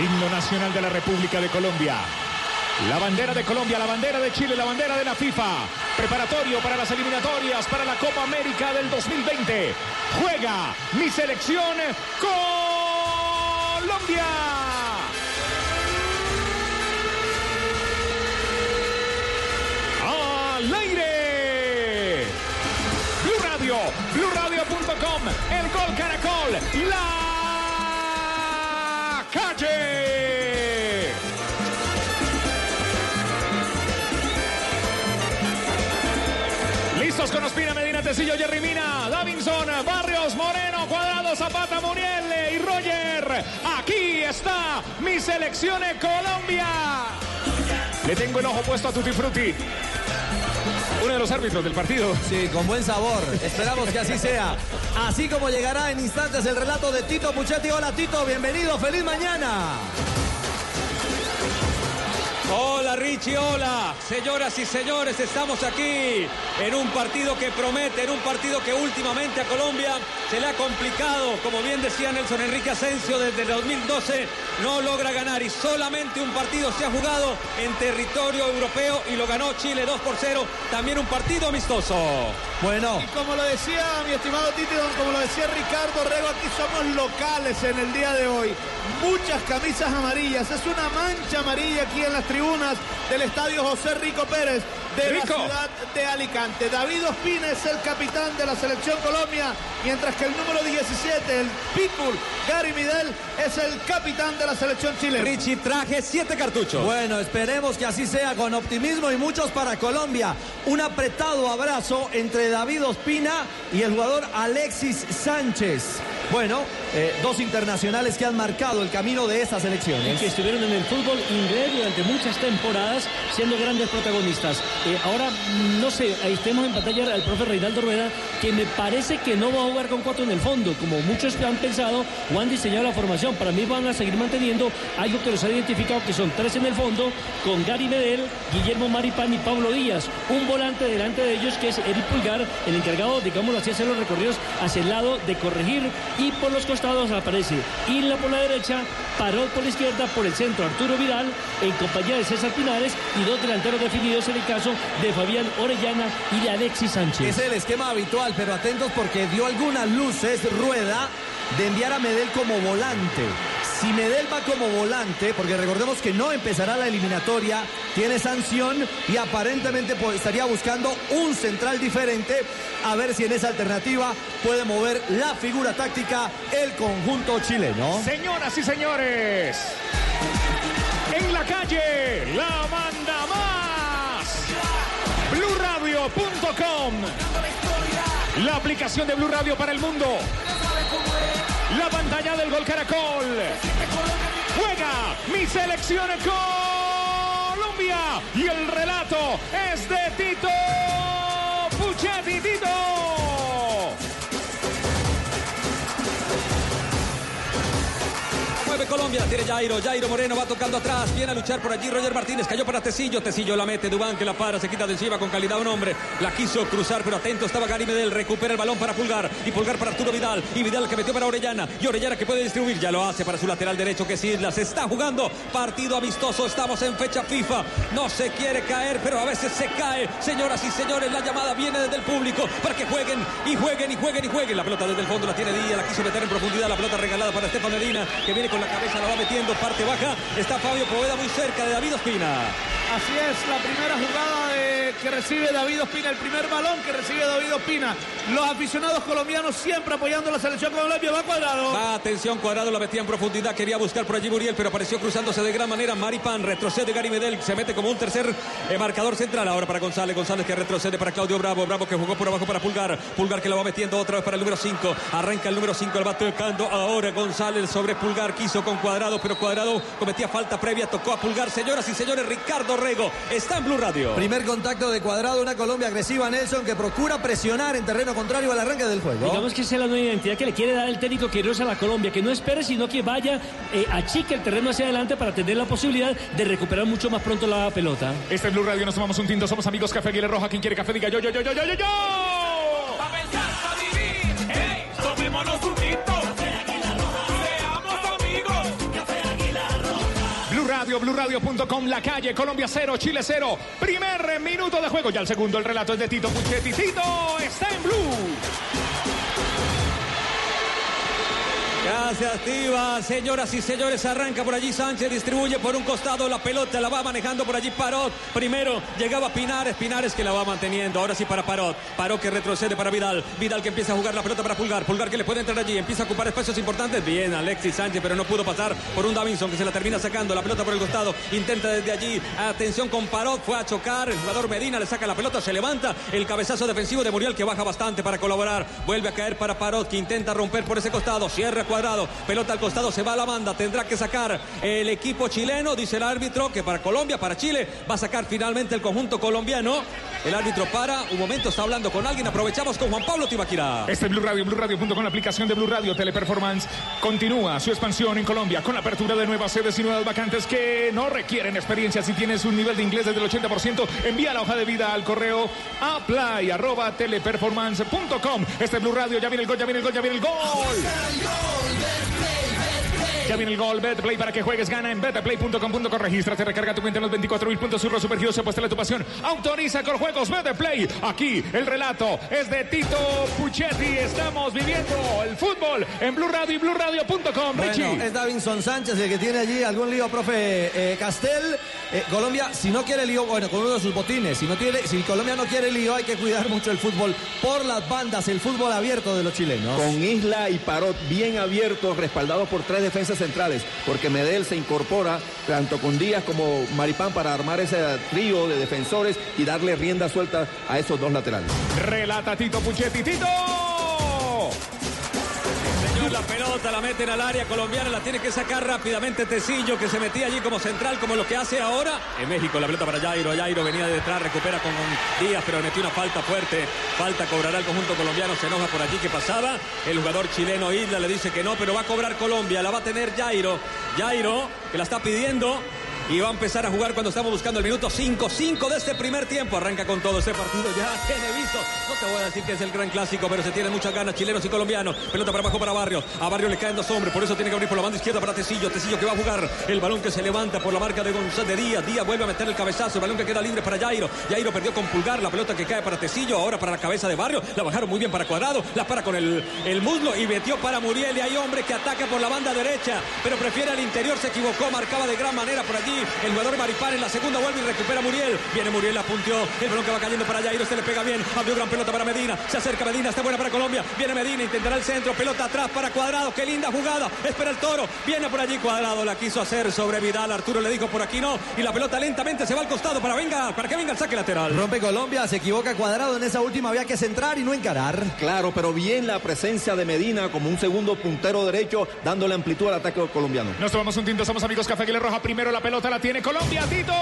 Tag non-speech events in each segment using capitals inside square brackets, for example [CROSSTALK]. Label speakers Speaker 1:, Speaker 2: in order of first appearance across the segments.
Speaker 1: Himno nacional de la República de Colombia. La bandera de Colombia, la bandera de Chile, la bandera de la FIFA. Preparatorio para las eliminatorias para la Copa América del 2020. Juega mi selección Colombia. Al aire. Blue Radio, BlueRadio.com, el gol Caracol, la calle. Ospina, Medina, Tecillo, Jerry Mina, Davinson, Barrios, Moreno, Cuadrado, Zapata, Muriel y Roger. Aquí está mi selección en Colombia. Le tengo el ojo puesto a Tutti Frutti. Uno de los árbitros del partido.
Speaker 2: Sí, con buen sabor. Esperamos que así sea. Así como llegará en instantes el relato de Tito Puchetti. Hola Tito, bienvenido, feliz mañana.
Speaker 3: Hola Richie, hola. Señoras y señores, estamos aquí en un partido que promete, en un partido que últimamente a Colombia se le ha complicado. Como bien decía Nelson Enrique Asensio, desde el 2012 no logra ganar y solamente un partido se ha jugado en territorio europeo y lo ganó Chile 2 por 0. También un partido amistoso.
Speaker 2: Bueno.
Speaker 4: Y como lo decía mi estimado Titi, como lo decía Ricardo Rego, aquí somos locales en el día de hoy. Muchas camisas amarillas, es una mancha amarilla aquí en las tribunas del estadio José Rico Pérez de
Speaker 1: Rico.
Speaker 4: la ciudad de Alicante. David Ospina es el capitán de la selección Colombia, mientras que el número 17, el Pitbull, Gary Midel, es el capitán de la selección chilena.
Speaker 3: Richie traje siete cartuchos.
Speaker 2: Bueno, esperemos que así sea con optimismo y muchos para Colombia. Un apretado abrazo entre David Ospina y el jugador Alexis Sánchez. Bueno, eh, dos internacionales que han marcado el camino de estas
Speaker 5: y
Speaker 2: elecciones.
Speaker 5: que estuvieron en el fútbol inglés durante muchas temporadas siendo grandes protagonistas. Eh, ahora, no sé, ahí tenemos en pantalla al profe Reinaldo Rueda, que me parece que no va a jugar con cuatro en el fondo, como muchos han pensado o han diseñado la formación. Para mí van a seguir manteniendo algo que los ha identificado, que son tres en el fondo, con Gary Medel, Guillermo Maripán y Pablo Díaz. Un volante delante de ellos que es Eric Pulgar, el encargado, digámoslo así, de hacer los recorridos hacia el lado de corregir y por los costados aparece Isla por la derecha, Parol por la izquierda, por el centro Arturo Vidal en compañía de César Pinares y dos delanteros definidos en el caso de Fabián Orellana y de Alexis Sánchez.
Speaker 2: Es el esquema habitual, pero atentos porque dio algunas luces Rueda de enviar a Medel como volante. Si Medel va como volante, porque recordemos que no empezará la eliminatoria, tiene sanción y aparentemente pues, estaría buscando un central diferente, a ver si en esa alternativa puede mover la figura táctica el conjunto chileno.
Speaker 1: Señoras y señores, en la calle, la manda más. BlueRadio.com. La aplicación de Blue Radio para el mundo. La pantalla del Gol Caracol. Juega mi selección Colombia. Y el relato es de Tito Puchetti. Tito.
Speaker 3: Colombia, tiene Jairo, Jairo Moreno va tocando atrás, viene a luchar por allí. Roger Martínez, cayó para Tecillo, Tecillo la mete, Dubán que la para, se quita de encima con calidad un hombre, la quiso cruzar, pero atento estaba Gary Medel, recupera el balón para Pulgar, y Pulgar para Arturo Vidal, y Vidal que metió para Orellana, y Orellana que puede distribuir, ya lo hace para su lateral derecho que es Islas, está jugando partido amistoso, estamos en fecha FIFA, no se quiere caer, pero a veces se cae, señoras y señores, la llamada viene desde el público para que jueguen, y jueguen, y jueguen, y jueguen, la pelota desde el fondo la tiene Díaz, la quiso meter en profundidad, la pelota regalada para Estefan Medina, que viene con la cabeza, la va metiendo, parte baja, está Fabio Poveda muy cerca de David Ospina.
Speaker 4: Así es, la primera jugada que recibe David Ospina, el primer balón que recibe David Ospina. Los aficionados colombianos siempre apoyando a la selección Colombia. Va cuadrado.
Speaker 3: Va, atención, cuadrado la metía en profundidad, quería buscar por allí Muriel, pero apareció cruzándose de gran manera. Maripan retrocede Gary Medel, se mete como un tercer eh, marcador central. Ahora para González, González que retrocede para Claudio Bravo, Bravo que jugó por abajo para Pulgar, Pulgar que la va metiendo otra vez para el número 5. Arranca el número 5, el va tocando ahora González sobre Pulgar, quiso con cuadrado, pero cuadrado cometía falta previa, tocó a Pulgar. Señoras y señores, Ricardo Rego está en Blue Radio.
Speaker 2: Primer contacto de cuadrado, una Colombia agresiva, Nelson, que procura presionar en terreno contrario al arranque del juego.
Speaker 5: Digamos que esa es la nueva identidad que le quiere dar el técnico Queiroz a la Colombia, que no espere, sino que vaya, eh, achique el terreno hacia adelante para tener la posibilidad de recuperar mucho más pronto la pelota.
Speaker 1: Este es Blue Radio, nos tomamos un tinto, somos amigos Café Aguilera Roja. Quien quiere café, diga yo, yo, yo, yo, yo, yo, yo.
Speaker 6: Pa' pensar, pa' vivir, ey, tomémonos un tinto.
Speaker 1: Radio, BlueRadio.com, La Calle, Colombia 0, Chile 0. Primer minuto de juego. Ya el segundo, el relato es de Tito Puchetti. Tito está en Blue.
Speaker 3: Gracias, Tiva. Señoras y señores, arranca por allí Sánchez, distribuye por un costado la pelota, la va manejando por allí Parot. Primero llegaba Pinares, Pinares que la va manteniendo. Ahora sí para Parot. Parot que retrocede para Vidal. Vidal que empieza a jugar la pelota para Pulgar. Pulgar que le puede entrar allí, empieza a ocupar espacios importantes. Bien, Alexis Sánchez, pero no pudo pasar por un Davinson que se la termina sacando. La pelota por el costado, intenta desde allí. Atención con Parot, fue a chocar. El jugador Medina le saca la pelota, se levanta. El cabezazo defensivo de Muriel que baja bastante para colaborar. Vuelve a caer para Parot que intenta romper por ese costado. Cierra cuadrado. Pelota al costado, se va a la banda. Tendrá que sacar el equipo chileno. Dice el árbitro que para Colombia, para Chile, va a sacar finalmente el conjunto colombiano. El árbitro para. Un momento, está hablando con alguien. Aprovechamos con Juan Pablo Tibaquira.
Speaker 1: Este es Blue Radio, BlueRadio.com, la aplicación de Blue Radio Teleperformance. Continúa su expansión en Colombia con la apertura de nuevas sedes y nuevas vacantes que no requieren experiencia. Si tienes un nivel de inglés desde el 80%, envía la hoja de vida al correo apply arroba teleperformance.com. Este es Blue Radio, ya viene el gol, ya viene el gol, ya viene el gol. golden Ya viene el gol, Betplay para que juegues, gana en betplay.com.co. Regístrate, recarga tu cuenta en los 24 mil puntos. Surro Supergiros, apuesta tu pasión. Autoriza con juegos Betplay. Aquí el relato es de Tito Puchetti. Estamos viviendo el fútbol en Blue Radio y BlueRadio.com. Richie.
Speaker 2: Bueno, es Davinson Sánchez el que tiene allí algún lío, profe eh, Castel. Eh, Colombia, si no quiere lío, bueno, con uno de sus botines. Si, no tiene, si Colombia no quiere lío, hay que cuidar mucho el fútbol por las bandas, el fútbol abierto de los chilenos.
Speaker 7: Con Isla y Parot bien abiertos, respaldados por tres defensas centrales, porque Medel se incorpora tanto con Díaz como Maripán para armar ese trío de defensores y darle rienda suelta a esos dos laterales.
Speaker 1: Relata Tito Puchetti. Tito.
Speaker 3: La pelota la meten al área colombiana, la tiene que sacar rápidamente Tecillo, que se metía allí como central, como lo que hace ahora. En México, la pelota para Jairo. Jairo venía de detrás, recupera con Díaz, pero metió una falta fuerte. Falta cobrará el conjunto colombiano, se enoja por allí que pasaba. El jugador chileno Isla le dice que no, pero va a cobrar Colombia, la va a tener Jairo. Jairo, que la está pidiendo. Y va a empezar a jugar cuando estamos buscando el minuto 5-5 de este primer tiempo. Arranca con todo este partido ya. [LAUGHS] Tiene visto. No te voy a decir que es el gran clásico, pero se tiene muchas ganas chilenos y colombianos. Pelota para abajo para Barrio. A Barrio le caen dos hombres. Por eso tiene que abrir por la banda izquierda para Tecillo. Tecillo que va a jugar. El balón que se levanta por la marca de González de Díaz. Díaz vuelve a meter el cabezazo. El balón que queda libre para Jairo. Jairo perdió con pulgar. La pelota que cae para Tecillo. Ahora para la cabeza de Barrio. La bajaron muy bien para Cuadrado. La para con el, el muslo y metió para Muriel. Y hay hombre que ataca por la banda derecha. Pero prefiere al interior. Se equivocó. Marcaba de gran manera por allí. El jugador Maripán en la segunda vuelve y recupera Muriel. Viene Muriel, la punteó. El balón que va cayendo para Jairo. Se le pega bien. Abrió gran pelota para Medina. Se acerca Medina. Está buena para Colombia. Viene Medina. Intentará el centro. Pelota atrás para Cuadrado. Qué linda jugada. Espera el toro. Viene por allí Cuadrado. La quiso hacer sobre Vidal. Arturo le dijo por aquí no. Y la pelota lentamente se va al costado para venga. Para que venga el saque lateral.
Speaker 2: Rompe Colombia, se equivoca Cuadrado en esa última. Había que centrar y no encarar.
Speaker 7: Claro, pero bien la presencia de Medina como un segundo puntero derecho, dándole amplitud al ataque colombiano.
Speaker 1: Nos tomamos un tinto, somos amigos Café Aguilar Roja. Primero la pelota la tiene Colombia, Tito.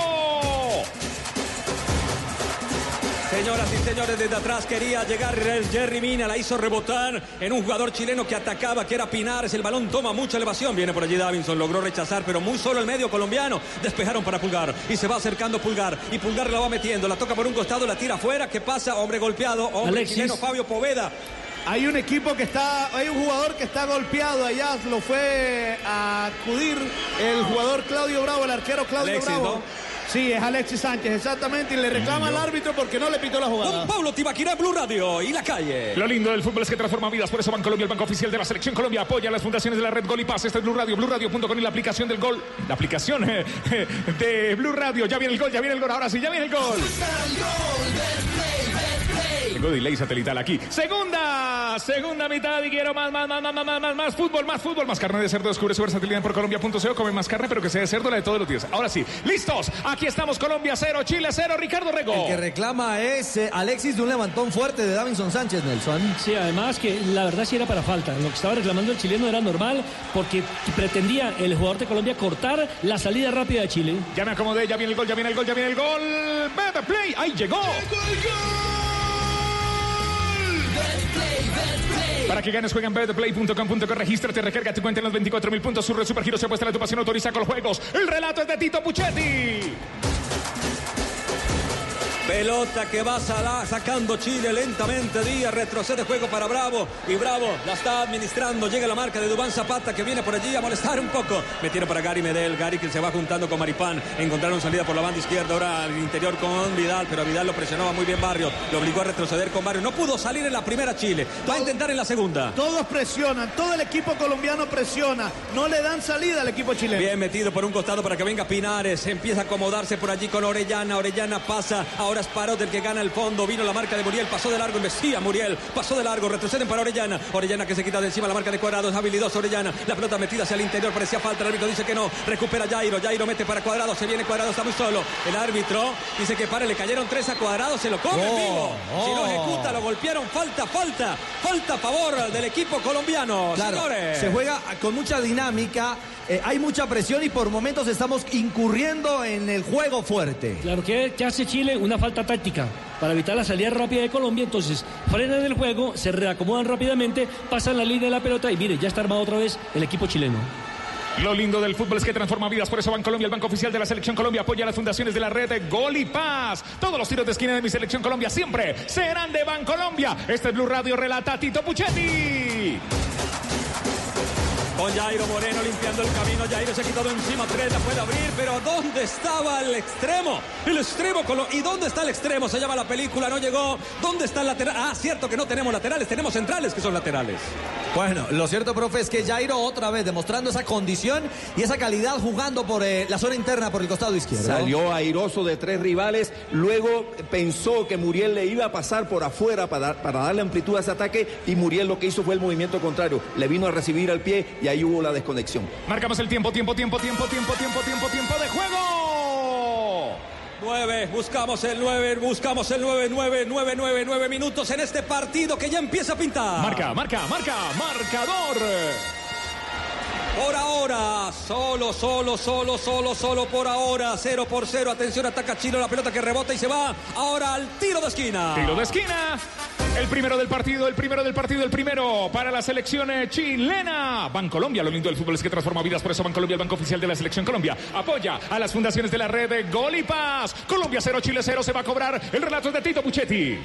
Speaker 3: Señoras y señores, desde atrás quería llegar el Jerry Mina, la hizo rebotar en un jugador chileno que atacaba, que era Pinares. El balón toma mucha elevación. Viene por allí Davinson, logró rechazar, pero muy solo el medio colombiano. Despejaron para Pulgar y se va acercando Pulgar. Y Pulgar la va metiendo, la toca por un costado, la tira afuera. ¿Qué pasa? Hombre golpeado, hombre
Speaker 5: Alexis.
Speaker 3: chileno Fabio Poveda.
Speaker 4: Hay un equipo que está, hay un jugador que está golpeado allá, lo fue a acudir el jugador Claudio Bravo, el arquero Claudio
Speaker 3: Alexis,
Speaker 4: Bravo.
Speaker 3: ¿no?
Speaker 4: Sí, es Alexis Sánchez, exactamente, y le reclama al árbitro porque no le pitó la jugada.
Speaker 3: Pablo Tibaquirá, Blue Radio y la calle.
Speaker 1: Lo lindo del fútbol es que transforma vidas. Por eso Bancolombia, el banco oficial de la Selección Colombia, apoya las fundaciones de la red Gol y Paz. Este es Blue Radio, BlueRadio.com y la aplicación del gol. La aplicación eh, [LAUGHS] eh, de Blue Radio. Ya viene el gol, ya viene el gol. Ahora sí, ya viene el gol. Tengo delay satelital aquí. Segunda, segunda mitad y quiero más, más, más, más, más, más, más, más fútbol, más fútbol, más carne de cerdo. Descubre su versatilidad por colombia.co. Come más carne, pero que sea de cerdo la de todos los días. Ahora sí, listos. Aquí estamos, Colombia 0, Chile 0, Ricardo Rego.
Speaker 2: El que reclama es eh, Alexis de un levantón fuerte de Davinson Sánchez, Nelson.
Speaker 5: Sí, además que la verdad sí era para falta. Lo que estaba reclamando el chileno era normal porque pretendía el jugador de Colombia cortar la salida rápida de Chile.
Speaker 1: Ya me acomodé, ya viene el gol, ya viene el gol, ya viene el gol. Bebe Play, ahí llegó. Para que ganes, juega en betplay.com.co. Regístrate, recarga tu cuenta en los 24 mil puntos. Surre Super Giro se apuesta a tu pasión, autoriza con los juegos. El relato es de Tito Puchetti.
Speaker 3: Pelota que va sacando Chile lentamente. Díaz retrocede juego para Bravo. Y Bravo la está administrando. Llega la marca de Dubán Zapata que viene por allí a molestar un poco. Metieron para Gary Medel. Gary que se va juntando con Maripán. Encontraron salida por la banda izquierda. Ahora al interior con Vidal. Pero Vidal lo presionaba muy bien Barrio. Lo obligó a retroceder con Barrio. No pudo salir en la primera Chile. Va a intentar en la segunda.
Speaker 4: Todos presionan, todo el equipo colombiano presiona. No le dan salida al equipo chileno.
Speaker 3: Bien metido por un costado para que venga Pinares. Empieza a acomodarse por allí con Orellana. Orellana pasa. Ahora es Parot el que gana el fondo. Vino la marca de Muriel. Pasó de largo. Investiga Muriel. Pasó de largo. Retroceden para Orellana. Orellana que se quita de encima la marca de cuadrados. Habilidoso Orellana. La pelota metida hacia el interior. Parecía falta. El árbitro dice que no. Recupera Jairo. Jairo mete para cuadrado. Se viene cuadrado. Está muy solo. El árbitro dice que pare. Le cayeron tres a cuadrado. Se lo come
Speaker 2: Oh,
Speaker 3: vivo. Si
Speaker 2: oh.
Speaker 3: ejecuta, lo golpearon. Falta, falta. Falta a favor del equipo colombiano.
Speaker 2: Claro,
Speaker 3: Señores.
Speaker 2: se juega con mucha dinámica, eh, hay mucha presión y por momentos estamos incurriendo en el juego fuerte.
Speaker 5: Claro que, que hace Chile una falta táctica para evitar la salida rápida de Colombia. Entonces frenan el juego, se reacomodan rápidamente, pasan la línea de la pelota y mire, ya está armado otra vez el equipo chileno.
Speaker 1: Lo lindo del fútbol es que transforma vidas, por eso Bancolombia, el banco oficial de la Selección Colombia, apoya a las fundaciones de la red de Gol y Paz. Todos los tiros de esquina de mi Selección Colombia siempre serán de Bancolombia. Este es Blue Radio relata Tito Puchetti.
Speaker 3: Con Jairo Moreno limpiando el camino. Jairo se ha quitado encima. Tres la puede abrir. Pero ¿dónde estaba el extremo? El extremo. Con lo- ¿Y dónde está el extremo? Se llama la película. No llegó. ¿Dónde está el lateral? Ah, cierto que no tenemos laterales. Tenemos centrales que son laterales.
Speaker 2: Bueno, lo cierto, profe, es que Jairo otra vez demostrando esa condición y esa calidad jugando por eh, la zona interna por el costado izquierdo.
Speaker 7: Salió airoso de tres rivales, luego pensó que Muriel le iba a pasar por afuera para, para darle amplitud a ese ataque y Muriel lo que hizo fue el movimiento contrario, le vino a recibir al pie y ahí hubo la desconexión.
Speaker 1: Marcamos el tiempo, tiempo, tiempo, tiempo, tiempo, tiempo, tiempo, tiempo de juego.
Speaker 3: Nueve, buscamos el nueve, buscamos el nueve, nueve, nueve, nueve, nueve minutos en este partido que ya empieza a pintar.
Speaker 1: Marca, marca, marca, marcador.
Speaker 3: Por ahora, solo, solo, solo, solo, solo por ahora. Cero por cero. Atención, ataca Chilo, la pelota que rebota y se va. Ahora al tiro de esquina.
Speaker 1: Tiro de esquina. El primero del partido, el primero del partido, el primero para la selección eh, chilena. Bancolombia, lo lindo del fútbol es que transforma vidas, por eso Bancolombia, el banco oficial de la selección Colombia, apoya a las fundaciones de la red de Gol. Colombia 0, Chile 0, se va a cobrar el relato de Tito Puchetti.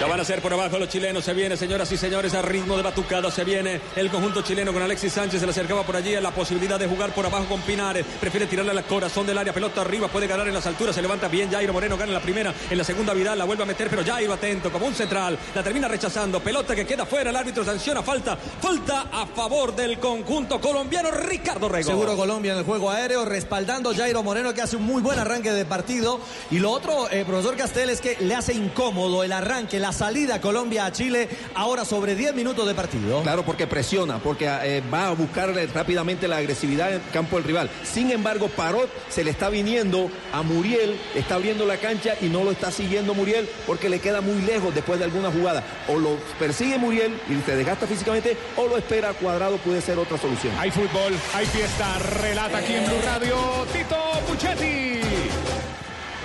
Speaker 3: La van a hacer por abajo los chilenos. Se viene, señoras y señores, a ritmo de batucada. Se viene el conjunto chileno con Alexis Sánchez. Se le acercaba por allí a la posibilidad de jugar por abajo con Pinares. Prefiere tirarle al corazón del área. Pelota arriba. Puede ganar en las alturas. Se levanta bien. Jairo Moreno gana en la primera. En la segunda Vidal la vuelve a meter. Pero Jairo atento como un central. La termina rechazando. Pelota que queda fuera. El árbitro sanciona falta. Falta a favor del conjunto colombiano. Ricardo Rego.
Speaker 2: Seguro Colombia en el juego aéreo, respaldando Jairo Moreno que hace un muy buen arranque de partido. Y lo otro, eh, profesor Castel, es que le hace incómodo el arranque, salida Colombia a Chile, ahora sobre 10 minutos de partido.
Speaker 7: Claro, porque presiona, porque eh, va a buscar rápidamente la agresividad en campo del rival. Sin embargo, Parot se le está viniendo a Muriel, está abriendo la cancha y no lo está siguiendo Muriel porque le queda muy lejos después de alguna jugada. O lo persigue Muriel y se desgasta físicamente, o lo espera Cuadrado, puede ser otra solución.
Speaker 1: Hay fútbol, hay fiesta, relata aquí en Blue Radio Tito Puchetti.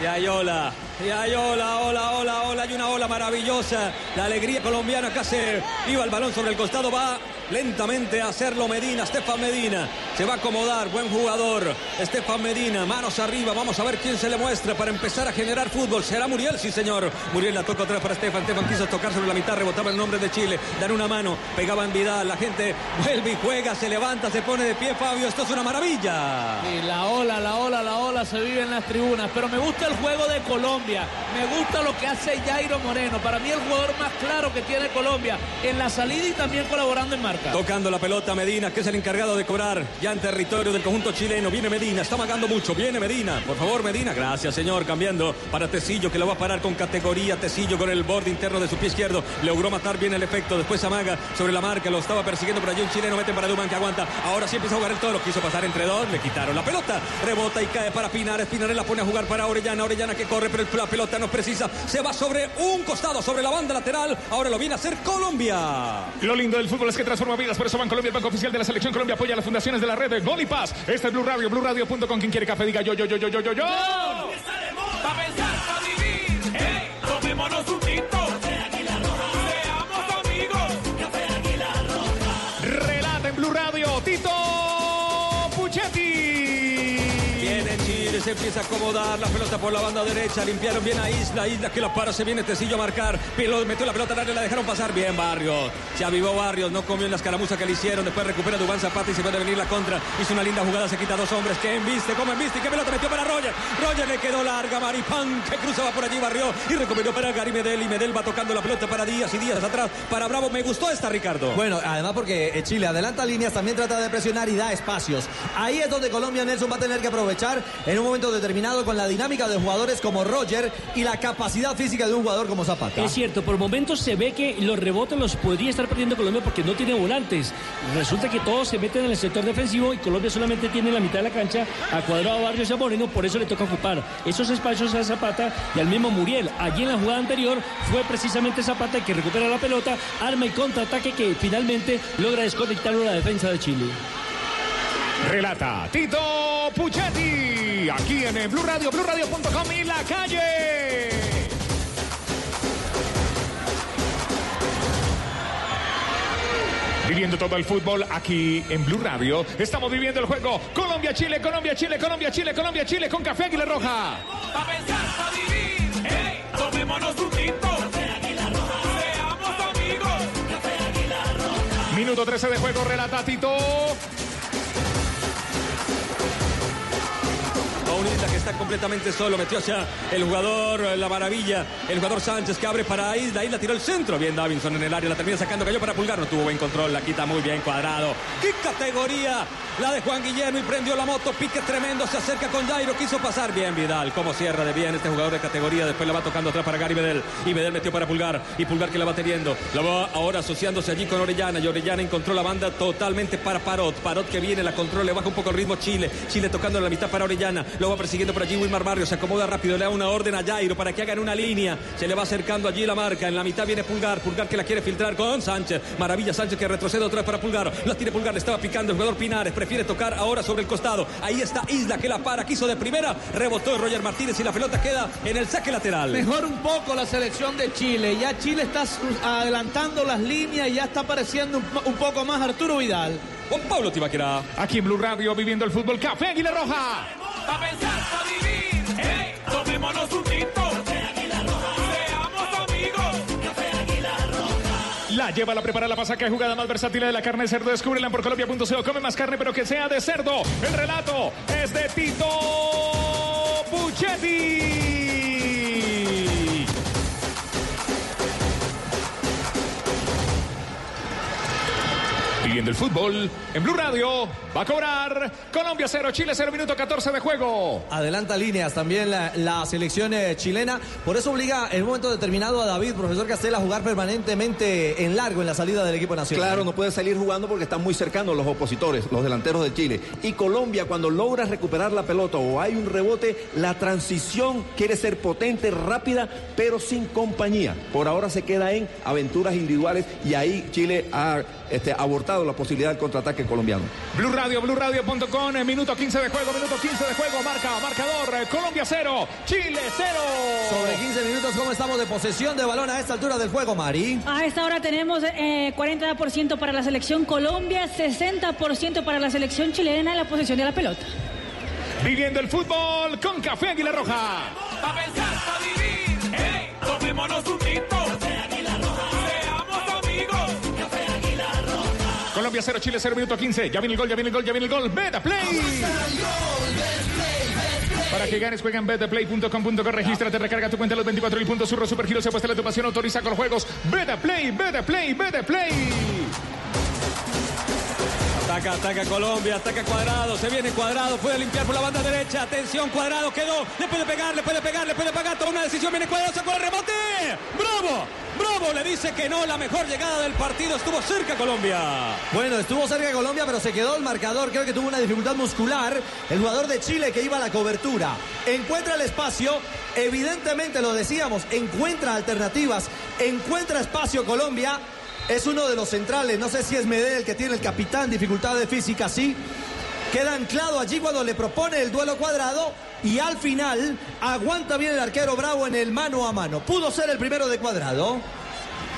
Speaker 3: Y hay ola, y hay ola, ola, ola, ola, hay una ola maravillosa. La alegría colombiana se iba el balón sobre el costado, va lentamente a hacerlo Medina, Estefan Medina. Se va a acomodar, buen jugador. Estefan Medina, manos arriba, vamos a ver quién se le muestra para empezar a generar fútbol. ¿Será Muriel? Sí, señor. Muriel la toca atrás para Estefan. Estefan quiso tocar sobre la mitad, rebotaba el nombre de Chile. Dar una mano, pegaba en Vidal. La gente vuelve y juega, se levanta, se pone de pie, Fabio. Esto es una maravilla.
Speaker 8: Sí, la ola, la ola, la ola se vive en las tribunas. Pero me gusta el juego de Colombia. Me gusta lo que hace Jairo Moreno. Para mí el jugador más claro que tiene Colombia en la salida y también colaborando en marca.
Speaker 3: Tocando la pelota Medina, que es el encargado de cobrar ya en territorio del conjunto chileno. Viene Medina, está magando mucho. Viene Medina. Por favor, Medina. Gracias, señor. Cambiando para Tecillo, que lo va a parar con categoría. Tecillo con el borde interno de su pie izquierdo. Logró matar bien el efecto. Después Amaga sobre la marca. Lo estaba persiguiendo por allí un chileno. Mete para Duman que aguanta. Ahora sí empieza a jugar el toro. Quiso pasar entre dos. Le quitaron la pelota. Rebota y cae para Pinares. Pinares la pone a jugar para Orellana. Orellana que corre, pero la pelota no precisa. Se va sobre un costado, sobre la banda lateral. Ahora lo viene a hacer Colombia.
Speaker 1: Lo lindo del fútbol es que transforma vidas, por eso Bancolombia, el banco oficial de la selección Colombia, apoya a las fundaciones de la red de Gol y Paz. Este es Blue Radio, BlueRadio.com. Quien quiere café, diga yo, yo, yo, yo, yo, yo, yo.
Speaker 6: Pensar, vivir. Hey, tomémonos un tinto. Seamos amigos.
Speaker 1: Relata en Blue Radio, Tito
Speaker 3: Se empieza a acomodar la pelota por la banda derecha. Limpiaron bien a Isla. Isla que la para, se viene Tecillo a marcar. Pero metió la pelota al área, la dejaron pasar. Bien, Barrios. Se avivó Barrios, no comió en la escaramuza que le hicieron. Después recupera Dubán Zapata y se puede venir la contra. Hizo una linda jugada, se quita dos hombres. Que embiste, como embiste. Y qué pelota metió para Roger. Roger le quedó larga. Maripán que cruzaba por allí, barrió y recuperó para Gary Medel. Y Medel va tocando la pelota para Díaz y Díaz atrás para Bravo. Me gustó esta, Ricardo.
Speaker 2: Bueno, además porque eh, Chile adelanta líneas, también trata de presionar y da espacios. Ahí es donde Colombia Nelson va a tener que aprovechar en un momento determinado con la dinámica de jugadores como Roger y la capacidad física de un jugador como Zapata.
Speaker 5: Es cierto, por momentos se ve que los rebotes los podría estar perdiendo Colombia porque no tiene volantes. Resulta que todos se meten en el sector defensivo y Colombia solamente tiene la mitad de la cancha a Cuadrado, Barrios y a Moreno, por eso le toca ocupar esos espacios a Zapata y al mismo Muriel. Allí en la jugada anterior fue precisamente Zapata el que recupera la pelota, arma y contraataque que finalmente logra desconectarlo la defensa de Chile.
Speaker 1: Relata Tito Puchetti. Aquí en Blue Radio, BlueRadio.com y la calle. Viviendo todo el fútbol aquí en Blue Radio. Estamos viviendo el juego Colombia-Chile, Colombia-Chile, Colombia-Chile, Colombia-Chile con Café Águila Roja.
Speaker 6: Pa' pensar, pa' vivir. Hey, tomémonos un. Seamos amigos.
Speaker 1: Minuto 13 de juego, relata Tito.
Speaker 3: Paulita que está completamente solo, metió hacia el jugador eh, La Maravilla, el jugador Sánchez que abre para Isla, Isla tiró el centro, bien Davinson en el área, la termina sacando, cayó para Pulgar, no tuvo buen control, la quita muy bien cuadrado. ¡Qué categoría! La de Juan Guillermo y prendió la moto, pique tremendo, se acerca con Jairo, quiso pasar bien Vidal, como cierra de bien este jugador de categoría, después la va tocando atrás para Gary Medel, y Medel metió para Pulgar, y Pulgar que la va teniendo, la va ahora asociándose allí con Orellana, y Orellana encontró la banda totalmente para Parot, Parot que viene, la control, le baja un poco el ritmo Chile, Chile tocando en la mitad para Orellana, va persiguiendo por allí Wilmar Barrio, se acomoda rápido, le da una orden a Jairo para que hagan una línea, se le va acercando allí la marca, en la mitad viene Pulgar, Pulgar que la quiere filtrar con Sánchez, Maravilla Sánchez que retrocede otra vez para Pulgar, la tiene Pulgar, le estaba picando el jugador Pinares, prefiere tocar ahora sobre el costado, ahí está Isla que la para, quiso de primera, rebotó Roger Martínez y la pelota queda en el saque lateral.
Speaker 8: Mejor un poco la selección de Chile. Ya Chile está adelantando las líneas y ya está apareciendo un, po- un poco más Arturo Vidal.
Speaker 3: Juan Pablo Tibaquera.
Speaker 1: Aquí en Blue Radio viviendo el fútbol Café Águila Roja.
Speaker 6: Pensar, tomémonos un.
Speaker 1: La lleva, la prepara, la pasa, que jugada más versátil de la carne de cerdo. Descúbrela por colombia.co. Come más carne, pero que sea de cerdo. El relato es de Tito Puchetti. Viviendo el fútbol en Blue Radio. Va a cobrar Colombia 0, Chile 0, minuto 14 de juego.
Speaker 2: Adelanta líneas también la, la selección eh, chilena. Por eso obliga en un momento determinado a David, profesor Castel, a jugar permanentemente en largo en la salida del equipo nacional.
Speaker 7: Claro, no puede salir jugando porque están muy cercanos los opositores, los delanteros de Chile. Y Colombia, cuando logra recuperar la pelota o hay un rebote, la transición quiere ser potente, rápida, pero sin compañía. Por ahora se queda en aventuras individuales y ahí Chile ha este, abortado la posibilidad del contraataque colombiano.
Speaker 1: Blue Radio, BlueRadio.com, en minuto 15 de juego, minuto 15 de juego, marca, marcador, eh, Colombia 0, Chile 0.
Speaker 2: Sobre 15 minutos, ¿cómo estamos de posesión de balón a esta altura del juego, Mari?
Speaker 9: A esta hora tenemos eh, 40% para la selección Colombia, 60% para la selección chilena en la posesión de la pelota.
Speaker 1: Viviendo el fútbol con Café Águila Roja.
Speaker 6: Pa' pensar, pa' vivir. Hey, tomémonos un tinto.
Speaker 1: Colombia 0, Chile 0, minuto 15. Ya viene el gol, ya viene el gol, ya viene el gol. Beta Play. Para que ganes, juega en betplay.com.co. Regístrate, recarga tu cuenta los 24 y puntos. Surro Super Giro se apuesta tu pasión, autoriza con los juegos. Beta Play, Beta Play, Beta Play.
Speaker 3: Ataca, ataca Colombia, ataca Cuadrado, se viene Cuadrado, puede limpiar por la banda derecha, atención Cuadrado, quedó, le puede pegar, le puede pegar, le puede pegar, toma una decisión, viene Cuadrado, sacó el rebote, bravo, bravo, le dice que no, la mejor llegada del partido, estuvo cerca Colombia.
Speaker 2: Bueno, estuvo cerca Colombia, pero se quedó el marcador. Creo que tuvo una dificultad muscular. El jugador de Chile que iba a la cobertura. Encuentra el espacio. Evidentemente, lo decíamos, encuentra alternativas. Encuentra espacio Colombia. Es uno de los centrales. No sé si es Medel el que tiene el capitán. Dificultades físicas, sí. Queda anclado allí cuando le propone el duelo cuadrado. Y al final aguanta bien el arquero Bravo en el mano a mano. Pudo ser el primero de cuadrado.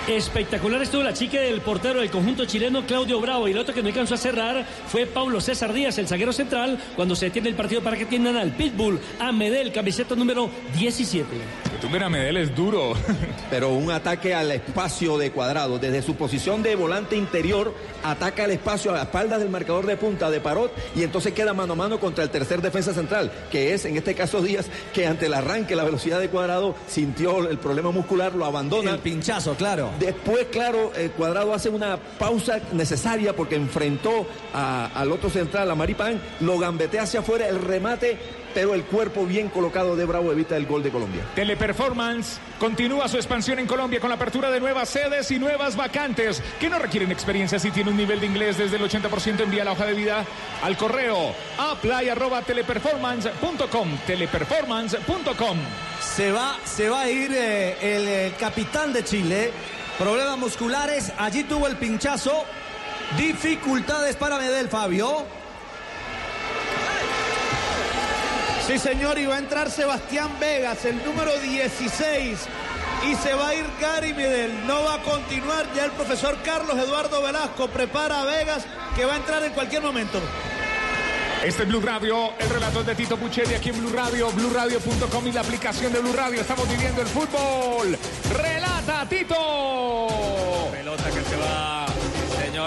Speaker 5: Espectacular estuvo la chica del portero del conjunto chileno Claudio Bravo y el otro que no alcanzó a cerrar fue Pablo César Díaz, el zaguero central, cuando se detiene el partido para que atiendan al Pitbull, a Medel, camiseta número 17.
Speaker 1: Que tumben a Medel es duro. [LAUGHS]
Speaker 7: Pero un ataque al espacio de cuadrado, desde su posición de volante interior, ataca al espacio a la espalda del marcador de punta de Parot y entonces queda mano a mano contra el tercer defensa central, que es en este caso Díaz, que ante el arranque, la velocidad de cuadrado, sintió el problema muscular, lo abandona.
Speaker 2: El pinchazo, claro.
Speaker 7: Después, claro, el cuadrado hace una pausa necesaria porque enfrentó a- al otro central, a Maripán, lo gambetea hacia afuera, el remate, pero el cuerpo bien colocado de Bravo evita el gol de Colombia.
Speaker 1: Teleperformance continúa su expansión en Colombia con la apertura de nuevas sedes y nuevas vacantes que no requieren experiencia si tiene un nivel de inglés desde el 80% envía la hoja de vida al correo apply@teleperformance.com teleperformance.com
Speaker 2: Se va, se va a ir eh, el, eh, capitán de Chile. Problemas musculares. Allí tuvo el pinchazo. Dificultades para Medel, Fabio.
Speaker 4: Sí, señor, y va a entrar Sebastián Vegas, el número 16. Y se va a ir Gary Medel. No va a continuar. Ya el profesor Carlos Eduardo Velasco prepara a Vegas, que va a entrar en cualquier momento.
Speaker 1: Este es Blue Radio, el relato es de Tito Puchetti aquí en Blue Radio, BlueRadio.com y la aplicación de Blue Radio. Estamos viviendo el fútbol. Relata Tito.
Speaker 3: Pelota que se va,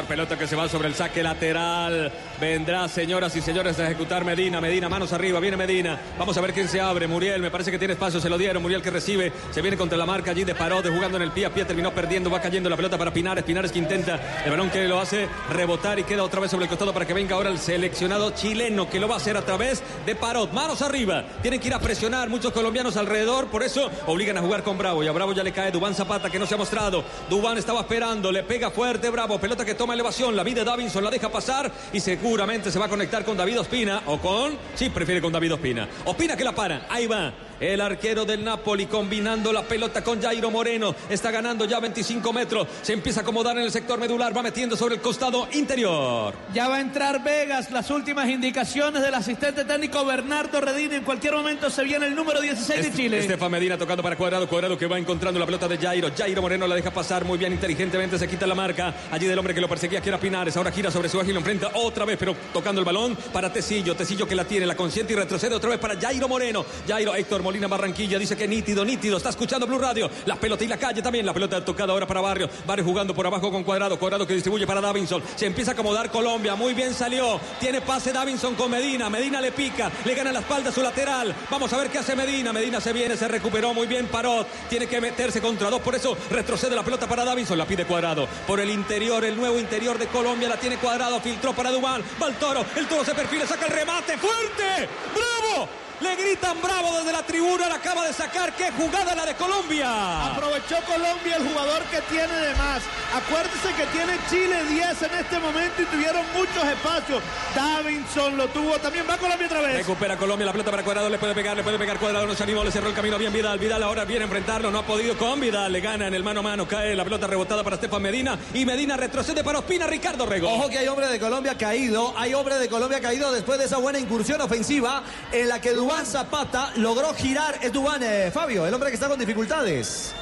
Speaker 3: pelota que se va sobre el saque lateral. Vendrá, señoras y señores, a ejecutar Medina. Medina, manos arriba, viene Medina. Vamos a ver quién se abre. Muriel, me parece que tiene espacio, se lo dieron. Muriel que recibe, se viene contra la marca allí de Parode, jugando en el pie a pie, terminó perdiendo, va cayendo la pelota para Pinares. Pinares que intenta el balón que lo hace rebotar y queda otra vez sobre el costado para que venga ahora el seleccionado chileno que lo va a hacer a través de Parot. Manos arriba, tienen que ir a presionar muchos colombianos alrededor, por eso obligan a jugar con Bravo y a Bravo ya le cae Dubán Zapata que no se ha mostrado. Dubán estaba esperando, le pega fuerte Bravo, pelota que toma elevación, la vida de Davinson la deja pasar y seguramente se va a conectar con David Ospina o con, sí, prefiere con David Ospina. Ospina que la para, ahí va. El arquero del Napoli combinando la pelota con Jairo Moreno. Está ganando ya 25 metros. Se empieza a acomodar en el sector medular. Va metiendo sobre el costado interior.
Speaker 8: Ya va a entrar Vegas. Las últimas indicaciones del asistente técnico Bernardo Redín. En cualquier momento se viene el número 16 de Chile.
Speaker 3: Estefan Medina tocando para Cuadrado. Cuadrado que va encontrando la pelota de Jairo. Jairo Moreno la deja pasar muy bien, inteligentemente. Se quita la marca. Allí del hombre que lo perseguía, que era Pinares. Ahora gira sobre su ágil. Lo enfrenta otra vez, pero tocando el balón para Tecillo. Tecillo que la tiene, la consiente y retrocede otra vez para Jairo Moreno. Jairo Héctor Molina Barranquilla dice que nítido, nítido. Está escuchando Blue Radio. La pelota y la calle también. La pelota tocada ahora para Barrio. Barrio jugando por abajo con Cuadrado. Cuadrado que distribuye para Davinson. Se empieza a acomodar Colombia. Muy bien salió. Tiene pase Davinson con Medina. Medina le pica. Le gana la espalda a su lateral. Vamos a ver qué hace Medina. Medina se viene, se recuperó muy bien Parot. Tiene que meterse contra dos. Por eso retrocede la pelota para Davinson. La pide Cuadrado. Por el interior, el nuevo interior de Colombia. La tiene Cuadrado. Filtró para Dubán. Va el toro. El toro se perfila. Saca el remate. ¡Fuerte! ¡Bravo! Le gritan bravo desde la tribuna, la acaba de sacar. ¡Qué jugada la de Colombia!
Speaker 4: Aprovechó Colombia el jugador que tiene de más. Acuérdese que tiene Chile 10 en este momento y tuvieron muchos espacios. Davinson lo tuvo, también va Colombia otra vez.
Speaker 3: Recupera Colombia la pelota para Cuadrado, le puede pegar, le puede pegar Cuadrado, no se animó, le cerró el camino bien Vidal. Vidal ahora viene a enfrentarlo, no ha podido con Vidal, le gana en el mano a mano, cae la pelota rebotada para Estefan Medina y Medina retrocede para Ospina, Ricardo Rego.
Speaker 2: Ojo que hay hombre de Colombia caído, hay hombre de Colombia caído después de esa buena incursión ofensiva en la que Dubán Zapata logró girar. Es Dubán, eh, Fabio, el hombre que está con dificultades.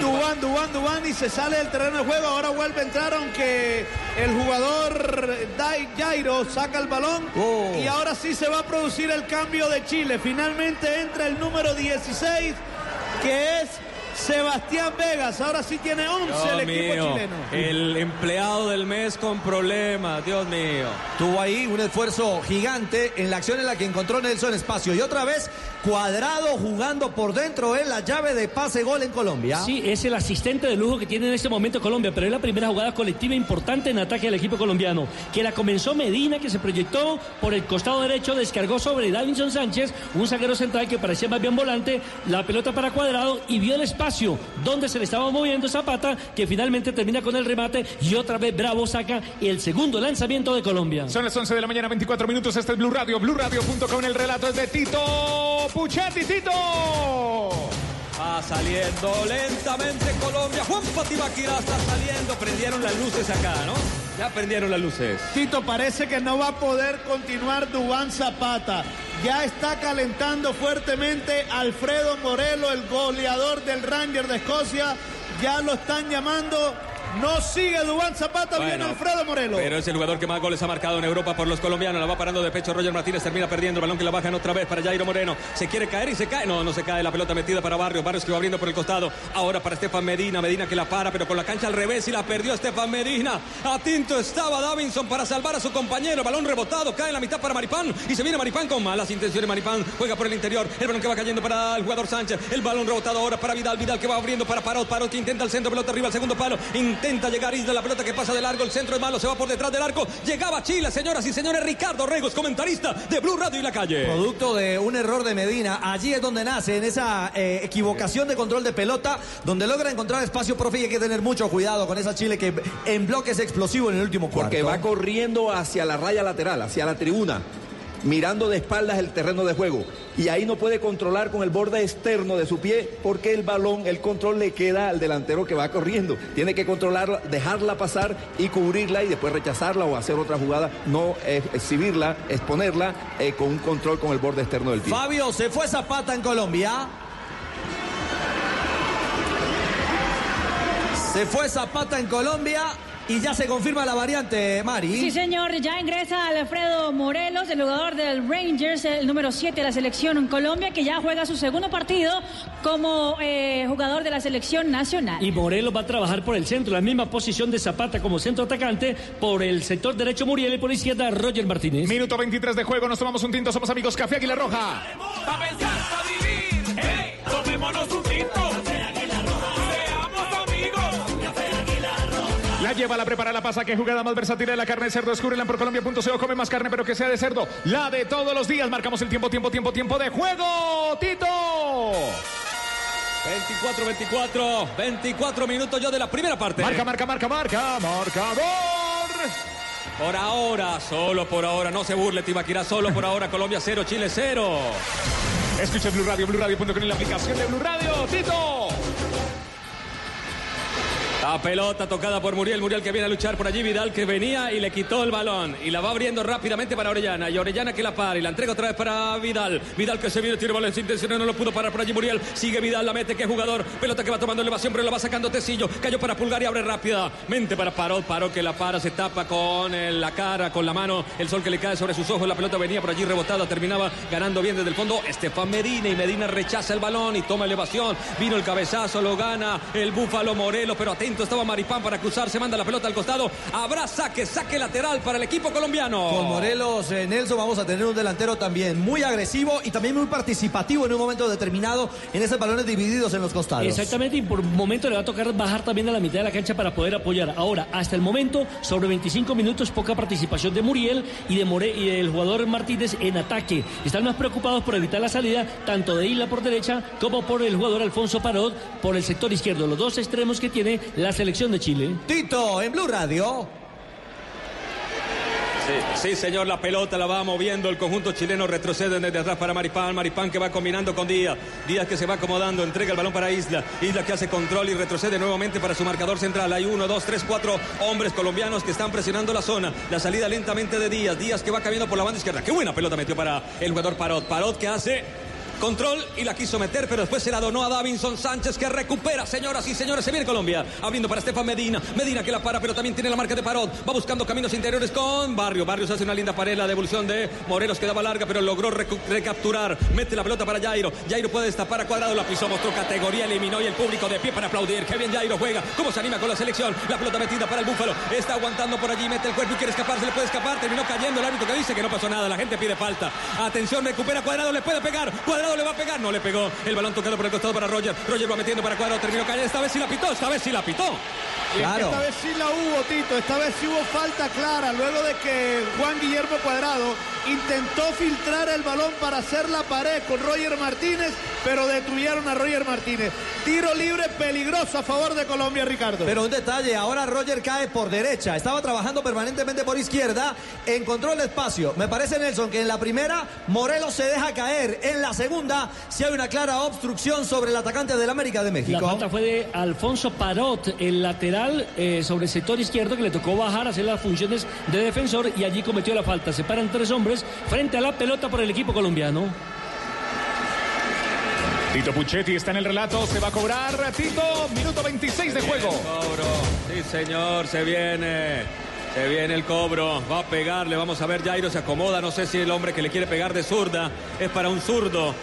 Speaker 4: Dubán, Dubán, Dubán y se sale del terreno de juego. Ahora vuelve a entrar, aunque el jugador Dai Jairo saca el balón.
Speaker 2: Oh.
Speaker 4: Y ahora sí se va a producir el cambio de Chile. Finalmente entra el número 16, que es Sebastián Vegas. Ahora sí tiene 11
Speaker 3: Dios
Speaker 4: el equipo
Speaker 3: mío,
Speaker 4: chileno.
Speaker 3: el empleado del mes con problemas, Dios mío.
Speaker 2: Tuvo ahí un esfuerzo gigante en la acción en la que encontró Nelson Espacio. Y otra vez, cuadrado jugando por dentro en la llave de pase gol en Colombia.
Speaker 5: Sí, es el asistente de lujo que tiene en este momento Colombia, pero es la primera jugada colectiva importante en ataque al equipo colombiano, que la comenzó Medina, que se proyectó por el costado derecho, descargó sobre Davinson Sánchez, un zaguero central que parecía más bien volante, la pelota para cuadrado y vio el espacio donde se le estaba moviendo Zapata, que finalmente termina con el remate y otra vez Bravo saca el segundo lanzamiento de Colombia.
Speaker 1: Son las 11 de la mañana, 24 minutos. Este es Blue Radio, BlueRadio.com. El relato es de Tito Puchetti. Tito.
Speaker 3: Va saliendo lentamente Colombia. Juan Patibaquira está saliendo. Prendieron las luces acá, ¿no? Ya prendieron las luces.
Speaker 4: Tito, parece que no va a poder continuar Dubán Zapata. Ya está calentando fuertemente Alfredo Morelo, el goleador del Ranger de Escocia. Ya lo están llamando. No sigue Dubán Zapata, viene
Speaker 3: Bueno,
Speaker 4: Alfredo Morelo.
Speaker 3: Pero es el jugador que más goles ha marcado en Europa por los colombianos. La va parando de pecho Roger Martínez. Termina perdiendo el balón que la bajan otra vez para Jairo Moreno. Se quiere caer y se cae. No, no se cae. La pelota metida para Barrios. Barrios que va abriendo por el costado. Ahora para Estefan Medina. Medina que la para, pero con la cancha al revés y la perdió Estefan Medina. A tinto estaba Davinson para salvar a su compañero. Balón rebotado. Cae en la mitad para Maripán. Y se viene Maripán con malas intenciones. Maripán juega por el interior. El balón que va cayendo para el jugador Sánchez. El balón rebotado ahora para Vidal. Vidal que va abriendo para Parot. Parot que intenta el centro. Pelota arriba al segundo palo. Intenta llegar Isla. La pelota que pasa de largo. El centro es malo. Se va por detrás del arco. Llegaba Chile, señoras y señores. Ricardo Regos, comentarista de Blue Radio y la calle.
Speaker 2: Producto de un error de Medina, allí es donde nace, en esa eh, equivocación de control de pelota, donde logra encontrar espacio, profe, y hay que tener mucho cuidado con esa Chile que en bloque es explosivo en el último cuarto.
Speaker 7: Porque va corriendo hacia la raya lateral, hacia la tribuna, mirando de espaldas el terreno de juego. Y ahí no puede controlar con el borde externo de su pie porque el balón, el control le queda al delantero que va corriendo. Tiene que controlarla, dejarla pasar y cubrirla y después rechazarla o hacer otra jugada, no exhibirla, exponerla eh, con un control con el borde externo del pie.
Speaker 2: Fabio, se fue Zapata en Colombia. Se fue Zapata en Colombia y ya se confirma la variante, Mari.
Speaker 9: Sí, señor, ya ingresa Alfredo Morelos, el jugador del Rangers, el número 7 de la selección en Colombia, que ya juega su segundo partido como eh, jugador de la selección nacional.
Speaker 5: Y Morelos va a trabajar por el centro, la misma posición de Zapata como centro atacante, por el sector derecho Muriel y por la izquierda Roger Martínez.
Speaker 1: Minuto 23 de juego, nos tomamos un tinto, somos amigos Café Águila Roja.
Speaker 6: Pa' pensar, pa' vivir. ¡Ey! Tomémonos un tinto.
Speaker 1: La lleva, la prepara, la pasa. Qué jugada más versátil de la carne de cerdo. Descúbrela en porcolombia.co. Come más carne, pero que sea de cerdo. La de todos los días. Marcamos el tiempo, tiempo, tiempo, tiempo de juego. Tito.
Speaker 3: 24, 24, 24 minutos ya de la primera parte.
Speaker 1: Marca, marca, marca, marca. Marcador.
Speaker 3: Por ahora, solo por ahora, no se burle, Tibaquirá, solo por ahora, Colombia 0, Chile 0.
Speaker 1: Escuche Blue Radio, Blue Radio.com y la aplicación de Blue Radio. Tito.
Speaker 3: La pelota tocada por Muriel, Muriel que viene a luchar por allí, Vidal que venía y le quitó el balón y la va abriendo rápidamente para Orellana y Orellana que la para y la entrega otra vez para Vidal, Vidal que se viene, tiene balón sin intenciones, no lo pudo parar por allí Muriel, sigue Vidal, la mete, qué jugador, pelota que va tomando elevación pero la va sacando Tecillo, cayó para Pulgar y abre rápidamente para Parot, Parot que la para, se tapa con el- la cara, con la mano, el sol que le cae sobre sus ojos, la pelota venía por allí rebotada, terminaba ganando bien desde el fondo. Estefan Medina y Medina rechaza el balón y toma elevación, vino el cabezazo, lo gana el Búfalo Morelos, pero atento estaba Maripán para cruzar, se manda la pelota al costado, habrá saque, saque lateral para el equipo colombiano.
Speaker 2: Con Morelos, eh, Nelson, vamos a tener un delantero también muy agresivo y también muy participativo en un momento determinado en esos balones divididos en los costados.
Speaker 5: Exactamente, y por un momento le va a tocar bajar también a la mitad de la cancha para poder apoyar. Ahora, hasta el momento, sobre 25 minutos, poca participación de Muriel y, de More y del jugador Martínez en ataque. Están más preocupados por evitar la salida tanto de Isla por derecha como por el jugador Alfonso Parot por el sector izquierdo. Los dos extremos que tiene la selección de Chile.
Speaker 2: Tito, en Blue Radio.
Speaker 3: Sí, sí, señor, la pelota la va moviendo. El conjunto chileno, retrocede desde atrás para Maripán, Maripán que va combinando con Díaz, Díaz que se va acomodando, entrega el balón para Isla, Isla que hace control y retrocede nuevamente para su marcador central, hay uno, dos, tres, cuatro hombres colombianos que están presionando la zona, la salida lentamente de Díaz, Díaz que va cambiando por la banda izquierda, qué buena pelota metió para el jugador Parot, Parot que hace... Control y la quiso meter, pero después se la donó a Davinson Sánchez que recupera, señoras y señores. Se viene Colombia, abriendo para Estefan Medina. Medina que la para, pero también tiene la marca de Parot. Va buscando caminos interiores con Barrio. Barrios hace una linda pared, la devolución de Morelos quedaba larga, pero logró recapturar. Mete la pelota para Jairo. Jairo puede destapar a cuadrado, la pisó, mostró categoría, eliminó y el público de pie para aplaudir. Qué bien Jairo juega, cómo se anima con la selección. La pelota metida para el Búfalo. Está aguantando por allí, mete el cuerpo y quiere escapar, se le puede escapar. Terminó cayendo el árbitro que dice que no pasó nada. La gente pide falta. Atención, recupera cuadrado, le puede pegar. Cuadrado le va a pegar, no le pegó. El balón tocado por el costado para Roger. Roger va metiendo para cuadrado, terminó cayendo. Esta vez sí la pitó, esta vez sí la pitó.
Speaker 4: Que esta vez sí la hubo, Tito. Esta vez sí hubo falta clara. Luego de que Juan Guillermo Cuadrado intentó filtrar el balón para hacer la pared con Roger Martínez, pero detuvieron a Roger Martínez. Tiro libre peligroso a favor de Colombia, Ricardo.
Speaker 2: Pero un detalle, ahora Roger cae por derecha. Estaba trabajando permanentemente por izquierda. Encontró el espacio. Me parece, Nelson, que en la primera Morelos se deja caer. En la segunda, si hay una clara obstrucción sobre el atacante del América de
Speaker 5: La
Speaker 2: México.
Speaker 5: falta fue de Alfonso Parot, el lateral eh, sobre el sector izquierdo que le tocó bajar, hacer las funciones de defensor y allí cometió la falta. Se paran tres hombres frente a la pelota por el equipo colombiano.
Speaker 1: Tito Puchetti está en el relato, se va a cobrar. Tito, minuto 26 de juego.
Speaker 3: Cobro. Sí, señor, se viene. Se viene el cobro. Va a pegarle. Vamos a ver, Jairo se acomoda. No sé si el hombre que le quiere pegar de zurda es para un zurdo.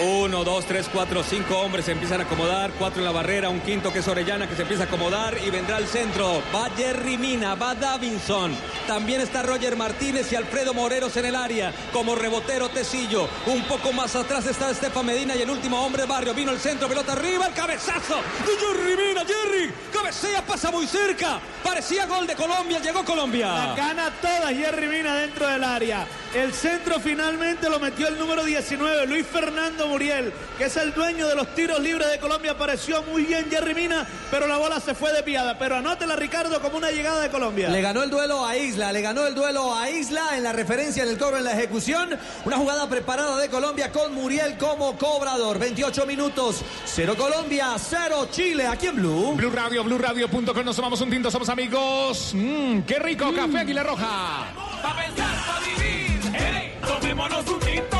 Speaker 3: Uno, dos, tres, cuatro, cinco hombres se empiezan a acomodar. Cuatro en la barrera. Un quinto que es Orellana que se empieza a acomodar. Y vendrá al centro. Va Jerry Mina. Va Davinson. También está Roger Martínez y Alfredo Moreros en el área. Como rebotero Tecillo. Un poco más atrás está Estefan Medina. Y el último hombre Barrio. Vino el centro. Pelota arriba. El cabezazo de Jerry Mina. Jerry. Cabecea. Pasa muy cerca. Parecía gol de Colombia. Llegó Colombia.
Speaker 4: La gana toda Jerry Mina dentro del área. El centro finalmente lo metió el número 19, Luis Fernando Muriel, que es el dueño de los tiros libres de Colombia. Apareció muy bien Jerry Mina, pero la bola se fue desviada. Pero anótela, Ricardo, como una llegada de Colombia.
Speaker 2: Le ganó el duelo a Isla, le ganó el duelo a Isla en la referencia, en el cobro, en la ejecución. Una jugada preparada de Colombia con Muriel como cobrador. 28 minutos, 0 Colombia, 0 Chile, aquí en Blue.
Speaker 1: Blue Radio, BlueRadio.com, nos tomamos un tinto, somos amigos. Mmm, qué rico, café Aguila Roja.
Speaker 6: Pa' pensar, pa' vivir. ¡Ey! Tomémonos un tinto.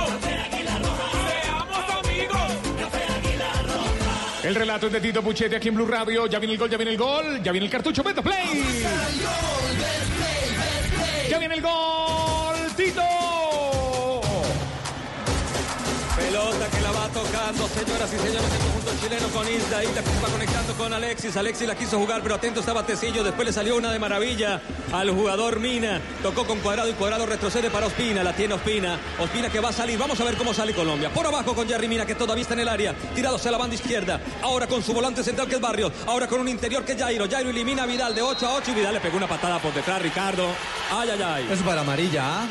Speaker 1: El relato es de Tito Puchetti aquí en Blue Radio. Ya viene el gol, ya viene el gol, ya viene el cartucho, Beto Play. Ya viene el gol, Tito.
Speaker 3: Tocando, señoras y señores, el conjunto chileno con Isla. Isla que se va conectando con Alexis. Alexis la quiso jugar, pero atento estaba Tecillo. Después le salió una de maravilla al jugador Mina. Tocó con cuadrado y cuadrado retrocede para Ospina. La tiene Ospina. Ospina que va a salir. Vamos a ver cómo sale Colombia. Por abajo con Jerry Mina que todavía está en el área. Tirado hacia la banda izquierda. Ahora con su volante central que es Barrio. Ahora con un interior que es Jairo. Jairo elimina a Vidal de 8 a 8 y Vidal le pegó una patada por detrás, Ricardo. Ay, ay, ay.
Speaker 2: Es para amarilla, ¿ah?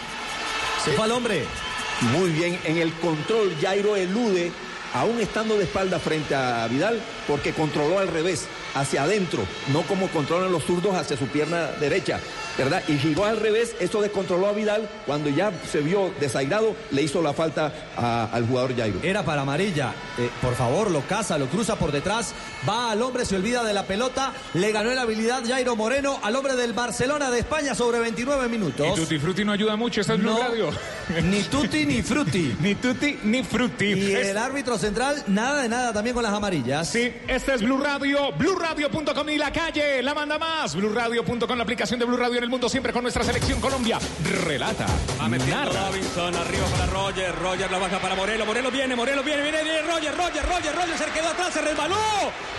Speaker 2: Se fue al hombre.
Speaker 7: Muy bien, en el control Jairo elude, aún estando de espalda frente a Vidal, porque controló al revés, hacia adentro, no como controlan los zurdos hacia su pierna derecha, ¿verdad? Y giró al revés, eso descontroló a Vidal, cuando ya se vio desairado, le hizo la falta a- al jugador Jairo.
Speaker 2: Era para amarilla. Eh, por favor, lo caza, lo cruza por detrás. Va al hombre, se olvida de la pelota. Le ganó en habilidad Jairo Moreno al hombre del Barcelona de España sobre 29 minutos.
Speaker 1: Y Tutti Frutti no ayuda mucho, esta es Blue
Speaker 2: No,
Speaker 1: Radio. [LAUGHS]
Speaker 2: ni tutti ni frutti. [LAUGHS]
Speaker 1: Ni Tutti ni Frutti.
Speaker 2: Y
Speaker 1: Es-
Speaker 2: el árbitro central, nada de nada también con las amarillas.
Speaker 1: Sí, este es Blue Radio, BlueRadio.com y la calle, la manda más. BlueRadio.com, la aplicación de Blue Radio en el mundo, siempre con nuestra selección Colombia. Relata,
Speaker 3: Va metiendo. Davinson arriba para Roger. Roger la baja para Morelo. Morelo viene, Morelo viene, viene, viene. Roger, Roger, Roger, Roger se quedó atrás, se resbaló.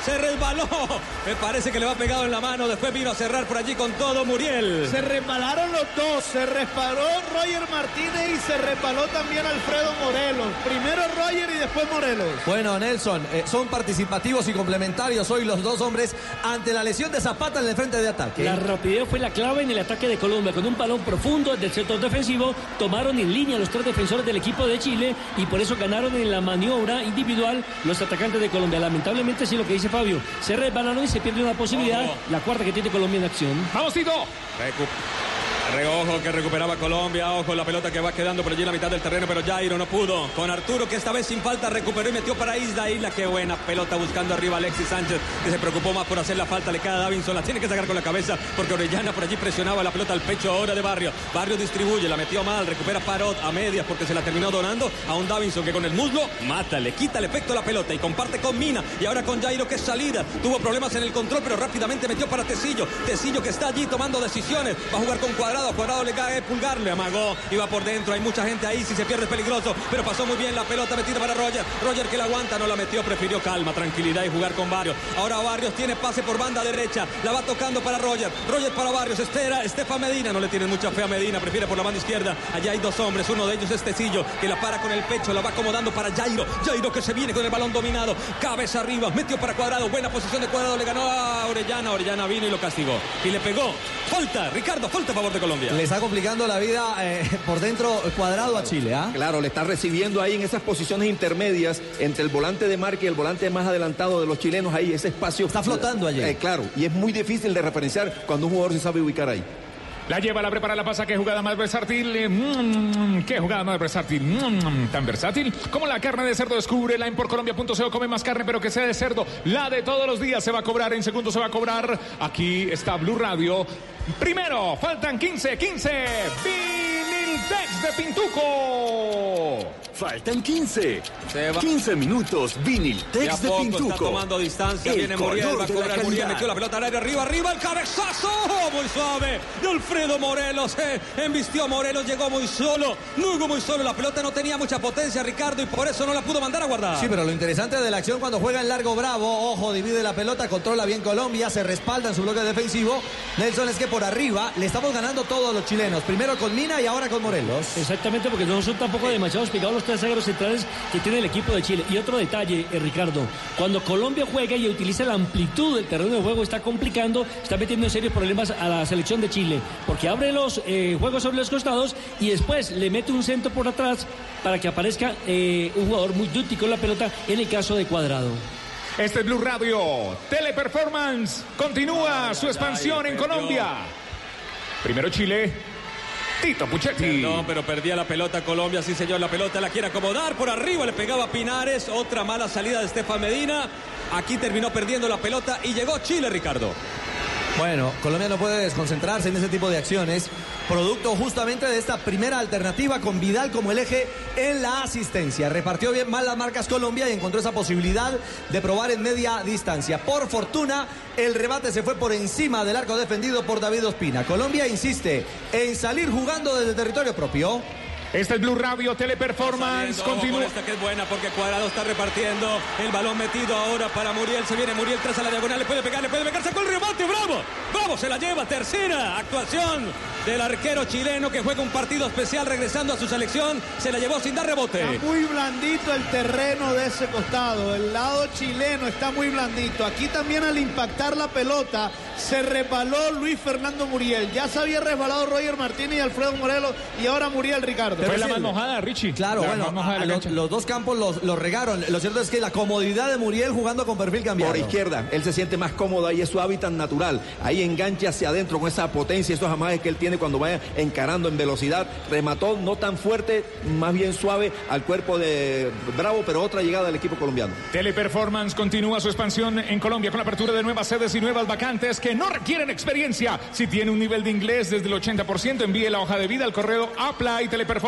Speaker 3: Se resbaló. Me parece que le va pegado en la mano. Después vino a cerrar por allí con todo Muriel.
Speaker 4: Se resbalaron los dos, se resbaló Roger Martínez y se resbaló también Alfredo Morelos. Primero Roger y después Morelos.
Speaker 2: Bueno, Nelson, eh, son participativos y complementarios hoy los dos hombres ante la lesión de Zapata en el frente de ataque.
Speaker 5: La rapidez fue la clave en el ataque de Colombia. Con un balón profundo del sector defensivo, tomaron en línea los tres defensores del equipo de Chile y por eso ganaron en la maniobra individual los atacantes de Colombia. Lamentablemente, sí lo que dice Fabio, se resbalaron y se pierde una posibilidad,
Speaker 3: Ojo.
Speaker 5: la cuarta que tiene Colombia en acción.
Speaker 1: Vamos, Tito.
Speaker 3: Reojo que recuperaba Colombia, ojo la pelota que va quedando por allí en la mitad del terreno, pero Jairo no pudo. Con Arturo que esta vez sin falta recuperó y metió para Isla. Isla, qué buena pelota buscando arriba Alexis Sánchez, que se preocupó más por hacer la falta. Le queda a Davinson, la tiene que sacar con la cabeza porque Orellana por allí presionaba la pelota al pecho ahora de Barrio. Barrio distribuye, la metió mal, recupera Parot a medias porque se la terminó donando a un Davinson que con el muslo mata, le quita el efecto la pelota y comparte con Mina. Y ahora con Jairo que es salida. Tuvo problemas en el control, pero rápidamente metió para Tecillo. Tecillo que está allí tomando decisiones. Va a jugar con Cuadrado. A Cuadrado le cae pulgar, le amagó. Iba por dentro. Hay mucha gente ahí. Si se pierde es peligroso. Pero pasó muy bien la pelota metida para Roger. Roger que la aguanta, no la metió. Prefirió calma, tranquilidad y jugar con Barrios. Ahora Barrios tiene pase por banda derecha. La va tocando para Roger. Roger para Barrios. Espera. Estefan Medina. No le tiene mucha fe a Medina. Prefiere por la banda izquierda. Allá hay dos hombres. Uno de ellos es Tecillo que la para con el pecho. La va acomodando para Jairo. Jairo que se viene con el balón dominado. Cabeza arriba. Metió para Cuadrado. Buena posición de Cuadrado. Le ganó a Orellana. Orellana vino y lo castigó. Y le pegó. Falta. Ricardo. Falta a favor de Colombia.
Speaker 2: Le está complicando la vida eh, por dentro cuadrado a Chile, ¿ah?
Speaker 7: Claro, le está recibiendo ahí en esas posiciones intermedias entre el volante de marca y el volante más adelantado de los chilenos ahí, ese espacio.
Speaker 2: Está flotando allí.
Speaker 7: Eh, claro, y es muy difícil de referenciar cuando un jugador se sabe ubicar ahí.
Speaker 1: La lleva, la prepara, la pasa. Qué jugada más versátil. eh, mm, qué jugada más versátil. mm, tan versátil como la carne de cerdo. Descúbrela en porcolombia.co. Come más carne, pero que sea de cerdo. La de todos los días se va a cobrar. En segundos se va a cobrar. Aquí está Blue Radio. Primero, faltan 15, 15. Vinil Viniltex de Pintuco.
Speaker 10: Faltan 15.
Speaker 3: Se va.
Speaker 10: 15 minutos.
Speaker 3: De a
Speaker 10: Viniltex de
Speaker 3: poco está
Speaker 10: Pintuco.
Speaker 3: tomando distancia.
Speaker 10: El
Speaker 3: Viene Muriel, va a cobrar Muriel, metió la pelota al aire, arriba, arriba, el cabezazo. Oh, muy suave. De Alfredo Morelos. Eh. Embistió a Morelos, llegó muy solo. Llegó muy solo. La pelota no tenía mucha potencia, Ricardo, y por eso no la pudo mandar a guardar.
Speaker 2: Sí, pero lo interesante de la acción cuando juega en largo Bravo, ojo, divide la pelota, controla bien Colombia, se respalda en su bloque defensivo. Nelson es que por arriba le estamos ganando todos los chilenos. Primero con Mina y ahora con Morelos.
Speaker 5: Exactamente, porque no son tampoco demasiado picados los tres zagueros centrales que tiene el equipo de Chile. Y otro detalle, eh, Ricardo, cuando Colombia juega y utiliza la amplitud del terreno de juego, está complicando, está metiendo en serios problemas a la selección de Chile, porque abre los eh, juegos sobre los costados y después le mete un centro por atrás para que aparezca eh, un jugador muy dúctil con la pelota en el caso de Cuadrado.
Speaker 1: Este es Blue Radio. Teleperformance continúa su expansión en Colombia. Primero Chile. Tito Puchetti.
Speaker 3: No, pero perdía la pelota Colombia, sí señor, la pelota la quiere acomodar, por arriba le pegaba a Pinares, otra mala salida de Estefan Medina, aquí terminó perdiendo la pelota y llegó Chile, Ricardo.
Speaker 2: Bueno, Colombia no puede desconcentrarse en ese tipo de acciones, producto justamente de esta primera alternativa con Vidal como el eje en la asistencia. Repartió bien mal las marcas Colombia y encontró esa posibilidad de probar en media distancia. Por fortuna, el rebate se fue por encima del arco defendido por David Ospina. Colombia insiste en salir jugando desde el territorio propio.
Speaker 1: Este es Blue Radio. Teleperformance continúa.
Speaker 3: esta que es buena porque Cuadrado está repartiendo el balón metido ahora para Muriel. Se viene Muriel tras a la diagonal. Le puede pegar, le puede pegar. Sacó el rebote. ¡Bravo! ¡Bravo! Se la lleva. Tercera actuación del arquero chileno que juega un partido especial regresando a su selección. Se la llevó sin dar rebote.
Speaker 4: Está muy blandito el terreno de ese costado. El lado chileno está muy blandito. Aquí también al impactar la pelota se resbaló Luis Fernando Muriel. Ya se había resbalado Roger Martínez y Alfredo Morelos y ahora Muriel Ricardo.
Speaker 1: Fue la
Speaker 2: sí,
Speaker 1: más mojada, Richie.
Speaker 2: Claro,
Speaker 1: La
Speaker 2: bueno, a-
Speaker 1: la
Speaker 2: los, dos campos los, los regaron. Lo cierto es que la comodidad de Muriel jugando con perfil cambiado.
Speaker 7: Por izquierda, él se siente más cómodo ahí, es su hábitat natural. Ahí engancha hacia adentro con esa potencia, esos amajes que él tiene cuando vaya encarando en velocidad. Remató no tan fuerte, más bien suave al cuerpo de Bravo, pero otra llegada del equipo colombiano.
Speaker 1: Teleperformance continúa su expansión en Colombia con la apertura de nuevas sedes y nuevas vacantes que no requieren experiencia. Si tiene un nivel de inglés desde el 80%, envíe la hoja de vida al correo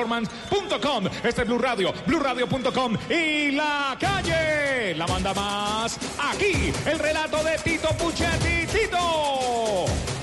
Speaker 1: applyteleperformance.com. Este es Blue Radio, blueradio.com y la calle. La manda más aquí, el relato de Tito Puchetti. Tito.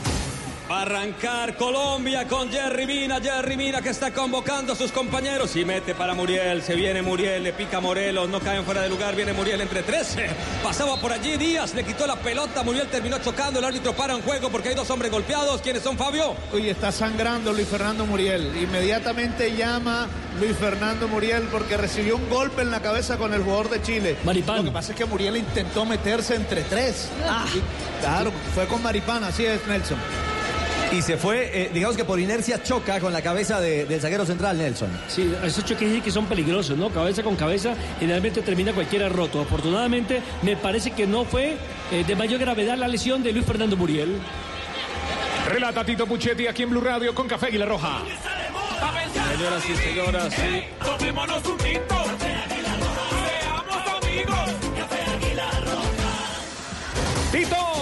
Speaker 3: Va a arrancar Colombia con Jerry Mina. Jerry Mina que está convocando a sus compañeros y mete para Muriel. Se viene Muriel, le pica Morelos, no caen fuera de lugar. Viene Muriel entre 13. Pasaba por allí Díaz, le quitó la pelota. Muriel terminó chocando. El árbitro para un juego porque hay dos hombres golpeados. ¿Quiénes son, Fabio?
Speaker 4: Oye, está sangrando Luis Fernando Muriel. Inmediatamente llama Luis Fernando Muriel porque recibió un golpe en la cabeza con el jugador de Chile.
Speaker 5: Maripán.
Speaker 4: Lo que pasa es que Muriel intentó meterse entre tres. Y, claro, fue con Maripán, así es, Nelson.
Speaker 2: Y se fue, eh, digamos que por inercia choca con la cabeza de- del zaguero central, Nelson.
Speaker 5: Sí, esos choques sí que son peligrosos, ¿no? Cabeza con cabeza, generalmente termina cualquiera roto. Afortunadamente, me parece que no fue eh, de mayor gravedad la lesión de Luis Fernando Muriel.
Speaker 1: Relata Tito Puchetti aquí en Blue Radio con Café Aguilar Roja.
Speaker 3: Señoras y señoras, sí.
Speaker 6: Tomémonos un tinto. Seamos amigos.
Speaker 1: Tito.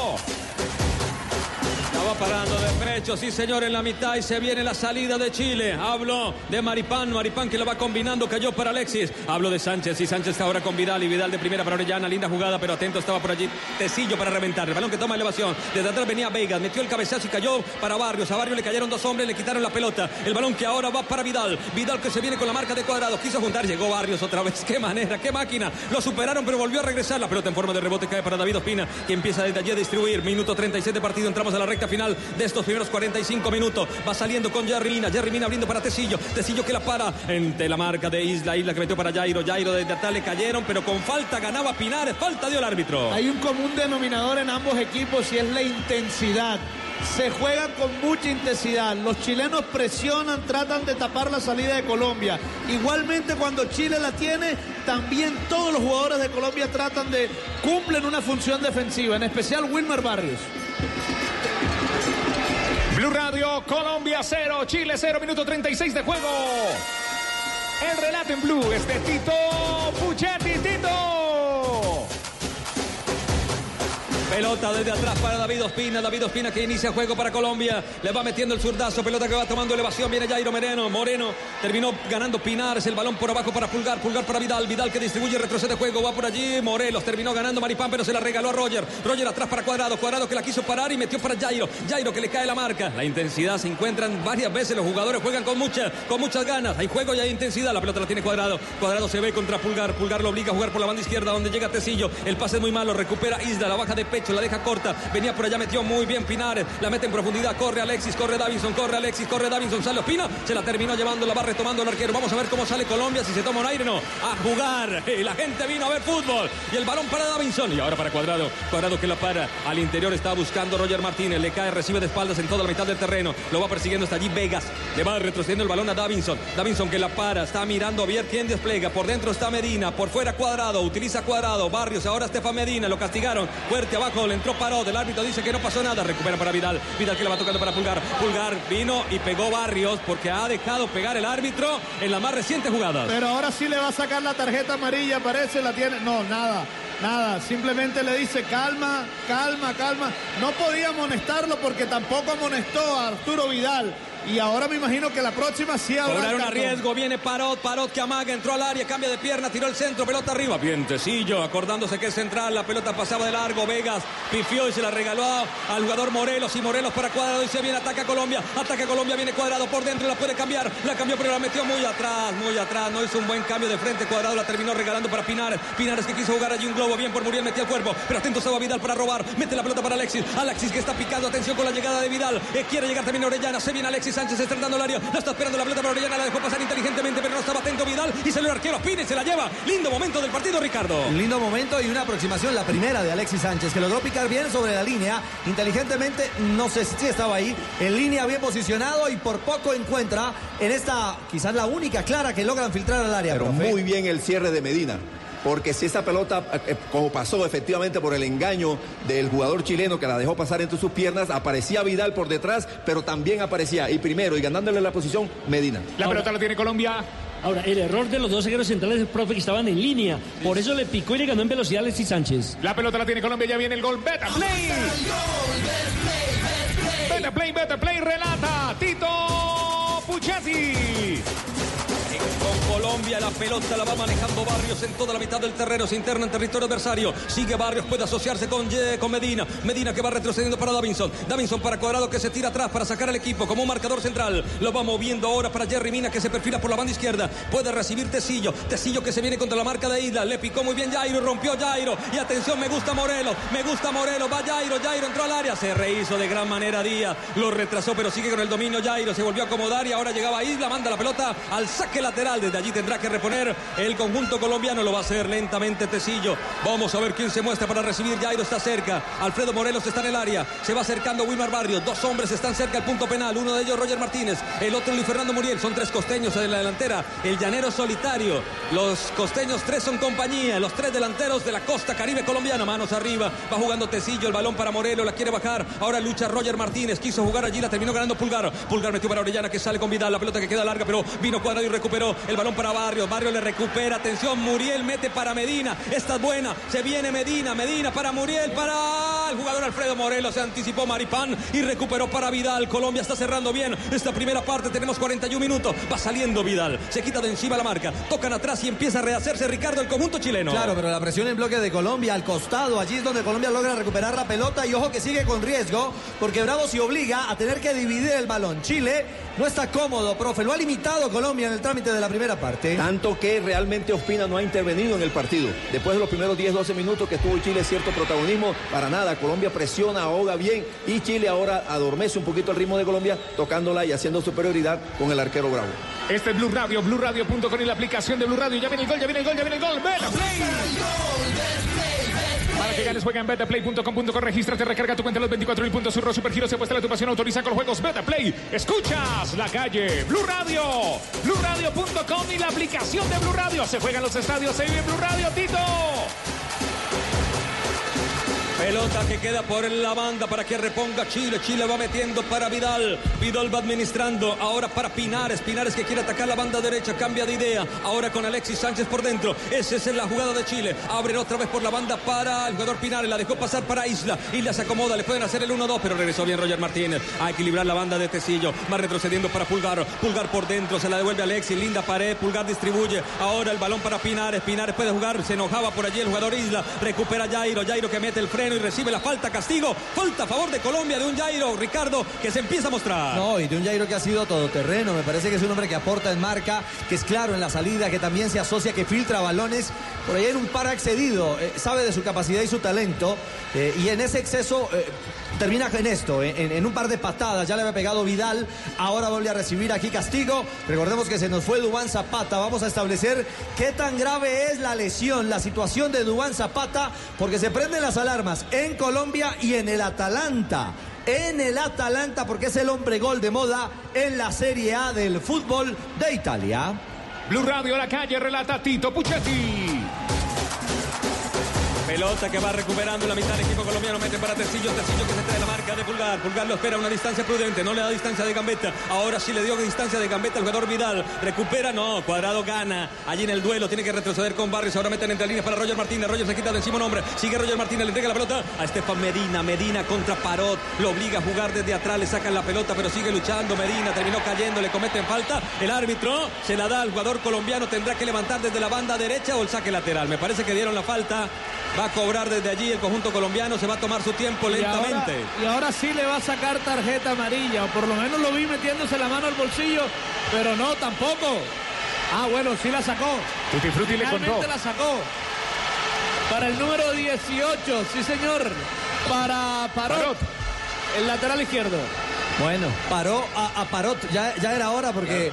Speaker 3: Parando de pecho, sí señor, en la mitad y se viene la salida de Chile. Hablo de Maripán, Maripán que lo va combinando, cayó para Alexis. Hablo de Sánchez y Sánchez ahora con Vidal y Vidal de primera para Orellana, linda jugada, pero atento estaba por allí Tecillo para reventar. El balón que toma elevación. Desde atrás venía Vegas, metió el cabezazo y cayó para Barrios. A Barrios le cayeron dos hombres, le quitaron la pelota. El balón que ahora va para Vidal. Vidal que se viene con la marca de cuadrado. Quiso juntar, llegó Barrios otra vez. [LAUGHS] Qué manera, qué máquina. Lo superaron, pero volvió a regresar. La pelota en forma de rebote cae para David Ospina, que empieza desde allí a distribuir. Minuto 37 de partido. Entramos a la recta final de estos primeros 45 minutos. Va saliendo con Jerry Mina. Mina abriendo para Tecillo. Tecillo que la para entre la marca de Isla. Isla que metió para Jairo. Jairo desde atrás le cayeron, pero con falta ganaba Pinares. Falta dio el árbitro.
Speaker 4: Hay un común denominador en ambos equipos y es la intensidad. Se juegan con mucha intensidad. Los chilenos presionan, tratan de tapar la salida de Colombia. Igualmente cuando Chile la tiene, también todos los jugadores de Colombia tratan de cumplen una función defensiva, en especial Wilmer Barrios.
Speaker 1: Blue Radio, Colombia 0, Chile 0, minuto 36 de juego. El relato en Blue es de Tito Puchetti, Tito.
Speaker 3: Pelota desde atrás para David Ospina. David Ospina que inicia juego para Colombia. Le va metiendo el zurdazo. Pelota que va tomando elevación. Viene Jairo Moreno. Moreno terminó ganando Pinares. El balón por abajo para Pulgar. Pulgar para Vidal. Vidal que distribuye, retrocede juego. Va por allí. Morelos terminó ganando Maripán, pero se la regaló a Roger. Roger atrás para Cuadrado. Cuadrado que la quiso parar y metió para Jairo. Jairo que le cae la marca. La intensidad se encuentran varias veces. Los jugadores juegan con, mucha, con muchas ganas. Hay juego y hay intensidad. La pelota la tiene Cuadrado. Cuadrado se ve contra Pulgar. Pulgar lo obliga a jugar por la banda izquierda donde llega Tecillo. El pase es muy malo. Recupera Isla. La baja de pecho. La deja corta. Venía por allá. Metió muy bien Pinares. La mete en profundidad. Corre Alexis. Corre Davinson. Corre Alexis. Corre Davinson. Sale Ospina. Se la terminó llevando. La va retomando el arquero. Vamos a ver cómo sale Colombia. Si se toma un aire no. A jugar. La gente vino a ver fútbol. Y el balón para Davinson. Y ahora para Cuadrado. Cuadrado que la para. Al interior está buscando Roger Martínez. Le cae. Recibe de espaldas en toda la mitad del terreno. Lo va persiguiendo hasta allí Vegas. Le va retrocediendo el balón a Davinson. Davinson que la para. Está mirando a ver quién despliega. Por dentro está Medina. Por fuera Cuadrado. Utiliza Cuadrado. Barrios. Ahora Estefan Medina. Lo castigaron. Fuerte abajo. Le entró Paró. El árbitro dice que no pasó nada. Recupera para Vidal. Vidal que le va tocando para Pulgar. Pulgar vino y pegó Barrios porque ha dejado pegar el árbitro en la más reciente jugada.
Speaker 4: Pero ahora sí le va a sacar la tarjeta amarilla, parece, la tiene. No, nada. Nada, simplemente le dice calma, calma, calma. No podía amonestarlo porque tampoco amonestó a Arturo Vidal. Y ahora me imagino que la próxima sí habrá
Speaker 3: Cobraron a riesgo, viene Parot, Parot que amaga, entró al área, cambia de pierna, tiró el centro, pelota arriba, vientecillo, acordándose que es central, la pelota pasaba de largo, Vegas pifió y se la regaló al jugador Morelos y Morelos para Cuadrado, dice bien, ataca Colombia, ataca Colombia, viene Cuadrado por dentro, la puede cambiar, la cambió pero la metió muy atrás, muy atrás, no hizo un buen cambio de frente, Cuadrado la terminó regalando para Pinares, Pinares que quiso jugar allí un globo, bien por Muriel, metió el cuerpo, pero atento estaba Vidal para robar, mete la pelota para Alexis, Alexis que está picando, atención con la llegada de Vidal, eh, quiere llegar también Orellana, se viene Alexis Sánchez, está entrando al área, la está esperando la pelota para Orellana, la dejó pasar inteligentemente, pero no estaba atento Vidal y salió el arquero Pina y se la lleva, lindo momento del partido Ricardo.
Speaker 2: Un lindo momento y una aproximación, la primera de Alexis Sánchez, que logró picar bien sobre la línea, inteligentemente, no sé si estaba ahí, en línea bien posicionado y por poco encuentra en esta, quizás la única clara que logran filtrar al área.
Speaker 7: Pero
Speaker 2: profe.
Speaker 7: muy bien el cierre de Medina. Porque si esa pelota, eh, eh, como pasó efectivamente por el engaño del jugador chileno que la dejó pasar entre sus piernas, aparecía Vidal por detrás, pero también aparecía, y primero, y ganándole la posición, Medina.
Speaker 1: La pelota la tiene Colombia.
Speaker 5: Ahora, el error de los dos zagueros centrales del profe que estaban en línea. Por eso le picó y le ganó en velocidad a Alexis Sánchez.
Speaker 1: La pelota la tiene Colombia, ya viene el gol. Beta Play. Beta Play, Beta Play, relata Tito Puchetti.
Speaker 3: Con Colombia la pelota la va manejando Barrios en toda la mitad del terreno, se interna en territorio adversario. Sigue Barrios, puede asociarse con, con Medina. Medina que va retrocediendo para Davinson. Davinson para Cuadrado que se tira atrás para sacar al equipo como un marcador central. Lo va moviendo ahora para Jerry Mina que se perfila por la banda izquierda. Puede recibir Tecillo. Tecillo que se viene contra la marca de Isla. Le picó muy bien Jairo, rompió Jairo. Y atención, me gusta Morelos. Me gusta Morelos. Va Jairo, Jairo entró al área. Se rehizo de gran manera Díaz. Lo retrasó, pero sigue con el dominio Jairo. Se volvió a acomodar y ahora llegaba Isla. Manda la pelota al saque lateral. Desde allí tendrá que reponer el conjunto colombiano. Lo va a hacer lentamente Tecillo. Vamos a ver quién se muestra para recibir. Jairo está cerca. Alfredo Morelos está en el área. Se va acercando Wilmar Barrio. Dos hombres están cerca del punto penal. Uno de ellos Roger Martínez. El otro Luis Fernando Muriel. Son tres costeños en la delantera. El llanero solitario. Los costeños tres son compañía. Los tres delanteros de la costa caribe colombiana. Manos arriba. Va jugando Tecillo. El balón para Morelos. La quiere bajar. Ahora lucha Roger Martínez. Quiso jugar allí. La terminó ganando Pulgar. Pulgar metió para Orellana que sale con Vidal. La pelota que queda larga. Pero vino cuadrado y recuperó. El balón para Barrio. Barrio le recupera. Atención. Muriel mete para Medina. Esta es buena. Se viene Medina. Medina para Muriel. Para el jugador Alfredo Morelos. Se anticipó Maripán y recuperó para Vidal. Colombia está cerrando bien esta primera parte. Tenemos 41 minutos. Va saliendo Vidal. Se quita de encima la marca. Tocan atrás y empieza a rehacerse Ricardo el conjunto chileno.
Speaker 2: Claro, pero la presión en bloque de Colombia al costado, allí es donde Colombia logra recuperar la pelota y ojo que sigue con riesgo, porque Bravo se obliga a tener que dividir el balón. Chile no está cómodo, profe, lo ha limitado Colombia en el trámite de la primera parte.
Speaker 7: Tanto que realmente Ospina no ha intervenido en el partido. Después de los primeros 10-12 minutos que tuvo Chile cierto protagonismo, para nada. Colombia presiona, ahoga bien y Chile ahora adormece un poquito el ritmo de Colombia, tocándola y haciendo superioridad con el arquero Bravo.
Speaker 1: Este es Blue Radio, BlueRadio.com y la aplicación de Blue Radio. Ya viene el gol, ya viene el gol, ya viene el gol. Play. Para que ganes, juega en betaplay.com.co. Regístrate, recarga tu cuenta en los 24 puntos. Surro Supergiro se puesta la tu pasión. Autoriza con juegos Betaplay. Escuchas la calle. Blue Radio. BlueRadio.com y la aplicación de Blue Radio. Se juegan los estadios. Se vive Blue Radio, Tito.
Speaker 3: Pelota que queda por la banda para que reponga Chile. Chile va metiendo para Vidal. Vidal va administrando. Ahora para Pinares. Pinares que quiere atacar la banda derecha. Cambia de idea. Ahora con Alexis Sánchez por dentro. Esa es la jugada de Chile. Abren otra vez por la banda para el jugador Pinares. La dejó pasar para Isla. Isla se acomoda. Le pueden hacer el 1-2. Pero regresó bien Roger Martínez. A equilibrar la banda de Tecillo. Va retrocediendo para Pulgar. Pulgar por dentro. Se la devuelve Alexis. Linda pared. Pulgar distribuye. Ahora el balón para Pinares. Pinares puede jugar. Se enojaba por allí el jugador Isla. Recupera Jairo. Jairo que mete el freno y recibe la falta. Castigo. Falta a favor de Colombia de un Jairo. Ricardo que se empieza a mostrar.
Speaker 2: No, y de un Jairo que ha sido todoterreno. Me parece que es un hombre que aporta en marca, que es claro en la salida, que también se asocia, que filtra balones. Por ahí en un par accedido. eh, sabe de su capacidad y su talento. eh, y en ese exceso. eh, Termina en esto, en, un par de patadas, ya le había pegado Vidal, ahora vuelve a recibir aquí castigo. Recordemos que se nos fue Dubán Zapata, vamos a establecer qué tan grave es la lesión, la situación de Dubán Zapata, porque se prenden las alarmas en Colombia y en el Atalanta en el Atalanta porque es el hombre gol de moda en la Serie A del fútbol de Italia.
Speaker 1: Blue Radio la calle relata Tito Puchetti.
Speaker 3: Pelota que va recuperando la mitad del equipo colombiano. Mete para Tecillo. Tecillo que se trae la marca de Pulgar. Pulgar lo espera a una distancia prudente. No le da distancia de gambeta. Ahora sí le dio distancia de gambeta al jugador Vidal. Recupera. No. Cuadrado gana. Allí en el duelo. Tiene que retroceder con Barrios. Ahora meten entre líneas para Roger Martínez. Roger se quita de encima un. Sigue Roger Martínez. Le entrega la pelota a Estefan Medina. Medina contra Parot. Lo obliga a jugar desde atrás. Le sacan la pelota. Pero sigue luchando. Medina terminó cayendo. Le cometen falta. El árbitro se la da al jugador colombiano. Tendrá que levantar desde la banda derecha o el saque lateral. Me parece que dieron la falta. Va a cobrar desde allí el conjunto colombiano. Se va a tomar su tiempo
Speaker 8: Y ahora,
Speaker 3: lentamente.
Speaker 8: y ahora sí le va a sacar tarjeta amarilla, o por lo menos lo vi metiéndose la mano al bolsillo, pero no, tampoco. Ah, bueno, sí la sacó.
Speaker 1: Tutti Frutti le contó.
Speaker 8: la sacó. Para el número 18, sí señor. Para Parot,
Speaker 1: Parot.
Speaker 8: el lateral izquierdo.
Speaker 2: Bueno, paró a, a Parot, ya, ya era hora porque,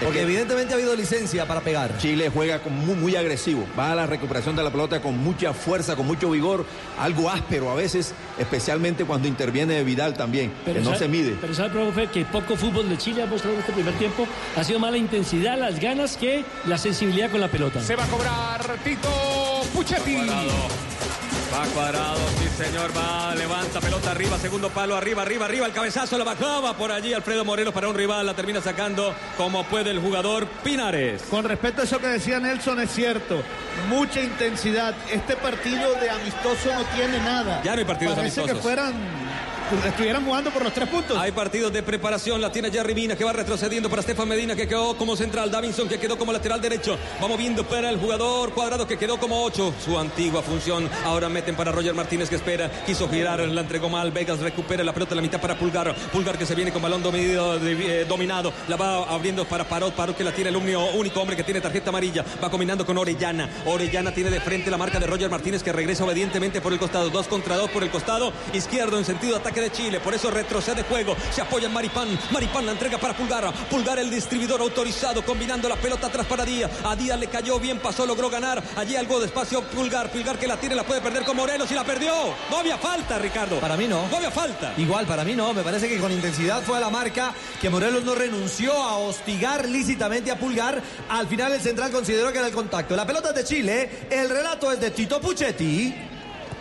Speaker 2: porque
Speaker 7: que-
Speaker 2: evidentemente ha habido licencia para pegar.
Speaker 7: Chile juega con muy, muy agresivo, va a la recuperación de la pelota con mucha fuerza, con mucho vigor, algo áspero a veces, especialmente cuando interviene Vidal también, que no se mide.
Speaker 5: Pero sabe, profe, que poco fútbol de Chile ha mostrado en este primer tiempo. Ha sido más la intensidad, las ganas que la sensibilidad con la pelota.
Speaker 1: Se va a cobrar Tito Puchetti.
Speaker 3: Va cuadrado, sí señor, va, levanta pelota arriba, segundo palo, arriba, arriba, arriba, el cabezazo, la bajaba por allí Alfredo Morelos para un rival, la termina sacando como puede el jugador Pinares.
Speaker 4: Con respecto a eso que decía Nelson, es cierto. Mucha intensidad. Este partido de amistoso no tiene nada.
Speaker 3: Ya no hay partidos
Speaker 4: Parece
Speaker 3: amistosos.
Speaker 4: que fueran, [LAUGHS] estuvieran jugando por los tres puntos.
Speaker 3: Hay partidos de preparación, la tiene Jerry Mina que va retrocediendo para Estefan Medina que quedó como central, Davinson que quedó como lateral derecho, va moviendo para el jugador cuadrado que quedó como 8, su antigua función, ahora meten para Roger Martínez que espera, quiso girar, la entregó mal, Vegas recupera la pelota en la mitad para Pulgar, Pulgar que se viene con balón dominado, eh, dominado. La va abriendo para Parot, Parot que la tiene el único, único hombre que tiene tarjeta amarilla, va combinando con Orellana, Orellana tiene de frente la marca de Roger Martínez que regresa obedientemente por el costado, dos contra dos por el costado. Izquierdo en sentido de ataque de Chile, por eso retrocede juego, se apoya en Maripán, Maripán la entrega para Pulgar, Pulgar el distribuidor autorizado, combinando la pelota atrás para Díaz, a Díaz le cayó bien, pasó, logró ganar, allí algo de espacio Pulgar, Pulgar que la tiene, la puede perder con Morelos y la perdió, no había falta Ricardo,
Speaker 2: Para mí no.
Speaker 3: no había falta.
Speaker 2: Igual, para mí no, me parece que con intensidad fue a la marca, que Morelos no renunció a hostigar lícitamente a Pulgar. Al final el central consideró que era el contacto. La pelota es de Chile, el relato es de Tito Puchetti.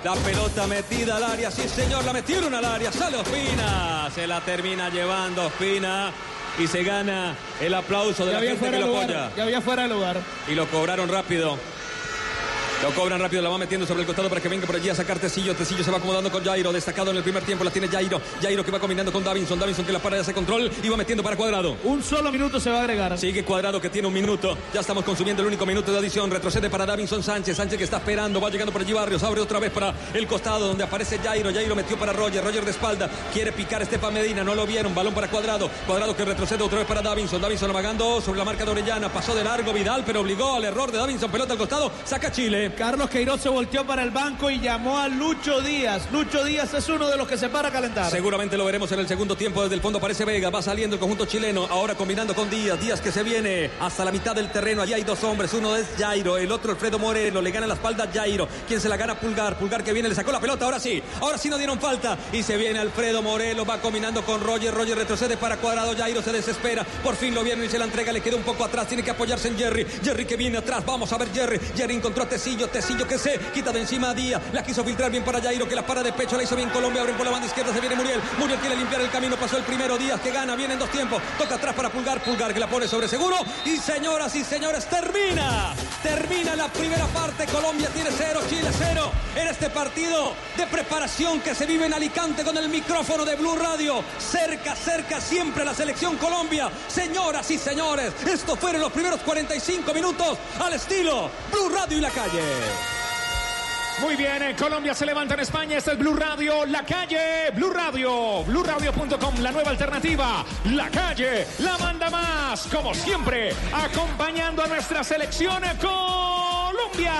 Speaker 3: La pelota metida al área, sí señor, la metieron al área, sale Ospina, se la termina llevando Ospina y se gana el aplauso de
Speaker 8: Ya
Speaker 3: la gente que lo apoya.
Speaker 8: Ya había fuera de lugar.
Speaker 3: Y lo cobraron rápido. Lo cobran rápido, la va metiendo sobre el costado para que venga por allí a sacar Tecillo. Tecillo se va acomodando con Jairo, destacado en el primer tiempo, la tiene Jairo. Jairo que va combinando con Davinson. Davinson que la para de ese control y va metiendo para Cuadrado.
Speaker 8: Un solo minuto se va a agregar.
Speaker 3: Sigue Cuadrado que tiene un minuto. Ya estamos consumiendo el único minuto de adición. Retrocede para Davinson Sánchez. Sánchez que está esperando. Va llegando por allí Barrios. Abre otra vez para el costado donde aparece Jairo. Jairo metió para Roger. Roger de espalda. Quiere picar Estefan Medina. No lo vieron. Balón para Cuadrado. Cuadrado que retrocede otra vez para Davinson. Davinson amagando sobre la marca de Orellana. Pasó de largo Vidal, pero obligó al error de Davinson. Pelota al costado. Saca Chile.
Speaker 8: Carlos Queiroz se volteó para el banco y llamó a Lucho Díaz. Lucho Díaz es uno de los que se para a calentar.
Speaker 3: Seguramente lo veremos en el segundo tiempo. Desde el fondo aparece Vega. Va saliendo el conjunto chileno. Ahora combinando con Díaz. Díaz que se viene hasta la mitad del terreno. Allí hay dos hombres. Uno es Jairo. El otro Alfredo Moreno. Le gana la espalda Jairo. Quien se la gana Pulgar. Pulgar que viene. Le sacó la pelota. Ahora sí. Ahora sí no dieron falta. Y se viene Alfredo Moreno. Va combinando con Roger. Roger retrocede para Cuadrado. Jairo se desespera. Por fin lo vieron y se la entrega. Le queda un poco atrás. Tiene que apoyarse en Jerry. Jerry que viene atrás. Vamos a ver Jerry. Jerry encontró a Tecillo. Tecillo, Tecillo que se quita de encima a Díaz. La quiso filtrar bien para Jairo, que la para de pecho, la hizo bien Colombia. Abren por la banda izquierda, se viene Muriel. Muriel quiere limpiar el camino, pasó el primero. Díaz que gana, viene en dos tiempos. Toca atrás para Pulgar, Pulgar que la pone sobre seguro. Y señoras y señores, termina. Termina la primera parte. Colombia tiene cero, Chile cero. En este partido de preparación que se vive en Alicante con el micrófono de Blue Radio. Cerca, cerca siempre la selección Colombia. Señoras y señores, estos fueron los primeros 45 minutos al estilo Blue Radio y la calle.
Speaker 1: Muy bien, Colombia se levanta en España. Este es Blue Radio, la calle, Blue Radio, BlueRadio.com, la nueva alternativa. La calle, la manda más, como siempre, acompañando a nuestra selección Colombia.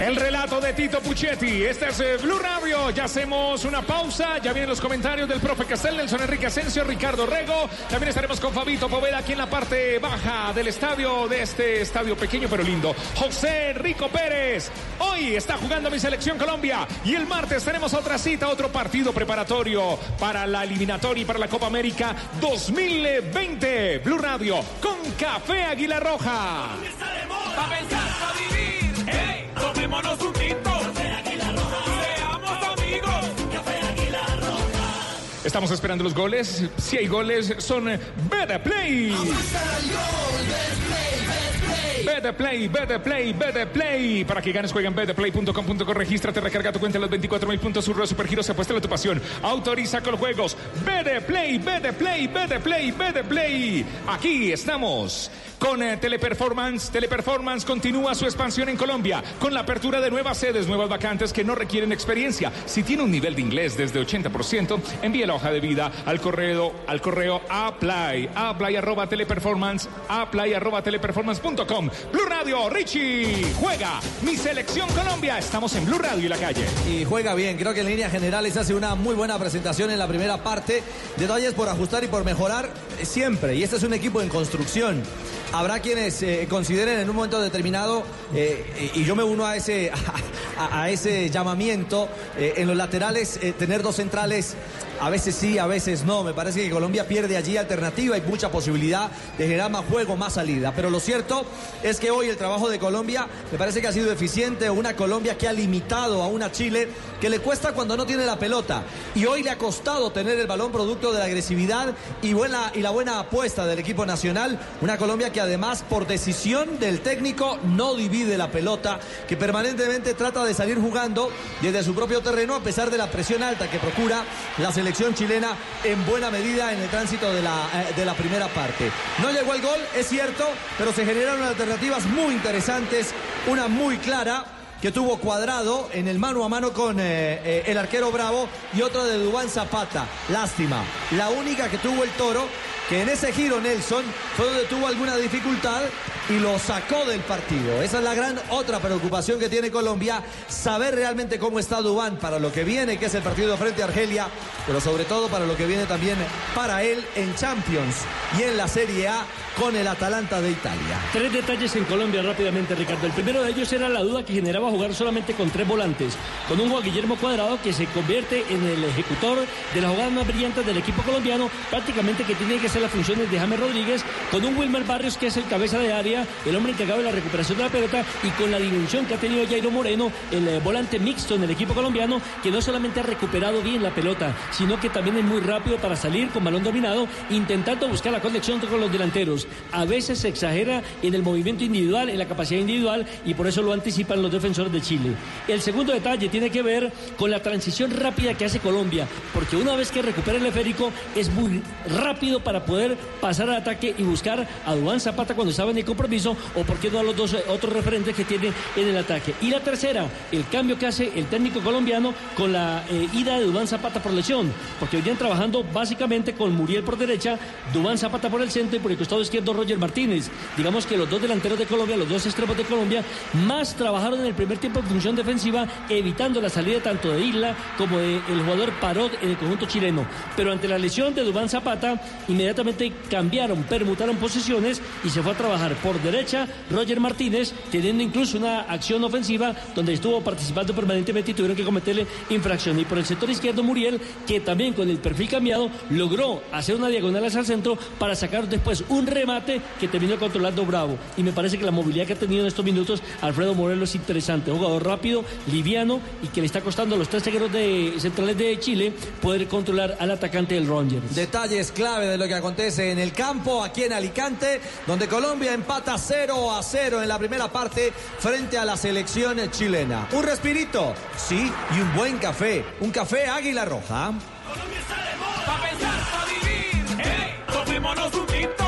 Speaker 6: El
Speaker 1: relato de Tito Puchetti. Este es eh, Blue Radio. Ya hacemos una pausa. Ya vienen los comentarios del profe Castel, Nelson Enrique Asensio, Ricardo Rego. También estaremos con Fabito Poveda aquí en la parte baja del estadio, de este estadio pequeño pero lindo. José Rico Pérez. Hoy está jugando mi selección Colombia. Y el martes tenemos otra cita, otro partido preparatorio para la eliminatoria y para la Copa América 2020. Blue Radio con Café Águila Roja.
Speaker 6: Tomémonos un tinto.
Speaker 1: Estamos esperando los goles. Si hay goles, son Better Play. Better Play, Better Play, Better Play. Para que ganes, juega en betterplay.com.co. Regístrate, recarga tu cuenta en los 24 mil puntos. Surro Supergiros, apuesta a tu pasión. Autoriza con juegos. Better Play, Better Play, Better Play, Better Play. Aquí estamos. Con eh, Teleperformance, Teleperformance continúa su expansión en Colombia con la apertura de nuevas sedes, nuevas vacantes que no requieren experiencia. Si tiene un nivel de inglés desde 80%, envíe la hoja de vida al correo al correo apply, apply arroba teleperformance, apply arroba teleperformance.com. Blue Radio, Richie, juega mi selección Colombia. Estamos en Blue Radio y la calle.
Speaker 2: Y juega bien, creo que en líneas generales hace una muy buena presentación en la primera parte. Detalles por ajustar y por mejorar eh, siempre. Y este es un equipo en construcción. Habrá quienes eh, consideren en un momento determinado, eh, y yo me uno a ese, [LAUGHS] a, ese llamamiento, eh, en los laterales tener dos centrales, a veces sí, a veces no. Me parece que Colombia pierde allí alternativa, hay mucha posibilidad de generar más juego, más salida. Pero lo cierto es que hoy el trabajo de Colombia me parece que ha sido eficiente, una Colombia que ha limitado a una Chile que le cuesta cuando no tiene la pelota. Y hoy le ha costado tener el balón producto de la agresividad y, buena, y la buena apuesta del equipo nacional. Una Colombia que además por decisión del técnico no divide la pelota, que permanentemente trata de salir jugando desde su propio terreno a pesar de la presión alta que procura la selección chilena en buena medida en el tránsito de la, eh, de la primera parte. No llegó el gol, es cierto, pero se generaron alternativas muy interesantes, una muy clara que tuvo cuadrado en el mano a mano con eh, eh, el arquero Bravo y otra de Dubán Zapata. Lástima. La única que tuvo el toro, que en ese giro Nelson fue donde tuvo alguna dificultad y lo sacó del partido. Esa es la gran otra preocupación que tiene Colombia, saber realmente cómo está Dubán para lo que viene, que es el partido frente a Argelia, pero sobre todo para lo que viene también para él en Champions y en la Serie A con el Atalanta de Italia.
Speaker 5: Tres detalles en Colombia rápidamente, Ricardo. El primero de ellos era la duda que generaba jugar solamente con tres volantes. Con un Juan Guillermo Cuadrado que se convierte en el ejecutor de las jugadas más brillantes del equipo colombiano, prácticamente que tiene que hacer las funciones de James Rodríguez, con un Wilmer Barrios que es el cabeza de área, el hombre encargado de la recuperación de la pelota y con la dimensión que ha tenido Jairo Moreno, el eh, volante mixto en el equipo colombiano, que no solamente ha recuperado bien la pelota, sino que también es muy rápido para salir con balón dominado, intentando buscar la conexión con los delanteros. A veces se exagera en el movimiento individual, en la capacidad individual, y por eso lo anticipan los defensores de Chile. El segundo detalle tiene que ver con la transición rápida que hace Colombia, porque una vez que recupera el esférico es muy rápido para poder pasar al ataque y buscar a Dubán Zapata cuando estaba en el compromiso, o por qué no a los dos eh, otros referentes que tiene en el ataque. Y la tercera, el cambio que hace el técnico colombiano con la eh, ida de Dubán Zapata por lesión, porque venían trabajando básicamente con Muriel por derecha, Dubán Zapata por el centro y por el costado izquierdo Roger Martínez. Digamos que los dos delanteros de Colombia, los dos extremos de Colombia, más trabajaron en el primer tiempo en función defensiva, evitando la salida tanto de Isla como del jugador Parot en el conjunto chileno. Pero ante la lesión de Dubán Zapata, inmediatamente cambiaron, permutaron posiciones y se fue a trabajar por por derecha Roger Martínez, teniendo incluso una acción ofensiva donde estuvo participando permanentemente y tuvieron que cometerle infracción. Y por el sector izquierdo Muriel, que también con el perfil cambiado logró hacer una diagonal hacia el centro para sacar después un remate que terminó controlando Bravo. Y me parece que la movilidad que ha tenido en estos minutos Alfredo Morelos es interesante. Jugador rápido, liviano y que le está costando a los tres zagueros de, centrales de Chile poder controlar al atacante del Rangers.
Speaker 2: Detalles clave de lo que acontece en el campo aquí en Alicante, donde Colombia empata 0 a 0 en la primera parte frente a la selección chilena. Un respirito, sí, y un buen café. Un café Águila Roja.
Speaker 6: Pa' pensar, pa' vivir. Hey, tomémonos un tinto.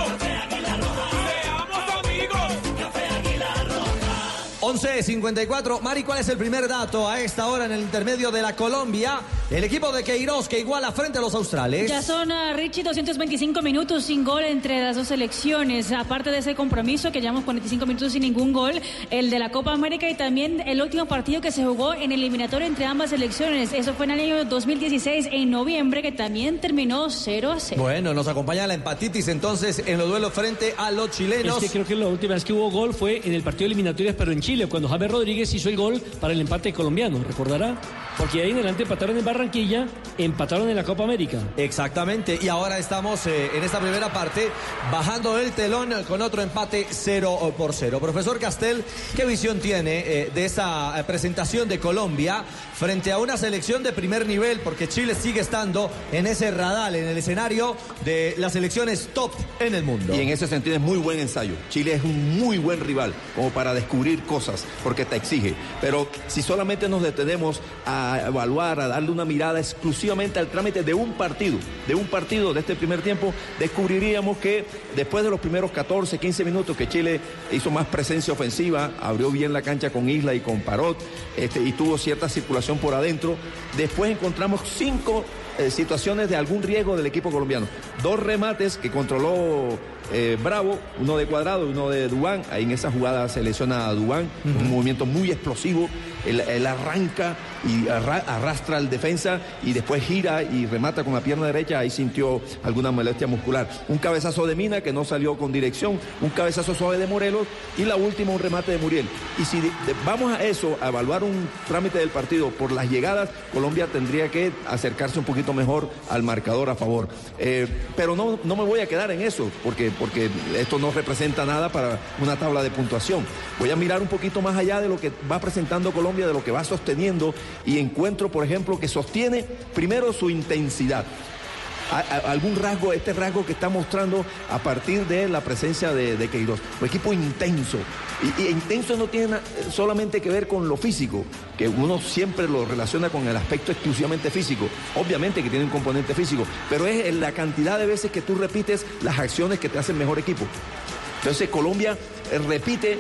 Speaker 2: 11.54. Mari, ¿cuál es el primer dato a esta hora en el intermedio de la Colombia? El equipo de Queiroz que iguala frente a los australes.
Speaker 9: Ya son, ah, Richie, 225 minutos sin gol entre las dos selecciones. Aparte de ese compromiso, que llevamos 45 minutos sin ningún gol, el de la Copa América y también el último partido que se jugó en el eliminatorio entre ambas selecciones. Eso fue en el año 2016, en noviembre, que también terminó 0 a 0.
Speaker 2: Bueno, nos acompaña la empatitis entonces en los duelos frente a los chilenos.
Speaker 5: Es que creo que la última vez que hubo gol fue en el partido eliminatorio, pero en Chile, cuando Javier Rodríguez hizo el gol para el empate colombiano, ¿recordará? Porque ahí en adelante empataron en Barranquilla, empataron en la Copa América.
Speaker 2: Exactamente, y ahora estamos eh, en esta primera parte bajando el telón con otro empate 0 por 0. Profesor Castel, ¿qué visión tiene eh, de esa eh, presentación de Colombia frente a una selección de primer nivel? Porque Chile sigue estando en ese radar, en el escenario de las selecciones top en el mundo.
Speaker 7: Y en ese sentido es muy buen ensayo. Chile es un muy buen rival como para descubrir cosas, porque te exige. Pero si solamente nos detenemos a evaluar, a darle una mirada exclusivamente al trámite de un partido, de un partido de este primer tiempo, descubriríamos que después de los primeros 14, 15 minutos que Chile hizo más presencia ofensiva, abrió bien la cancha con Isla y con Parot, este, y tuvo cierta circulación por adentro, después encontramos cinco eh, situaciones de algún riesgo del equipo colombiano. Dos remates que controló eh, Bravo, uno de Cuadrado y uno de Dubán. Ahí en esa jugada se lesiona a Dubán, un movimiento muy explosivo. Él, arranca y arra- arrastra al defensa y después gira y remata con la pierna derecha. Ahí sintió alguna molestia muscular. Un cabezazo de Mina que no salió con dirección, un cabezazo suave de Morelos y la última un remate de Muriel. Y si vamos a eso, a evaluar un trámite del partido por las llegadas, Colombia tendría que acercarse un poquito mejor al marcador a favor. Eh, pero no, no me voy a quedar en eso, porque, porque esto no representa nada para una tabla de puntuación. Voy a mirar un poquito más allá de lo que va presentando Colombia, de lo que va sosteniendo, y encuentro, por ejemplo, que sostiene primero su intensidad. Algún rasgo, este rasgo que está mostrando a partir de la presencia de, de Queiroz. Un equipo intenso. Y, y intenso no tiene solamente que ver con lo físico, que uno siempre lo relaciona con el aspecto exclusivamente físico. Obviamente que tiene un componente físico, pero es la cantidad de veces que tú repites las acciones que te hacen mejor equipo. Entonces Colombia eh, repite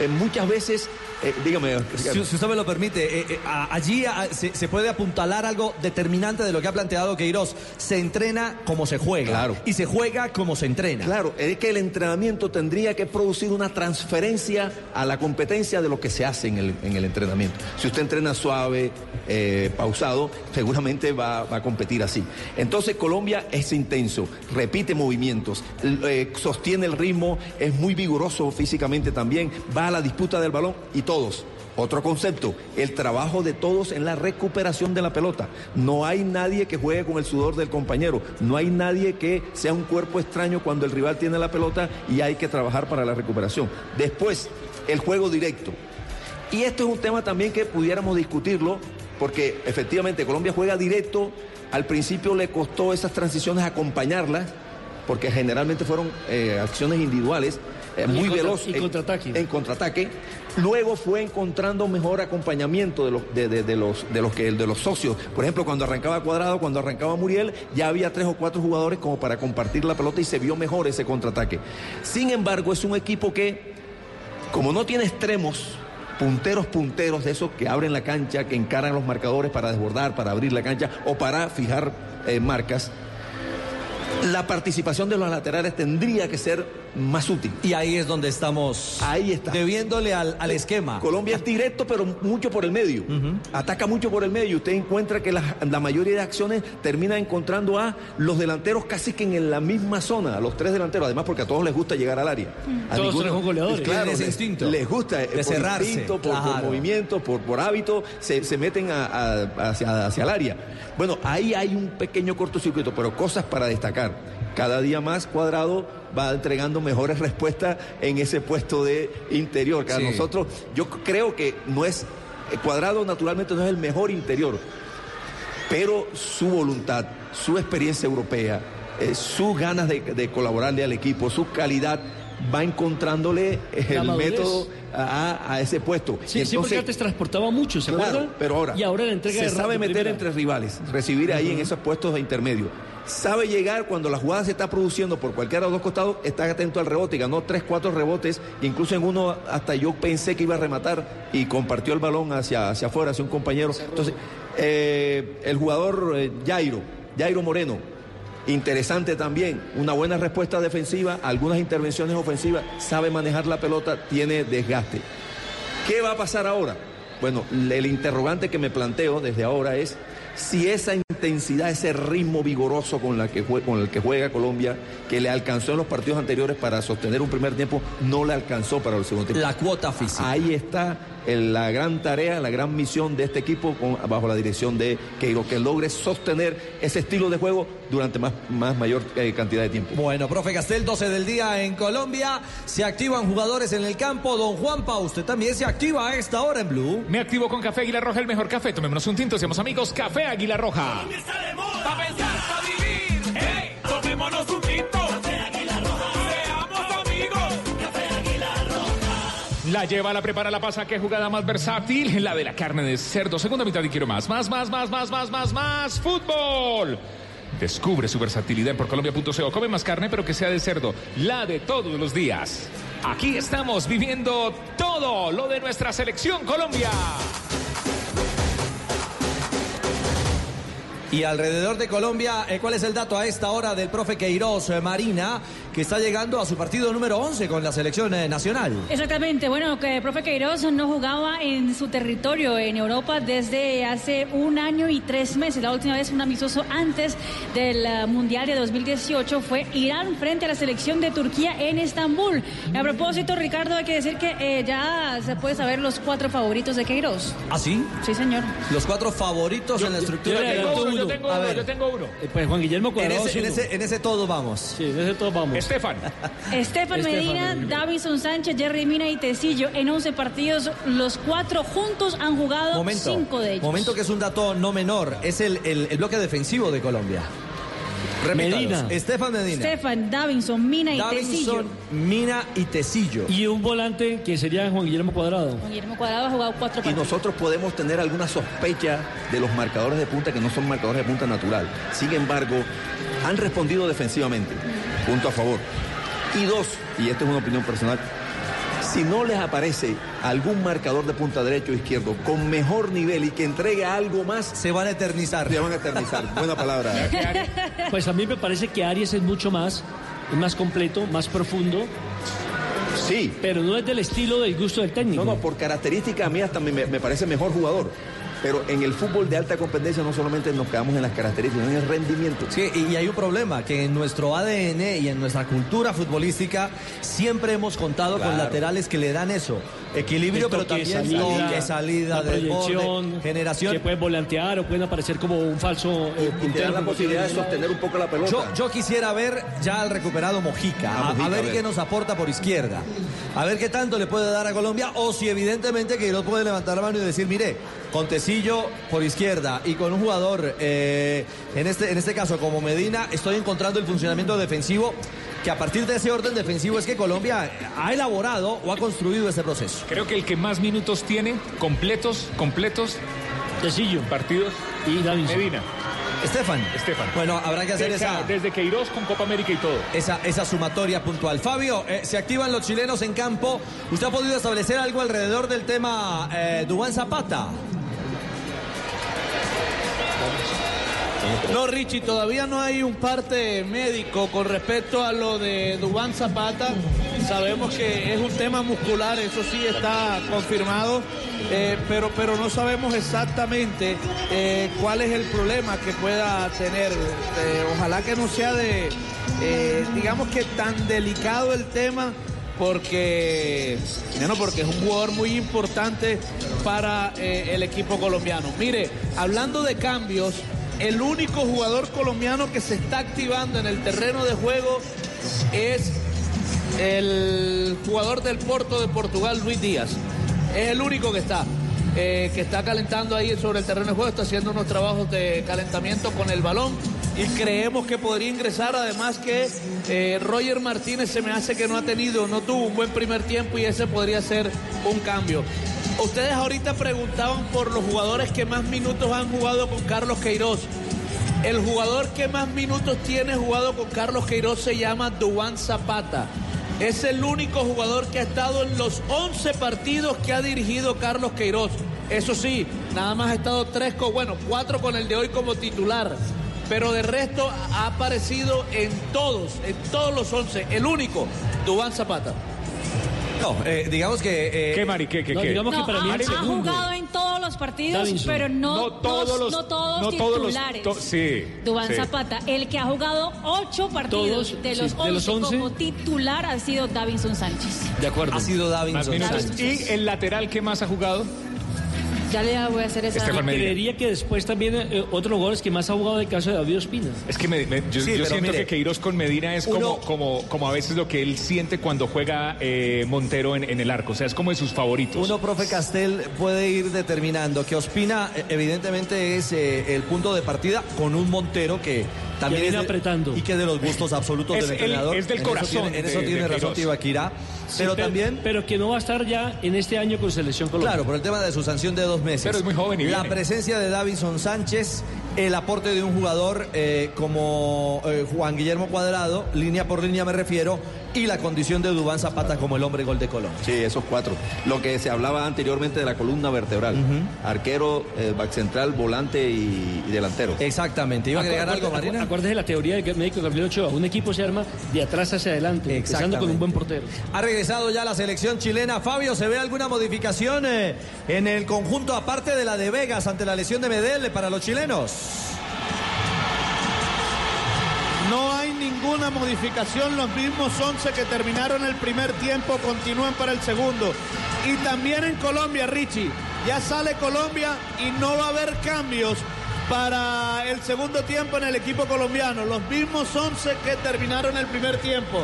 Speaker 7: eh, muchas veces, eh, dígame,
Speaker 2: Si, si usted me lo permite, eh, eh, allí se, se puede apuntalar algo determinante de lo que ha planteado Queiroz. Se entrena como se juega.
Speaker 7: Claro.
Speaker 2: Y se juega como se entrena.
Speaker 7: Claro, es que el entrenamiento tendría que producir una transferencia a la competencia de lo que se hace en el, en el entrenamiento. Si usted entrena suave, pausado, seguramente va, va a competir así. Entonces Colombia es intenso, repite movimientos, sostiene el ritmo, es muy vigoroso físicamente también, va a la disputa del balón y todos. Otro concepto, el trabajo de todos en la recuperación de la pelota. No hay nadie que juegue con el sudor del compañero, no hay nadie que sea un cuerpo extraño cuando el rival tiene la pelota y hay que trabajar para la recuperación. Después, el juego directo. Y esto es un tema también que pudiéramos discutirlo, porque efectivamente Colombia juega directo, al principio le costó esas transiciones acompañarlas, porque generalmente fueron eh, acciones individuales, eh, muy veloz en-
Speaker 5: contraataque.
Speaker 7: en contraataque. Luego fue encontrando mejor acompañamiento de los, de, los, de, los de los socios. Por ejemplo, cuando arrancaba Cuadrado, cuando arrancaba Muriel, ya había tres o cuatro jugadores como para compartir la pelota y se vio mejor ese contraataque. Sin embargo, es un equipo que, como no tiene extremos, punteros, punteros de esos que abren la cancha, que encaran los marcadores para desbordar, para abrir la cancha o para fijar eh, marcas, la participación de los laterales tendría que ser más útil.
Speaker 2: Y ahí es donde estamos
Speaker 7: Ahí está.
Speaker 2: debiéndole al, al esquema.
Speaker 7: Colombia es directo, pero mucho por el medio. Ataca mucho por el medio. Usted encuentra que la, la mayoría de acciones termina encontrando a los delanteros casi que en la misma zona, a los tres delanteros. Además, porque a todos les gusta llegar al área. A
Speaker 5: Todos tres son goleadores.
Speaker 7: Claro,
Speaker 2: ese
Speaker 7: les,
Speaker 2: instinto.
Speaker 7: les gusta eh,
Speaker 2: De
Speaker 7: por
Speaker 2: cerrarse,
Speaker 7: instinto, por, por
Speaker 2: claro.
Speaker 7: movimiento, por, por hábito, se, se meten a- a- hacia, hacia el área. Bueno, ahí hay un pequeño cortocircuito, pero cosas para destacar. Cada día más Cuadrado va entregando mejores respuestas en ese puesto de interior. Que a
Speaker 2: Sí.
Speaker 7: nosotros, yo creo que no es, eh, Cuadrado naturalmente no es el mejor interior, pero su voluntad, su experiencia europea, eh, sus ganas de, de colaborarle al equipo, su calidad, va encontrándole
Speaker 5: La
Speaker 7: el método a, a ese puesto.
Speaker 5: Sí,
Speaker 7: Y
Speaker 5: sí, porque antes transportaba mucho, ¿se
Speaker 7: Claro,
Speaker 5: acuerda?
Speaker 7: pero ahora,
Speaker 5: Y ahora la entrega
Speaker 7: se
Speaker 5: de
Speaker 7: sabe meter
Speaker 5: primera.
Speaker 7: entre rivales, recibir ahí en esos puestos de intermedio. Sabe llegar cuando la jugada se está produciendo por cualquiera de los dos costados, está atento al rebote, ganó tres, cuatro rebotes, incluso en uno hasta yo pensé que iba a rematar y compartió el balón hacia, hacia afuera, hacia un compañero. Entonces, eh, el jugador eh, Jairo, Jairo Moreno, interesante también, una buena respuesta defensiva, algunas intervenciones ofensivas, sabe manejar la pelota, tiene desgaste. ¿Qué va a pasar ahora? Bueno, el interrogante que me planteo desde ahora es si esa intensidad, ese ritmo vigoroso con, la que jue- con el que juega Colombia, que le alcanzó en los partidos anteriores para sostener un primer tiempo, no le alcanzó para el segundo tiempo.
Speaker 2: La cuota física.
Speaker 7: Ahí está la gran tarea, la gran misión de este equipo con- bajo la dirección de Queiroz, que logre sostener ese estilo de juego durante más, más mayor eh, cantidad de tiempo.
Speaker 2: Bueno, profe Castel, 12 del día en Colombia. Se activan jugadores en el campo. Don Juanpa, usted también se activa a esta hora en Blue.
Speaker 1: Me activo con Café Águila Roja, el mejor café. Tomémonos un tinto, seamos amigos. Café Águila Roja.
Speaker 6: Pa' pensar, pa' vivir. ¡Ey! Tomémonos un
Speaker 1: La lleva, la prepara, la pasa. Qué jugada más versátil. La de la carne de cerdo. Segunda mitad y quiero más. Más, más, más, más, más, más, más. Fútbol. Descubre su versatilidad en porcolombia.co. Come más carne, pero que sea de cerdo. La de todos los días. Aquí estamos viviendo todo lo de nuestra selección Colombia.
Speaker 2: Y alrededor de Colombia, eh, ¿cuál es el dato a esta hora del profe Queiroz eh, Marina, que está llegando a su partido número 11 con la selección eh, nacional?
Speaker 9: Exactamente, bueno, que el profe Queiroz no jugaba en su territorio en Europa desde hace un año y tres meses. La última vez un amistoso antes del Mundial de 2018 fue Irán frente a la selección de Turquía en Estambul. A propósito, Ricardo, hay que decir que eh, ya se puede saber los cuatro favoritos de Queiroz.
Speaker 2: ¿Ah, sí?
Speaker 9: Sí, señor.
Speaker 2: Los cuatro favoritos en la estructura
Speaker 5: yo le
Speaker 2: Queiroz.
Speaker 1: Yo tengo
Speaker 2: A
Speaker 1: uno,
Speaker 2: ver.
Speaker 1: yo tengo uno.
Speaker 5: Eh, Pues Juan Guillermo
Speaker 2: En
Speaker 5: Cuadrado.
Speaker 2: ese, en, ese, en ese todo vamos.
Speaker 5: Sí, en ese todos vamos.
Speaker 1: Estefan.
Speaker 9: Estefan Medina,
Speaker 5: Medina.
Speaker 9: Davison Sánchez, Jerry Mina y Tecillo en 11 partidos. Los cuatro juntos han jugado
Speaker 2: Momento.
Speaker 9: cinco de ellos.
Speaker 2: Momento que es un dato no menor. Es el, el- el bloque defensivo de Colombia. Repítalos.
Speaker 5: Medina.
Speaker 2: Estefan Medina.
Speaker 9: Estefan, Davinson, Mina y Tecillo.
Speaker 2: Davinson, Mina y Tecillo.
Speaker 5: Y un volante que sería Juan Guillermo Cuadrado.
Speaker 9: Guillermo Cuadrado ha jugado cuatro
Speaker 7: Y
Speaker 9: partidos.
Speaker 7: nosotros podemos tener alguna sospecha de los marcadores de punta que no son marcadores de punta natural. Sin embargo, han respondido defensivamente. Punto a favor. Y dos, y esta es una opinión personal, si no les aparece algún marcador de punta derecho o izquierdo con mejor nivel y que entregue algo más,
Speaker 2: Se van a eternizar.
Speaker 7: se van a eternizar. Buena palabra. [LAUGHS]
Speaker 5: Pues a mí me parece que Aries es mucho más, es más completo, más profundo,
Speaker 7: Sí.
Speaker 5: pero no es del estilo del gusto del técnico.
Speaker 7: No, no, por característica a mí hasta me, me parece mejor jugador. Pero en el fútbol de alta competencia no solamente nos quedamos en las características, sino en el rendimiento.
Speaker 2: Sí, y hay un problema, que en nuestro ADN y en nuestra cultura futbolística siempre hemos contado con laterales que le dan eso. Equilibrio, pero también toque, salida,
Speaker 5: la
Speaker 2: desborde,
Speaker 5: proyección,
Speaker 2: generación.
Speaker 5: que pueden volantear o pueden aparecer como un falso eh,
Speaker 7: Y te la posibilidad de sostener un poco la pelota.
Speaker 2: Yo, yo quisiera ver ya al recuperado Mojica,
Speaker 7: Ah,
Speaker 2: a, a
Speaker 7: Mojica,
Speaker 2: ver
Speaker 7: a ver.
Speaker 2: qué nos aporta por izquierda, a ver qué tanto le puede dar a Colombia o si evidentemente que no puede levantar la mano y decir, mire, con Tecillo por izquierda y con un jugador, eh, en, este, en este caso como Medina, estoy encontrando el funcionamiento defensivo que a partir de ese orden defensivo es que Colombia ha elaborado o ha construido ese proceso.
Speaker 1: Creo que el que más minutos tiene, completos, completos,
Speaker 5: Tecillo
Speaker 1: partidos,
Speaker 5: y Davinson.
Speaker 1: Medina.
Speaker 2: Estefan.
Speaker 1: Estefan.
Speaker 2: Bueno, habrá que hacer
Speaker 1: Desde,
Speaker 2: esa...
Speaker 1: desde Queiroz con Copa América y todo.
Speaker 2: esa, esa sumatoria puntual. Fabio, eh, se activan los chilenos en campo. ¿Usted ha podido establecer algo alrededor del tema eh, Dubán Zapata?
Speaker 4: No, Richie, todavía no hay un parte médico con respecto a lo de Dubán Zapata. Sabemos que es un tema muscular, eso sí está confirmado, eh, pero, pero no sabemos exactamente eh, cuál es el problema que pueda tener. Eh, ojalá que no sea de, digamos que tan delicado el tema porque, bueno, porque es un jugador muy importante para el equipo colombiano. Mire, hablando de cambios, el único jugador colombiano que se está activando en el terreno de juego es el jugador del Porto de Portugal, Luis Díaz. Es el único que está. eh, que está calentando ahí sobre el terreno de juego, está haciendo unos trabajos de calentamiento con el balón y creemos que podría ingresar, además que eh, Roger Martínez se me hace que no ha tenido, no tuvo un buen primer tiempo y ese podría ser un cambio. Ustedes ahorita preguntaban por los jugadores que más minutos han jugado con Carlos Queiroz. El jugador que más minutos tiene jugado con Carlos Queiroz se llama Duan Zapata. Es el único jugador que ha estado en los 11 partidos que ha dirigido Carlos Queiroz. Eso sí, nada más ha estado tres con, bueno, cuatro con el de hoy como titular. Pero de resto ha aparecido en todos, en todos los 11. El único, Dubán Zapata.
Speaker 2: No, eh, digamos que...
Speaker 1: ¿Qué, Mari? ¿Qué, qué,
Speaker 5: No,
Speaker 1: qué?
Speaker 5: digamos que para mí
Speaker 9: ha,
Speaker 5: el
Speaker 9: ha
Speaker 5: segundo.
Speaker 9: jugado en todos los partidos,
Speaker 5: Davinson.
Speaker 9: pero no,
Speaker 1: No todos
Speaker 9: dos-
Speaker 1: los-
Speaker 9: no todos
Speaker 1: no todos los-
Speaker 9: titulares.
Speaker 1: to- sí,
Speaker 9: Dubán
Speaker 1: sí.
Speaker 9: Zapata, el que ha jugado ocho partidos
Speaker 5: Todos,
Speaker 9: de
Speaker 5: sí,
Speaker 9: los
Speaker 5: de
Speaker 9: 11
Speaker 5: los 11.
Speaker 9: como titular ha sido Davinson Sánchez.
Speaker 5: De acuerdo.
Speaker 2: Ha sido Davinson. Sánchez.
Speaker 1: ¿Y el lateral que más ha jugado?
Speaker 9: Ya le voy a hacer esa...
Speaker 1: Estefan Medina.
Speaker 5: Creería que después también eh, otros jugadores que más ha jugado el caso de David Ospina.
Speaker 1: Es que me- me- yo,
Speaker 2: Sí,
Speaker 1: yo
Speaker 2: pero
Speaker 1: siento
Speaker 2: mire,
Speaker 1: que Queiroz con Medina es
Speaker 2: uno-
Speaker 1: como, como, como a veces lo que él siente cuando juega eh, Montero en, en el arco. O sea, es como de sus favoritos.
Speaker 2: Uno, profe Castel, puede ir determinando que Ospina eh, evidentemente es eh, el punto de partida con un Montero que también
Speaker 5: viene
Speaker 2: es de-
Speaker 5: apretando.
Speaker 2: y que de los gustos absolutos
Speaker 1: Es
Speaker 2: del
Speaker 1: el-
Speaker 2: entrenador.
Speaker 1: es del
Speaker 2: En eso
Speaker 1: corazón
Speaker 2: tiene- en
Speaker 1: de-
Speaker 2: eso tiene
Speaker 1: de
Speaker 2: razón. Tibaquirá.
Speaker 5: Sí,
Speaker 2: Pero también,
Speaker 5: Pero que no va a estar ya en este año con Selección Colombia.
Speaker 2: claro, por el tema de su sanción de dos meses.
Speaker 1: Pero es muy joven y
Speaker 2: La
Speaker 1: viene.
Speaker 2: presencia de Davison Sánchez, el aporte de un jugador eh, como eh, Juan Guillermo Cuadrado, línea por línea me refiero, y la condición de Dubán Zapata como el hombre gol de Colombia.
Speaker 7: Sí, esos cuatro. Lo que se hablaba anteriormente de la columna vertebral. Arquero, eh, back central, volante y, y delantero.
Speaker 2: Exactamente. ¿Iba a agregar algo,
Speaker 5: Acuérdate-
Speaker 2: Marina?
Speaker 5: Acuérdese de la teoría del médico Gabriel Ochoa. Un equipo se arma de atrás hacia adelante, empezando con un buen portero.
Speaker 2: Ha regresado ya la selección chilena. Fabio, ¿se ve alguna modificación eh, en el conjunto aparte de la de Vegas ante la lesión de Medel para los chilenos?
Speaker 11: No hay ninguna modificación, los mismos 11 que terminaron el primer tiempo continúan para el segundo. Y también en Colombia, Richie, ya sale Colombia y no va a haber cambios para el segundo tiempo en el equipo colombiano. Los mismos 11 que terminaron el primer tiempo.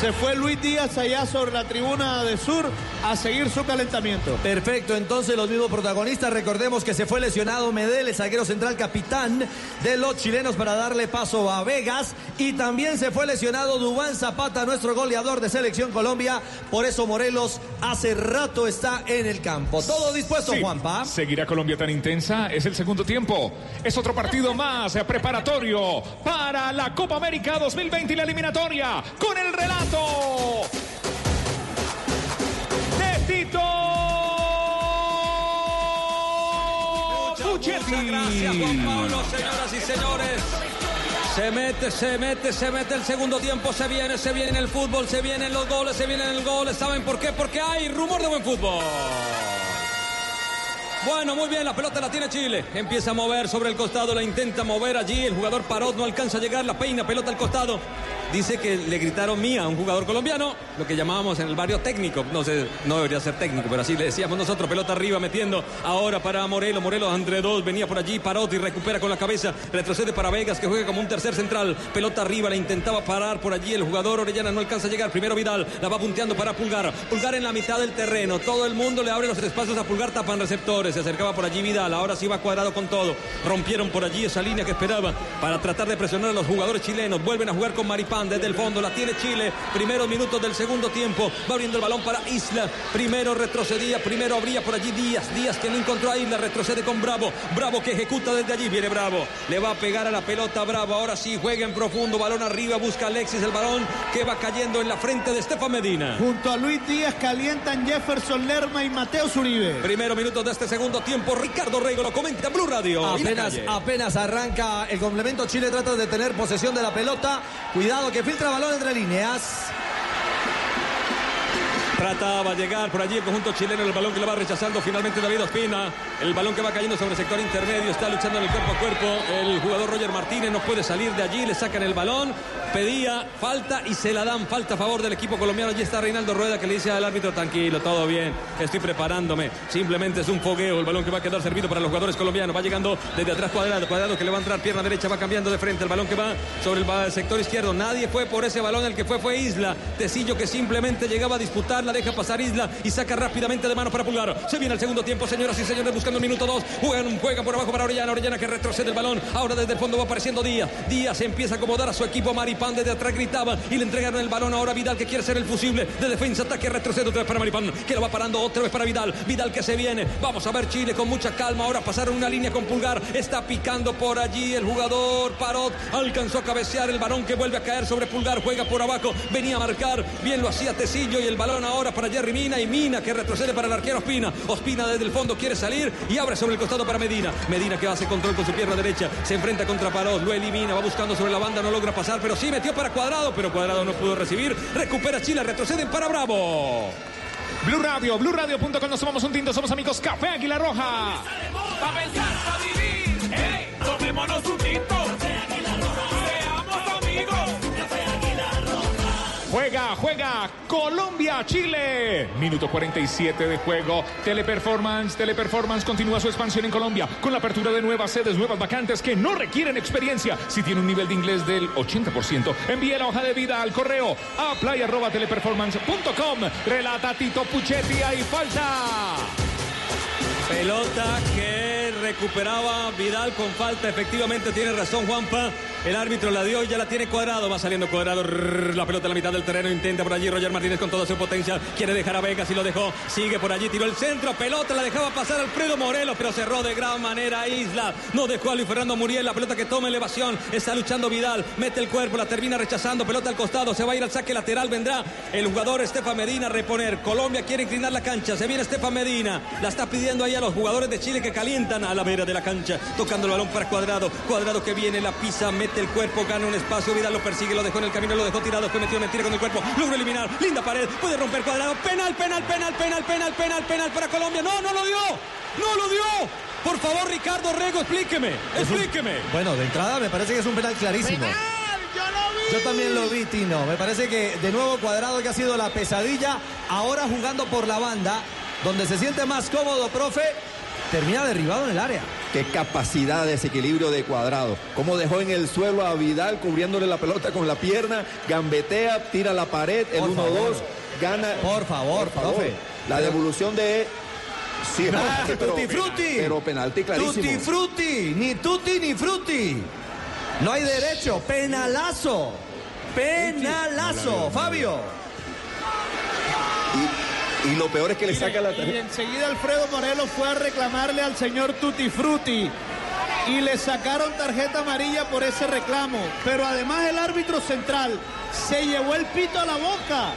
Speaker 11: Se fue Luis Díaz allá sobre la tribuna de sur a seguir su calentamiento.
Speaker 2: Perfecto, entonces los mismos protagonistas. Recordemos que se fue lesionado Medel, el zaguero central capitán de los chilenos para darle paso a Vegas. Y también se fue lesionado Dubán Zapata, nuestro goleador de Selección Colombia. Por eso Morelos hace rato está en el campo. Todo dispuesto,
Speaker 1: Sí.
Speaker 2: Juanpa.
Speaker 1: ¿Seguirá Colombia tan intensa? Es el segundo tiempo. Es otro partido más preparatorio para la Copa América 2020 y la eliminatoria con el relato de Tito Puchetti.
Speaker 3: Muchas gracias, Juan Pablo, señoras y señores. Se mete, se mete, se mete el segundo tiempo, se viene, se viene el fútbol, se vienen los goles, se vienen el gol. ¿Saben por qué? Porque hay rumor de buen fútbol. Bueno, muy bien, la pelota la tiene Chile. Empieza a mover sobre el costado, la intenta mover allí. El jugador Parot no alcanza a llegar, la peina, pelota al costado. Dice que le gritaron mía a un jugador colombiano, lo que llamábamos en el barrio técnico. No sé, no debería ser técnico, pero así le decíamos nosotros. Pelota arriba metiendo ahora para Morelo. Morelo entre dos, venía por allí. Parot y recupera con la cabeza. Retrocede para Vegas, que juega como un tercer central. Pelota arriba, la intentaba parar por allí. El jugador Orellana no alcanza a llegar. Primero Vidal, la va punteando para Pulgar. Pulgar en la mitad del terreno. Todo el mundo le abre los espacios a Pulgar, tapan receptores. Se acercaba por allí Vidal. Ahora sí va cuadrado con todo. Rompieron por allí esa línea que esperaba para tratar de presionar a los jugadores chilenos. Vuelven a jugar con Maripán. Desde el fondo. La tiene Chile. Primeros minutos del segundo tiempo. Va abriendo el balón para Isla. Primero retrocedía. Primero abría por allí Díaz. Díaz que no encontró a Isla. Retrocede con Bravo. Bravo que ejecuta desde allí. Viene Bravo. Le va a pegar a la pelota Bravo. Ahora sí juega en profundo. Balón arriba. Busca Alexis el balón que va cayendo en la frente de Estefan Medina.
Speaker 4: Junto a Luis Díaz calientan Jefferson Lerma y Mateo Zuribe.
Speaker 3: Primero minuto de este segundo tiempo. Ricardo Rego lo comenta en Blue Radio.
Speaker 2: Apenas, apenas arranca el complemento. Chile trata de tener posesión de la pelota. Cuidado que filtra balón entre líneas.
Speaker 3: Trataba de llegar por allí el conjunto chileno, el balón que le va rechazando finalmente David Ospina. El balón que va cayendo sobre el sector intermedio, está luchando en el cuerpo a cuerpo. El jugador Roger Martínez no puede salir de allí, le sacan el balón. Pedía falta y se la dan falta a favor del equipo colombiano. Allí está Reinaldo Rueda que le dice al árbitro, tranquilo, todo bien, estoy preparándome. Simplemente es un fogueo, el balón que va a quedar servido para los jugadores colombianos. Va llegando desde atrás cuadrado, cuadrado que le va a entrar pierna derecha, va cambiando de frente. El balón que va sobre el sector izquierdo. Nadie fue por ese balón, el que fue fue Isla. Tecillo que simplemente llegaba a disputar, deja pasar Isla y saca rápidamente de mano para Pulgar. Se viene el segundo tiempo, señoras y señores, buscando el minuto dos. Juegan, juegan por abajo para Orellana, Orellana que retrocede el balón. Ahora desde el fondo va apareciendo Díaz. Díaz empieza a acomodar a su equipo. Maripán desde atrás gritaba y le entregaron el balón ahora Vidal que quiere ser el fusible de defensa, ataque, retrocede otra vez para Maripán que lo va parando otra vez para Vidal. Vidal que se viene. Vamos a ver Chile con mucha calma. Ahora pasaron una línea con Pulgar. Está picando por allí el jugador Parot. Alcanzó a cabecear el balón que vuelve a caer sobre Pulgar. Juega por abajo. Venía a marcar. Bien lo hacía Tecillo y el balón ahora para Jerry Mina y Mina que retrocede para el arquero Ospina. Ospina desde el fondo quiere salir y abre sobre el costado para Medina. Medina que hace control con su pierna derecha. Se enfrenta contra Parot. Lo elimina. Va buscando sobre la banda. No logra pasar, pero sí metió para Cuadrado. Pero Cuadrado no pudo recibir. Recupera Chile. Retroceden para Bravo.
Speaker 1: Blue Radio, BlueRadio.com, nos tomamos un tinto, somos amigos Café Águila Roja.
Speaker 6: Pa' pensar, pa' vivir. Hey, tomémonos un
Speaker 1: Juega, juega Colombia, Chile. Minuto 47 de juego. Teleperformance, Teleperformance continúa su expansión en Colombia con la apertura de nuevas sedes, nuevas vacantes que no requieren experiencia. Si tiene un nivel de inglés del 80%, envíe la hoja de vida al correo a play@teleperformance.com. Relata Tito Puchetti, hay falta.
Speaker 3: Pelota que recuperaba Vidal con falta. Efectivamente tiene razón Juanpa. El árbitro la dio y ya la tiene cuadrado. Va saliendo cuadrado. La pelota a la mitad del terreno. Intenta por allí Roger Martínez con toda su potencia. Quiere dejar a Vegas y lo dejó. Sigue por allí. Tiró el centro. Pelota la dejaba pasar Alfredo Morelos. Pero cerró de gran manera Isla. No dejó a Luis Fernando Muriel. La pelota que toma elevación. Está luchando Vidal. Mete el cuerpo. La termina rechazando. Pelota al costado. Se va a ir al saque lateral. Vendrá el jugador Estefan Medina a reponer. Colombia quiere inclinar la cancha. Se viene Estefan Medina. La está pidiendo ahí a los jugadores de Chile que calientan a la vera de la cancha. Tocando el balón para Cuadrado. Cuadrado que viene, la pisa, mete el cuerpo, gana un espacio. Vidal lo persigue, lo dejó en el camino, lo dejó tirado. Después metió mentira con el cuerpo. Logró eliminar. Linda pared. Puede romper Cuadrado. Penal, penal, penal, penal, penal, penal, penal para Colombia. No, no lo dio. No lo dio. Por favor, Ricardo Rego, explíqueme. Explíqueme.
Speaker 2: Bueno, de entrada me parece que es un penal clarísimo. Yo también lo vi, Tino. Me parece que de nuevo Cuadrado que ha sido la pesadilla, ahora jugando por la banda, donde se siente más cómodo, profe, termina derribado en el área.
Speaker 7: Qué capacidad de desequilibrio de cuadrado. Cómo dejó en el suelo a Vidal cubriéndole la pelota con la pierna, gambetea, tira la pared, el
Speaker 2: Por
Speaker 7: 1-2,
Speaker 2: favor.
Speaker 7: gana.
Speaker 2: Por favor, profe.
Speaker 7: La devolución de. Sí,
Speaker 2: Ah, [LAUGHS]
Speaker 7: pero-
Speaker 2: tutti frutti.
Speaker 7: Pero penalti clarísimo.
Speaker 2: Tutti frutti, ni tutti ni frutti. No hay derecho, penalazo. Penalazo, Fabio.
Speaker 7: Y, y lo peor es que le saca la
Speaker 4: Y
Speaker 7: tarjeta.
Speaker 4: enseguida Alfredo Morelos fue a reclamarle al señor Tutti Frutti y le sacaron tarjeta amarilla por ese reclamo. Pero además el árbitro central se llevó el pito a la boca.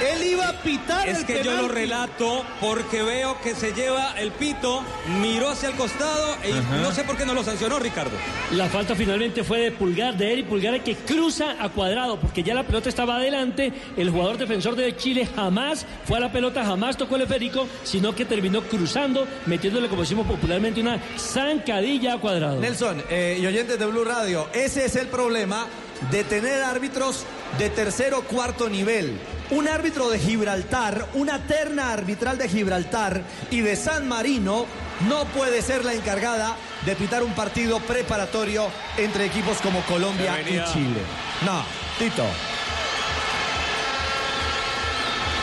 Speaker 4: Él iba a pitar
Speaker 3: Es
Speaker 4: el
Speaker 3: que yo lo relato porque veo que se lleva el pito, miró hacia el costado y no sé por qué no lo sancionó Ricardo.
Speaker 5: La falta finalmente fue de Pulgar, de Eric Pulgar, el que cruza a cuadrado, porque ya la pelota estaba adelante. El jugador defensor de Chile jamás fue a la pelota, jamás tocó el esférico, sino que terminó cruzando, metiéndole, como decimos popularmente, una zancadilla a cuadrado.
Speaker 2: Nelson eh, y oyentes de Blue Radio, ese es el problema de tener árbitros de tercer o cuarto nivel. Un árbitro de Gibraltar, una terna arbitral de Gibraltar y de San Marino no puede ser la encargada de pitar un partido preparatorio entre equipos como Colombia y Chile. No, Tito.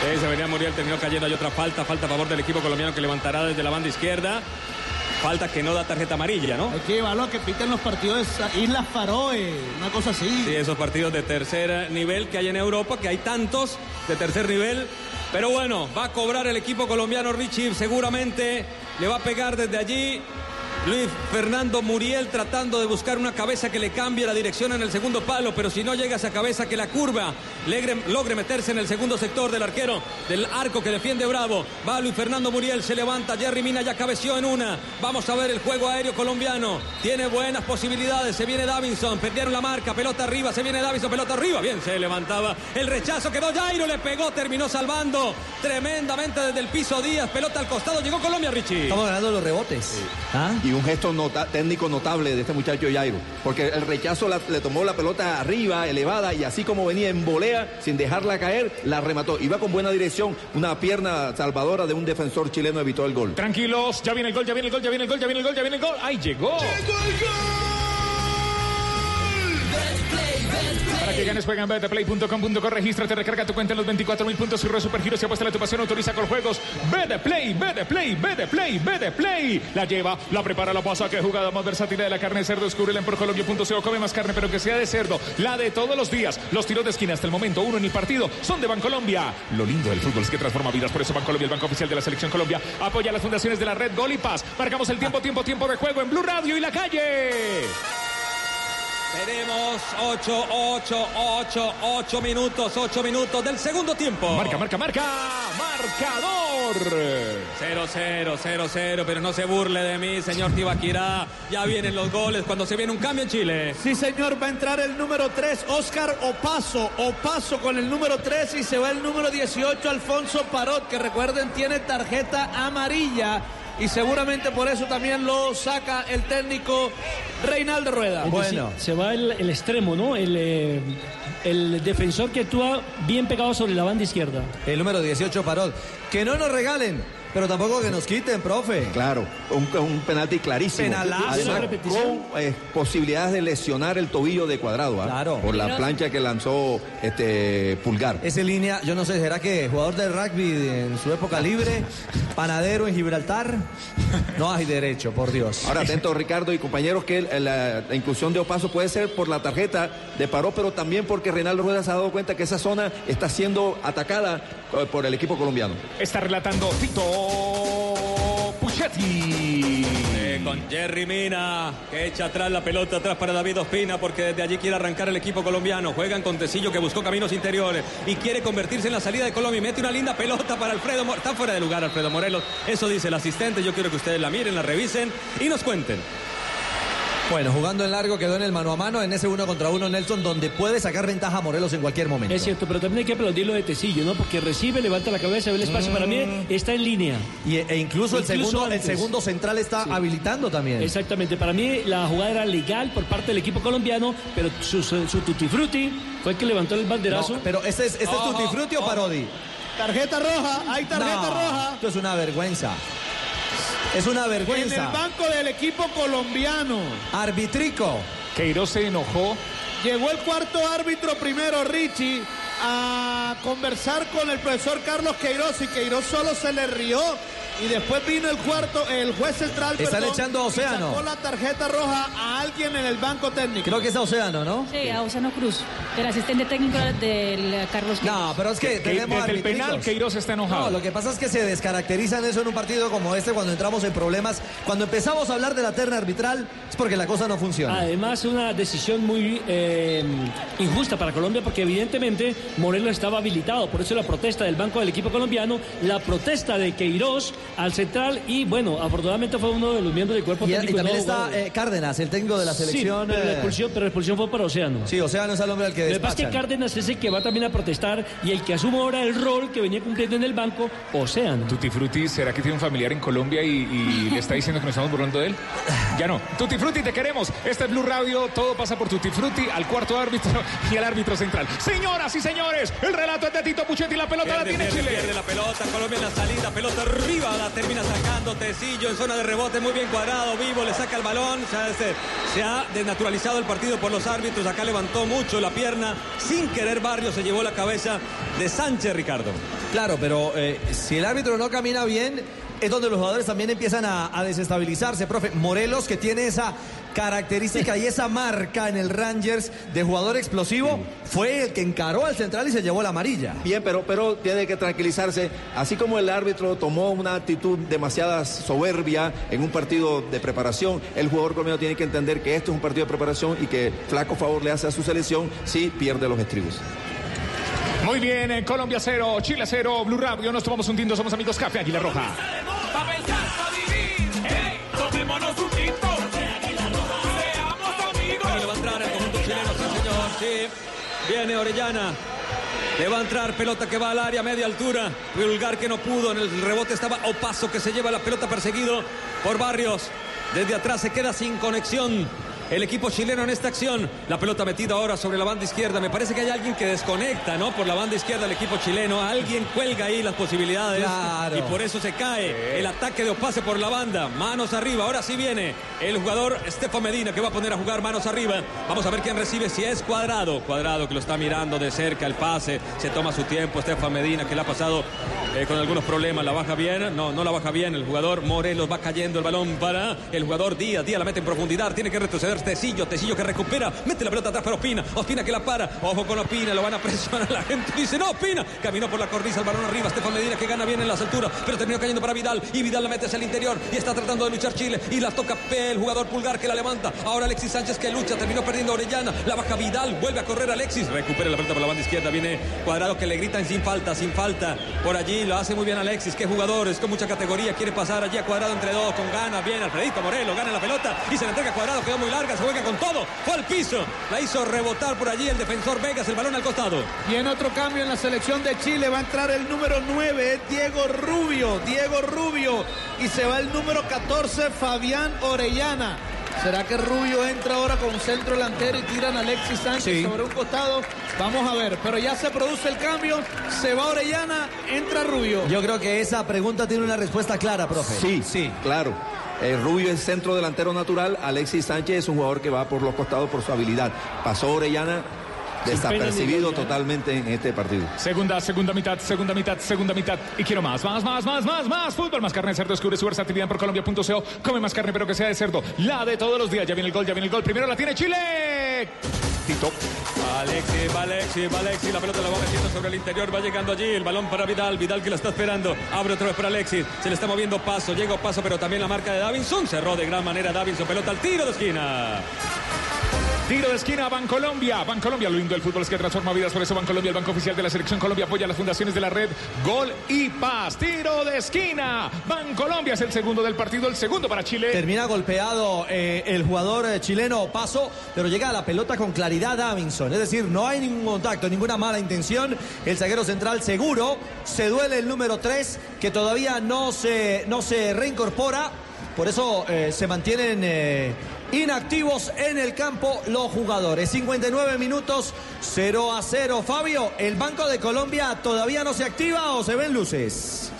Speaker 3: Eh, se venía Muriel, terminó cayendo. Hay otra falta, falta a favor del equipo colombiano que levantará desde la banda izquierda. Falta que no da tarjeta amarilla, ¿no?
Speaker 8: Hay que llevarlo a que piten los partidos de Islas Faroe, una cosa así.
Speaker 3: Sí, esos partidos de tercer nivel que hay en Europa, que hay tantos de tercer nivel. Pero bueno, va a cobrar el equipo colombiano Richie, seguramente le va a pegar desde allí. Luis Fernando Muriel tratando de buscar una cabeza que le cambie la dirección en el segundo palo, pero si no llega esa cabeza que la curva logre, logre meterse en el segundo sector del arquero, del arco que defiende Bravo. Va Luis Fernando Muriel, se levanta, Jerry Mina ya cabeció en una. Vamos a ver el juego aéreo colombiano. Tiene buenas posibilidades, se viene Davinson, perdieron la marca, pelota arriba, se viene Davinson, pelota arriba. Bien, se levantaba. El rechazo quedó Jairo, le pegó, terminó salvando tremendamente desde el piso Díaz, pelota al costado, llegó Colombia Richie.
Speaker 2: Estamos ganando los rebotes. ¿Ah?
Speaker 7: Y un gesto nota- técnico notable de este muchacho Jairo, porque el rechazo la- le tomó la pelota arriba, elevada, y así como venía en volea, sin dejarla caer, la remató. Iba con buena dirección, una pierna salvadora de un defensor chileno evitó el gol.
Speaker 1: Tranquilos, ya viene el gol, ya viene el gol, ya viene el gol, ya viene el gol, ya viene el gol. ¡Ay, llegó! Para que ganes, juega en betplay.com.co, regístrate, recarga tu cuenta en los 24 mil puntos re supergiros y apuesta tu pasión, autoriza con juegos. Betplay, Betplay, Betplay, Betplay. La lleva, la prepara, la pasa, que jugada más versátil de la carne de cerdo. Descúbrela en porcolombia.co, come más carne, pero que sea de cerdo. La de todos los días. Los tiros de esquina hasta el momento, uno en el partido, son de Bancolombia. Lo lindo del fútbol es que transforma vidas, por eso Bancolombia, el banco oficial de la Selección Colombia, apoya las fundaciones de la red Gol y Paz. Marcamos el tiempo, tiempo, tiempo de juego en Blue Radio y la calle.
Speaker 3: Tenemos 8, 8, 8, 8 minutos, 8 minutos del segundo tiempo.
Speaker 1: Marca, marca, marca. Marcador.
Speaker 3: 0, 0, 0, 0, pero no se burle de mí, señor Tibaquirá. Ya vienen los goles cuando se viene un cambio en Chile.
Speaker 8: Sí, señor, va a entrar el número 3, Oscar Opaso. Opaso con el número 3 y se va el número 18, Alfonso Parot, que recuerden tiene tarjeta amarilla. Y seguramente por eso también lo saca el técnico Reinaldo Rueda.
Speaker 5: Es decir, se va el, el extremo, ¿no? El, eh, el defensor que actúa bien pegado sobre la banda izquierda.
Speaker 2: El número 18, Parot. Que no nos regalen, pero tampoco que nos quiten, profe.
Speaker 7: Claro, un, un penalti clarísimo.
Speaker 2: Penalazo.
Speaker 7: Además, con eh, posibilidades de lesionar el tobillo de cuadrado. ¿ah?
Speaker 2: Claro.
Speaker 7: Por la plancha que lanzó este Pulgar.
Speaker 2: Esa línea, yo no sé, ¿será que jugador de rugby en su época libre, panadero en Gibraltar? No hay derecho, por Dios.
Speaker 7: Ahora atento Ricardo y compañeros que la inclusión de Opaso puede ser por la tarjeta de Paró, pero también porque Reinaldo Rueda se ha dado cuenta que esa zona está siendo atacada eh, por el equipo colombiano.
Speaker 1: Está relatando Tito Puchetti.
Speaker 3: Eh, con Jerry Mina, que echa atrás la pelota atrás para David Ospina, porque desde allí quiere arrancar el equipo colombiano. Juegan con Tecillo, que buscó caminos interiores y quiere convertirse en la salida de Colombia. Y mete una linda pelota para Alfredo Morelos. Está fuera de lugar Alfredo Morelos. Eso dice el asistente. Yo quiero que ustedes la miren, la revisen y nos cuenten.
Speaker 2: Bueno, jugando en largo quedó en el mano a mano en ese uno contra uno Nelson, donde puede sacar ventaja a Morelos en cualquier momento.
Speaker 5: Es cierto, pero también hay que aplaudir lo de Tecillo, ¿no? Porque recibe, levanta la cabeza, ve el espacio. Para mí está en línea.
Speaker 2: Y, e incluso, el, segundo, el segundo central está habilitando también.
Speaker 5: Exactamente, para mí la jugada era legal por parte del equipo colombiano, pero su, su, su tutti frutti fue el que levantó el banderazo.
Speaker 2: No, pero ¿este es, este es Tutti Frutti o Parodi?
Speaker 8: Tarjeta roja, hay tarjeta
Speaker 2: No,
Speaker 8: roja.
Speaker 2: Esto es una vergüenza. Es una
Speaker 8: En
Speaker 2: vergüenza.
Speaker 8: el banco del equipo colombiano.
Speaker 2: Arbitrico.
Speaker 1: Queiroz se enojó.
Speaker 8: Llegó el cuarto árbitro primero, Richie, a conversar con el profesor Carlos Queiroz y Queiroz solo se le rió. Y después vino el cuarto, el juez central.
Speaker 2: Están
Speaker 8: perdón,
Speaker 2: echando a
Speaker 8: y
Speaker 2: Océano.
Speaker 8: Sacó la tarjeta roja a alguien en el banco técnico.
Speaker 2: Creo que es a Océano, ¿no?
Speaker 9: Sí, a Océano Cruz, el asistente técnico del Carlos
Speaker 2: No, pero es que,
Speaker 1: Que
Speaker 2: tenemos
Speaker 1: desde el penal. Queiroz está enojado.
Speaker 2: No, lo que pasa es que se descaracterizan eso en un partido como este cuando entramos en problemas. Cuando empezamos a hablar de la terna arbitral es porque la cosa no funciona.
Speaker 5: Además, una decisión muy eh, injusta para Colombia porque evidentemente Morelos estaba habilitado. Por eso la protesta del Banco del equipo colombiano, la protesta de Queiroz al central y bueno, afortunadamente fue uno de los miembros del cuerpo
Speaker 2: Y, y
Speaker 5: técnico.
Speaker 2: también
Speaker 5: no
Speaker 2: está eh, Cárdenas, el técnico de la selección.
Speaker 5: Sí, pero la
Speaker 2: eh,
Speaker 5: expulsión, pero la expulsión fue para Océano.
Speaker 2: Sí, Océano es el hombre al que
Speaker 5: Lo que pasa es que. Cárdenas es el que va también a protestar y el que asume ahora el rol que venía cumpliendo en el banco, Océano.
Speaker 1: Tutti Frutti, ¿será que tiene un familiar en Colombia y, y [LAUGHS] le está diciendo que nos estamos burlando de él? Ya no. Tutti Frutti, te queremos. Este es Blue Radio. Todo pasa por Tutti Frutti, al cuarto árbitro [LAUGHS] y al árbitro central. Señoras y señores, el relato es de Tito Puchetti. La pelota la tiene
Speaker 3: pierde,
Speaker 1: Chile.
Speaker 3: pierde la pelota, Colombia en la salida, pelota arriba, termina sacando Tecillo en zona de rebote, muy bien cuadrado, vivo, le saca el balón, se, se ha desnaturalizado el partido por los árbitros, acá levantó mucho la pierna, sin querer Barrio se llevó la cabeza de Sánchez Ricardo.
Speaker 2: Claro, pero eh, si el árbitro no camina bien, es donde los jugadores también empiezan a, a desestabilizarse, profe. Morelos, que tiene esa característica y esa marca en el Rangers de jugador explosivo, fue el que encaró al central y se llevó la amarilla.
Speaker 7: Bien, pero, pero tiene que tranquilizarse. Así como el árbitro tomó una actitud demasiada soberbia en un partido de preparación, el jugador colombiano tiene que entender que esto es un partido de preparación y que flaco favor le hace a su selección si pierde los estribos.
Speaker 1: Muy bien, en Colombia 0, Chile 0, Blue Radio, nos tomamos un tinto, somos amigos Café Águila Roja.
Speaker 6: Pa' pensar, pa' vivir. ¡Ey! Tomémonos un
Speaker 3: sí. Viene Orellana. Le va a entrar pelota que va al área, media altura. Pulgar que no pudo. En el rebote estaba Opaso que se lleva la pelota perseguido por Barrios. Desde atrás se queda sin conexión. El equipo chileno en esta acción. La pelota metida ahora sobre la banda izquierda. Me parece que hay alguien que desconecta, ¿no? Por la banda izquierda el equipo chileno. Alguien cuelga ahí las posibilidades.
Speaker 2: Claro.
Speaker 3: Y por eso se cae el ataque de Opase por la banda. Manos arriba. Ahora sí viene el jugador Estefan Medina que va a poner a jugar manos arriba. Vamos a ver quién recibe. Si es cuadrado. Cuadrado que lo está mirando de cerca el pase. Se toma su tiempo. Estefan Medina que le ha pasado eh, con algunos problemas. La baja bien. No, no la baja bien. El jugador Morelos va cayendo el balón para el jugador Díaz. Díaz la mete en profundidad. Tiene que retroceder Tecillo. Tecillo que recupera. Mete la pelota atrás para Ospina. Ospina que la para. Ojo con Ospina. Lo van a presionar. La gente dice no, Ospina. Caminó por la cornisa. El balón arriba. Estefan Medina que gana bien en las alturas. Pero terminó cayendo para Vidal. Y Vidal la mete hacia el interior. Y está tratando de luchar Chile. Y la toca P, el jugador pulgar que la levanta. Ahora Alexis Sánchez que lucha. Terminó perdiendo Orellana. La baja Vidal. Vuelve a correr Alexis. Recupera la pelota por la banda izquierda. Viene cuadrado que le gritan sin falta, sin falta. Por allí lo hace muy bien Alexis. Qué jugador. Es con mucha categoría. Quiere pasar allí a cuadrado entre dos. Con ganas. Bien Alfredito Morelo. Gana la pelota. Y se le entrega cuadrado. Quedó muy larga. Se juega con todo. Fue al piso. La hizo rebotar por allí el defensor Vegas. El balón al costado.
Speaker 8: Y en otro cambio en la selección de Chile va a entrar el número 9, es Diego Rubio, Diego Rubio. Y se va el número 14, Fabián Orellana. ¿Será que Rubio entra ahora con centro delantero y tiran a Alexis Sánchez
Speaker 2: Sí.
Speaker 8: sobre un costado? Vamos a ver, pero ya se produce el cambio, se va Orellana, entra Rubio.
Speaker 2: Yo creo que esa pregunta tiene una respuesta clara, profe.
Speaker 7: Sí,
Speaker 2: sí.
Speaker 7: claro. Eh, Rubio es centro delantero natural. Alexis Sánchez es un jugador que va por los costados por su habilidad. Pasó Orellana desapercibido totalmente en este partido.
Speaker 1: Segunda, segunda mitad, segunda mitad, segunda mitad. Y quiero más, más, más, más, más, más. Fútbol más carne de cerdo. Descubre su versatilidad por Colombia.co. Come más carne, pero que sea de cerdo. La de todos los días. Ya viene el gol, ya viene el gol. Primero la tiene Chile. Tito.
Speaker 3: Alexis, va Alexis, la pelota la va metiendo sobre el interior, va llegando allí, el balón para Vidal, Vidal que la está esperando, abre otra vez para Alexis, se le está moviendo paso, llega paso, pero también la marca de Davinson, cerró de gran manera Davinson, pelota al tiro de esquina.
Speaker 1: Tiro de esquina, Bancolombia. Bancolombia, lo lindo del fútbol es que transforma vidas. Por eso Bancolombia, el banco oficial de la selección Colombia, apoya a las fundaciones de la red Gol y Paz. Tiro de esquina. Bancolombia es el segundo del partido, el segundo para Chile.
Speaker 2: Termina golpeado eh, el jugador eh, chileno Paso, pero llega a la pelota con claridad Davinson. Es decir, no hay ningún contacto, ninguna mala intención. El zaguero central seguro. Se duele el número 3, que todavía no se, no se reincorpora. Por eso eh, se mantienen inactivos en el campo los jugadores. 59 minutos, 0 a 0. Fabio, ¿el Banco de Colombia todavía no se activa o se ven luces?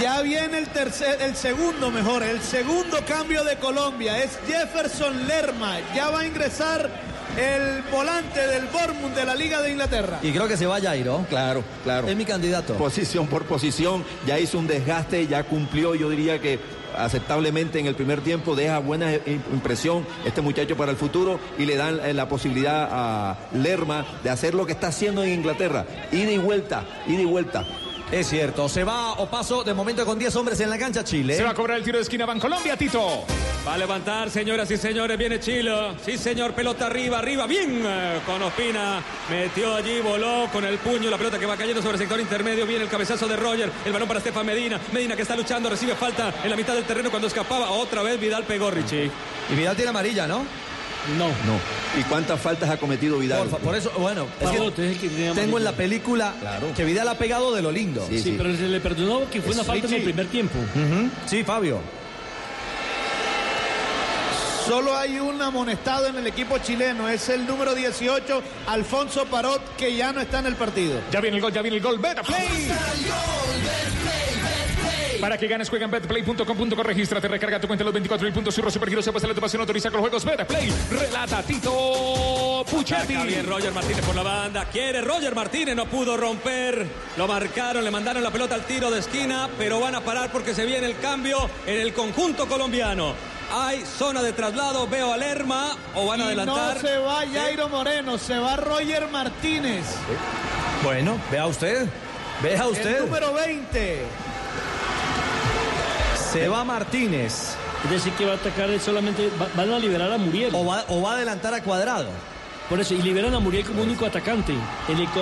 Speaker 8: Ya viene el tercer, el segundo mejor, el segundo cambio de Colombia es Jefferson Lerma. Ya va a ingresar el volante del Bournemouth de la Liga de Inglaterra.
Speaker 2: Y creo que se va Jairo.
Speaker 7: Claro, claro.
Speaker 2: Es mi candidato.
Speaker 7: Posición por posición, ya hizo un desgaste, ya cumplió, yo diría que aceptablemente en el primer tiempo, deja buena impresión este muchacho para el futuro y le dan eh, la posibilidad a Lerma de hacer lo que está haciendo en Inglaterra, ida y vuelta, ida y vuelta.
Speaker 2: Es cierto, se va Opaso de momento con 10 hombres en la cancha Chile.
Speaker 1: Se va a cobrar el tiro de esquina Bancolombia, Tito.
Speaker 3: Va a levantar, señoras y señores, viene Chilo. Sí, señor, pelota arriba, arriba, bien eh, con Ospina. Metió allí, voló con el puño, la pelota que va cayendo sobre el sector intermedio. Viene el cabezazo de Roger, el balón para Estefan Medina. Medina que está luchando, recibe falta en la mitad del terreno cuando escapaba. Otra vez Vidal pegó Richie.
Speaker 2: Y Vidal tiene amarilla, ¿no?
Speaker 5: No.
Speaker 7: No. ¿Y cuántas faltas ha cometido Vidal?
Speaker 2: Por, eso, bueno, es que
Speaker 5: Pavote es el que tiene
Speaker 2: tengo en la película que Vidal ha pegado de lo lindo.
Speaker 7: Sí,
Speaker 5: Sí,
Speaker 7: sí.
Speaker 5: pero se le perdonó que fue una falta en el primer tiempo.
Speaker 2: Sí, Fabio.
Speaker 8: Solo hay un amonestado en el equipo chileno, es el número 18, Alfonso Parot, que ya no está en el partido.
Speaker 1: Ya viene el gol, ya viene el gol. Beta Play. Para que ganes, juega en betplay.com.co. Regístrate, recarga tu cuenta en los 24 mil puntos. Surro Supergiros se pasa la tu pasión. Autoriza con los juegos Betplay. Relata Tito Puchetti.
Speaker 3: Bien Roger Martínez por la banda. Quiere Roger Martínez, no pudo romper. Lo marcaron, le mandaron la pelota al tiro de esquina, pero van a parar porque se viene el cambio en el conjunto colombiano. Hay zona de traslado, veo a Lerma o van a
Speaker 8: Y
Speaker 3: adelantar.
Speaker 8: No se va Jairo Moreno, se va Roger Martínez.
Speaker 2: Bueno, vea usted. Vea usted.
Speaker 8: El número 20.
Speaker 2: Se va Martínez.
Speaker 5: Es decir, que va a atacar solamente. va- van a liberar a Muriel.
Speaker 2: O va, o va a adelantar a Cuadrado.
Speaker 5: Por eso, y liberan a Muriel como único atacante.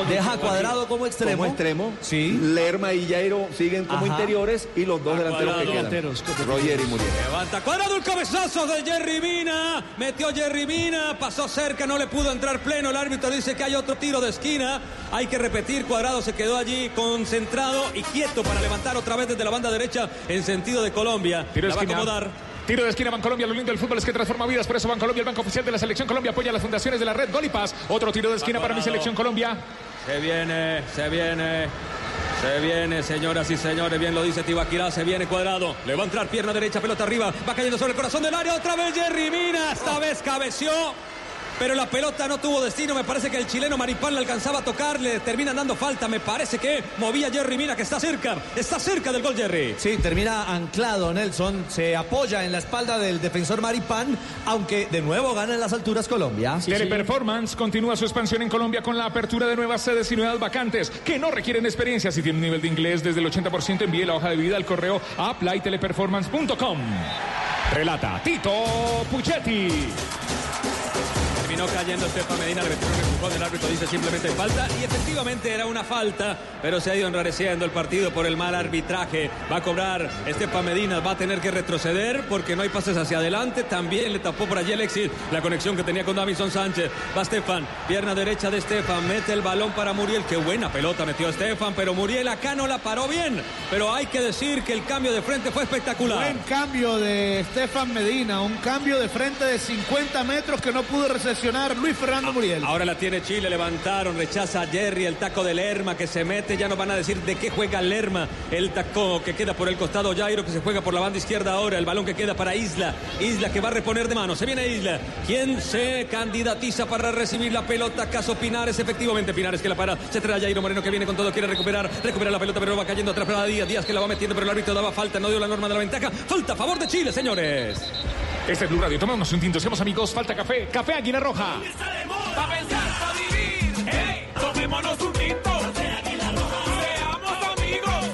Speaker 2: Deja Cuadrado como extremo.
Speaker 7: Como extremo.
Speaker 2: Sí.
Speaker 7: Lerma y Jairo siguen como
Speaker 2: Ajá.
Speaker 7: interiores y los dos
Speaker 3: A
Speaker 7: delanteros que quedan.
Speaker 5: Delanteros.
Speaker 7: Roger y Muriel.
Speaker 3: Levanta cuadrado el cabezazo de Jerry Mina. Metió Jerry Mina, pasó cerca, no le pudo entrar pleno. El árbitro dice que hay otro tiro de esquina. Hay que repetir. Cuadrado se quedó allí concentrado y quieto para levantar otra vez desde la banda derecha en sentido de Colombia.
Speaker 1: Tiro de
Speaker 3: la va a
Speaker 1: esquina.
Speaker 3: acomodar.
Speaker 1: Tiro de esquina Bancolombia, lo lindo del fútbol es que transforma vidas, por eso Bancolombia, el banco oficial de la selección Colombia, apoya las fundaciones de la red Gol y Paz. Otro tiro de esquina para mi selección Colombia.
Speaker 3: Se viene, se viene. Se viene, señoras y señores, bien lo dice Tibaquirá, se viene cuadrado. Le va a entrar pierna derecha, pelota arriba, va cayendo sobre el corazón del área, otra vez Jerry Mina, esta vez cabeció. Pero la pelota no tuvo destino, me parece que el chileno Maripán le alcanzaba a tocar, le terminan dando falta, me parece que movía Jerry Mina, que está cerca, está cerca del gol Jerry.
Speaker 2: Sí, termina anclado Nelson, se apoya en la espalda del defensor Maripán, aunque de nuevo gana en las alturas Colombia.
Speaker 1: Teleperformance continúa su expansión en Colombia con la apertura de nuevas sedes y nuevas vacantes que no requieren experiencia. Si tiene un nivel de inglés desde el 80%, envíe la hoja de vida al correo applyteleperformance.com. Relata Tito Puchetti.
Speaker 3: Terminó cayendo Estefan Medina, le metieron un empujón, el árbitro dice simplemente falta y efectivamente era una falta, pero se ha ido enrareciendo el partido por el mal arbitraje. Va a cobrar Estefan Medina, va a tener que retroceder porque no hay pases hacia adelante. También le tapó por allí Alexis la conexión que tenía con Davison Sánchez. Va Estefan, pierna derecha de Estefan, mete el balón para Muriel. Qué buena pelota metió Estefan, pero Muriel acá no la paró bien. Pero hay que decir que el cambio de frente fue espectacular.
Speaker 8: Buen cambio de Estefan Medina, un cambio de frente de 50 metros que no pudo Luis Fernando Muriel.
Speaker 3: Ahora la tiene Chile, levantaron, rechaza a Jerry, el taco de Lerma que se mete, ya nos van a decir de qué juega Lerma, el taco que queda por el costado Jairo que se juega por la banda izquierda ahora, el balón que queda para Isla, Isla que va a reponer de mano, se viene Isla, ¿quién se candidatiza para recibir la pelota? Caso Pinares, efectivamente Pinares que la para, se trae a Jairo Moreno que viene con todo, quiere recuperar, recupera la pelota pero va cayendo atrás para Díaz, Díaz que la va metiendo pero el árbitro daba falta, no dio la norma de la ventaja, falta a favor de Chile, señores.
Speaker 1: Este es Blue Radio. Tomémonos un tinto, seamos amigos. Falta café. Café Águila Roja.
Speaker 6: Pa' pensar, pa' vivir. Hey, tomémonos un tinto. Seamos amigos.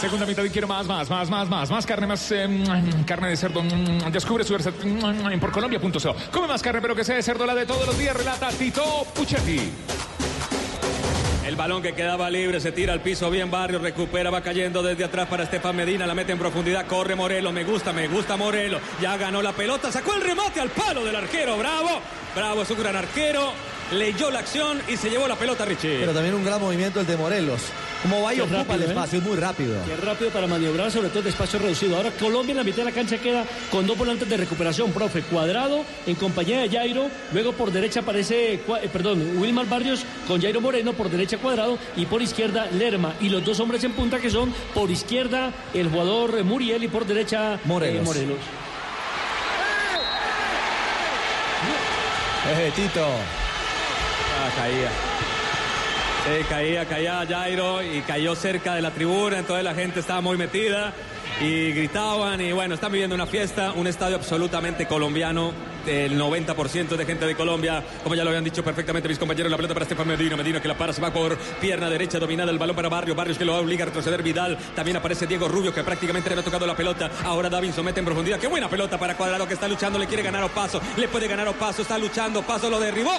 Speaker 1: Segunda mitad y quiero más, más, más, más, más, más carne, más eh, mm, carne de cerdo. mm, Descubre su versatilidad en porcolombia.co. Come más carne, pero que sea de cerdo la de todos los días. Relata Tito Puchetti.
Speaker 3: El balón que quedaba libre se tira al piso bien Barrio, recupera, va cayendo desde atrás para Estefan Medina, la mete en profundidad, corre Morelo, me gusta, me gusta Morelo, ya ganó la pelota, sacó el remate al palo del arquero, bravo, bravo, es un gran arquero, leyó la acción y se llevó la pelota Richie.
Speaker 2: Pero también un gran movimiento el de Morelos. Como va y ocupa
Speaker 5: rápido,
Speaker 2: el
Speaker 5: ¿eh?
Speaker 2: espacio, es muy rápido.
Speaker 5: Qué rápido para maniobrar, sobre todo de espacio reducido. Ahora Colombia en la mitad de la cancha queda con dos volantes de recuperación, profe. Cuadrado en compañía de Jairo. Luego por derecha aparece, eh, perdón, Wilmar Barrios con Jairo Moreno. Por derecha Cuadrado y por izquierda Lerma. Y los dos hombres en punta que son por izquierda el jugador Muriel y por derecha eh,
Speaker 2: Morelos.
Speaker 5: Morelos.
Speaker 2: Eh, Tito.
Speaker 3: Caía. Sí, caía, caía Jairo y cayó cerca de la tribuna, entonces la gente estaba muy metida y gritaban y bueno, están viviendo una fiesta, un estadio absolutamente colombiano, el 90% de gente de Colombia, como ya lo habían dicho perfectamente mis compañeros, la pelota para Estefan Medina, Medina que la para, se va por pierna derecha, dominada el balón para Barrios, Barrios que lo obliga a retroceder Vidal, también aparece Diego Rubio que prácticamente le había tocado la pelota, ahora Davinson mete en profundidad, qué buena pelota para Cuadrado que está luchando, le quiere ganar a Paso, le puede ganar a Paso, está luchando, Paso lo derribó,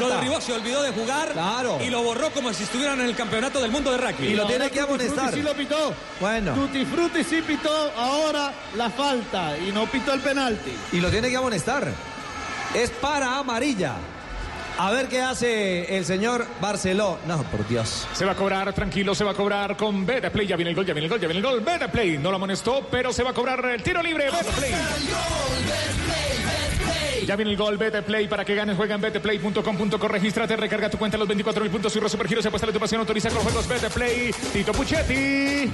Speaker 3: lo derribó, se olvidó de jugar
Speaker 2: Claro.
Speaker 3: y lo borró como si estuvieran en el campeonato del mundo de rugby.
Speaker 2: Y lo
Speaker 8: Ahora
Speaker 2: tiene que amonestar.
Speaker 8: Sí lo pitó.
Speaker 2: Bueno.
Speaker 8: Tutti Frutti sí pitó ahora la falta y no pitó el penalti.
Speaker 2: Y lo tiene que amonestar. Es para amarilla. A ver qué hace el señor Barceló. No, por Dios.
Speaker 1: Se va a cobrar, tranquilo, se va a cobrar con Betplay. Ya viene el gol, ya viene el gol, ya viene el gol. Betplay no lo amonestó, pero se va a cobrar el tiro libre. Betplay. Ya viene el gol, Betplay. Para que ganes, juega en betplay.com.co. Regístrate, recarga tu cuenta los 24 mil puntos. Surro Supergiros se apuesta la tu pasión. Autoriza con los juegos Betplay. Tito Puchetti.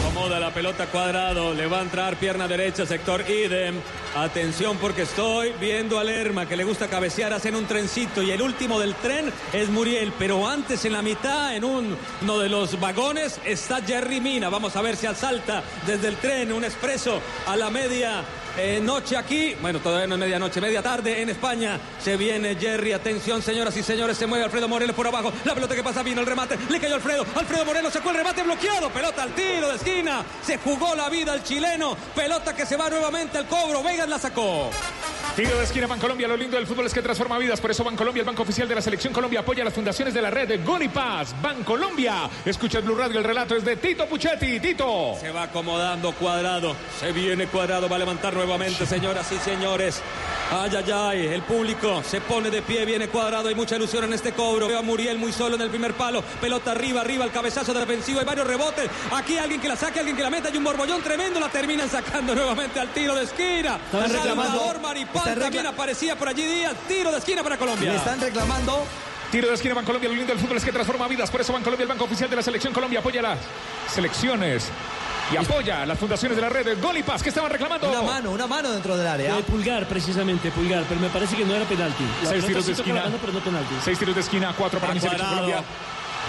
Speaker 3: Acomoda la pelota cuadrado, le va a entrar pierna derecha, sector idem. Atención porque estoy viendo a Lerma que le gusta cabecear, hacen un trencito y el último del tren es Muriel, pero antes en la mitad, en un- uno de los vagones, está Jerry Mina. Vamos a ver si asalta desde el tren un expreso a la media eh, noche aquí. Bueno, todavía no es medianoche, media tarde en España. Se viene Jerry, atención señoras y señores, se mueve Alfredo Morelos por abajo. La pelota que pasa vino el remate, le cayó Alfredo. Alfredo Morelos sacó el remate bloqueado, pelota al tiro de esquina. Se jugó la vida el chileno, pelota que se va nuevamente al cobro. Vegas la sacó.
Speaker 1: Tiro de esquina Bancolombia, lo lindo del fútbol es que transforma vidas, por eso Bancolombia, el banco oficial de la selección Colombia, apoya las fundaciones de la red de Gol y Paz. Bancolombia, escucha el Blue Radio, el relato es de Tito Puchetti. Tito.
Speaker 3: Se va acomodando cuadrado. Se viene cuadrado. Va a levantar nuevamente, señoras y señores. Ay, ay, ay. El público se pone de pie. Viene cuadrado. Hay mucha ilusión en este cobro. Veo a Muriel muy solo en el primer palo. Pelota arriba, arriba. El cabezazo defensivo. Hay varios rebotes. Aquí alguien que la saque, alguien que la meta. Hay un borbollón tremendo. La terminan sacando [LAUGHS] nuevamente al tiro de esquina.
Speaker 2: Estaban reclamando-
Speaker 3: Maripán también aparecía por allí Díaz. Tiro de esquina para Colombia.
Speaker 2: Le están reclamando.
Speaker 1: Tiro de esquina Bancolombia, lo lindo del fútbol es que transforma vidas, por eso Bancolombia, el banco oficial de la selección Colombia, apoya las selecciones y apoya las fundaciones de la red de Gol y Paz que estaban reclamando.
Speaker 2: Una mano, una mano dentro del área.
Speaker 5: De pulgar, precisamente, pulgar, pero me parece que no era penalti. La
Speaker 1: Seis tiros de esquina.
Speaker 5: mano, pero no penalti.
Speaker 1: Seis tiros de esquina, cuatro para
Speaker 3: Va
Speaker 1: mi selección
Speaker 3: cuadrado.
Speaker 1: Colombia.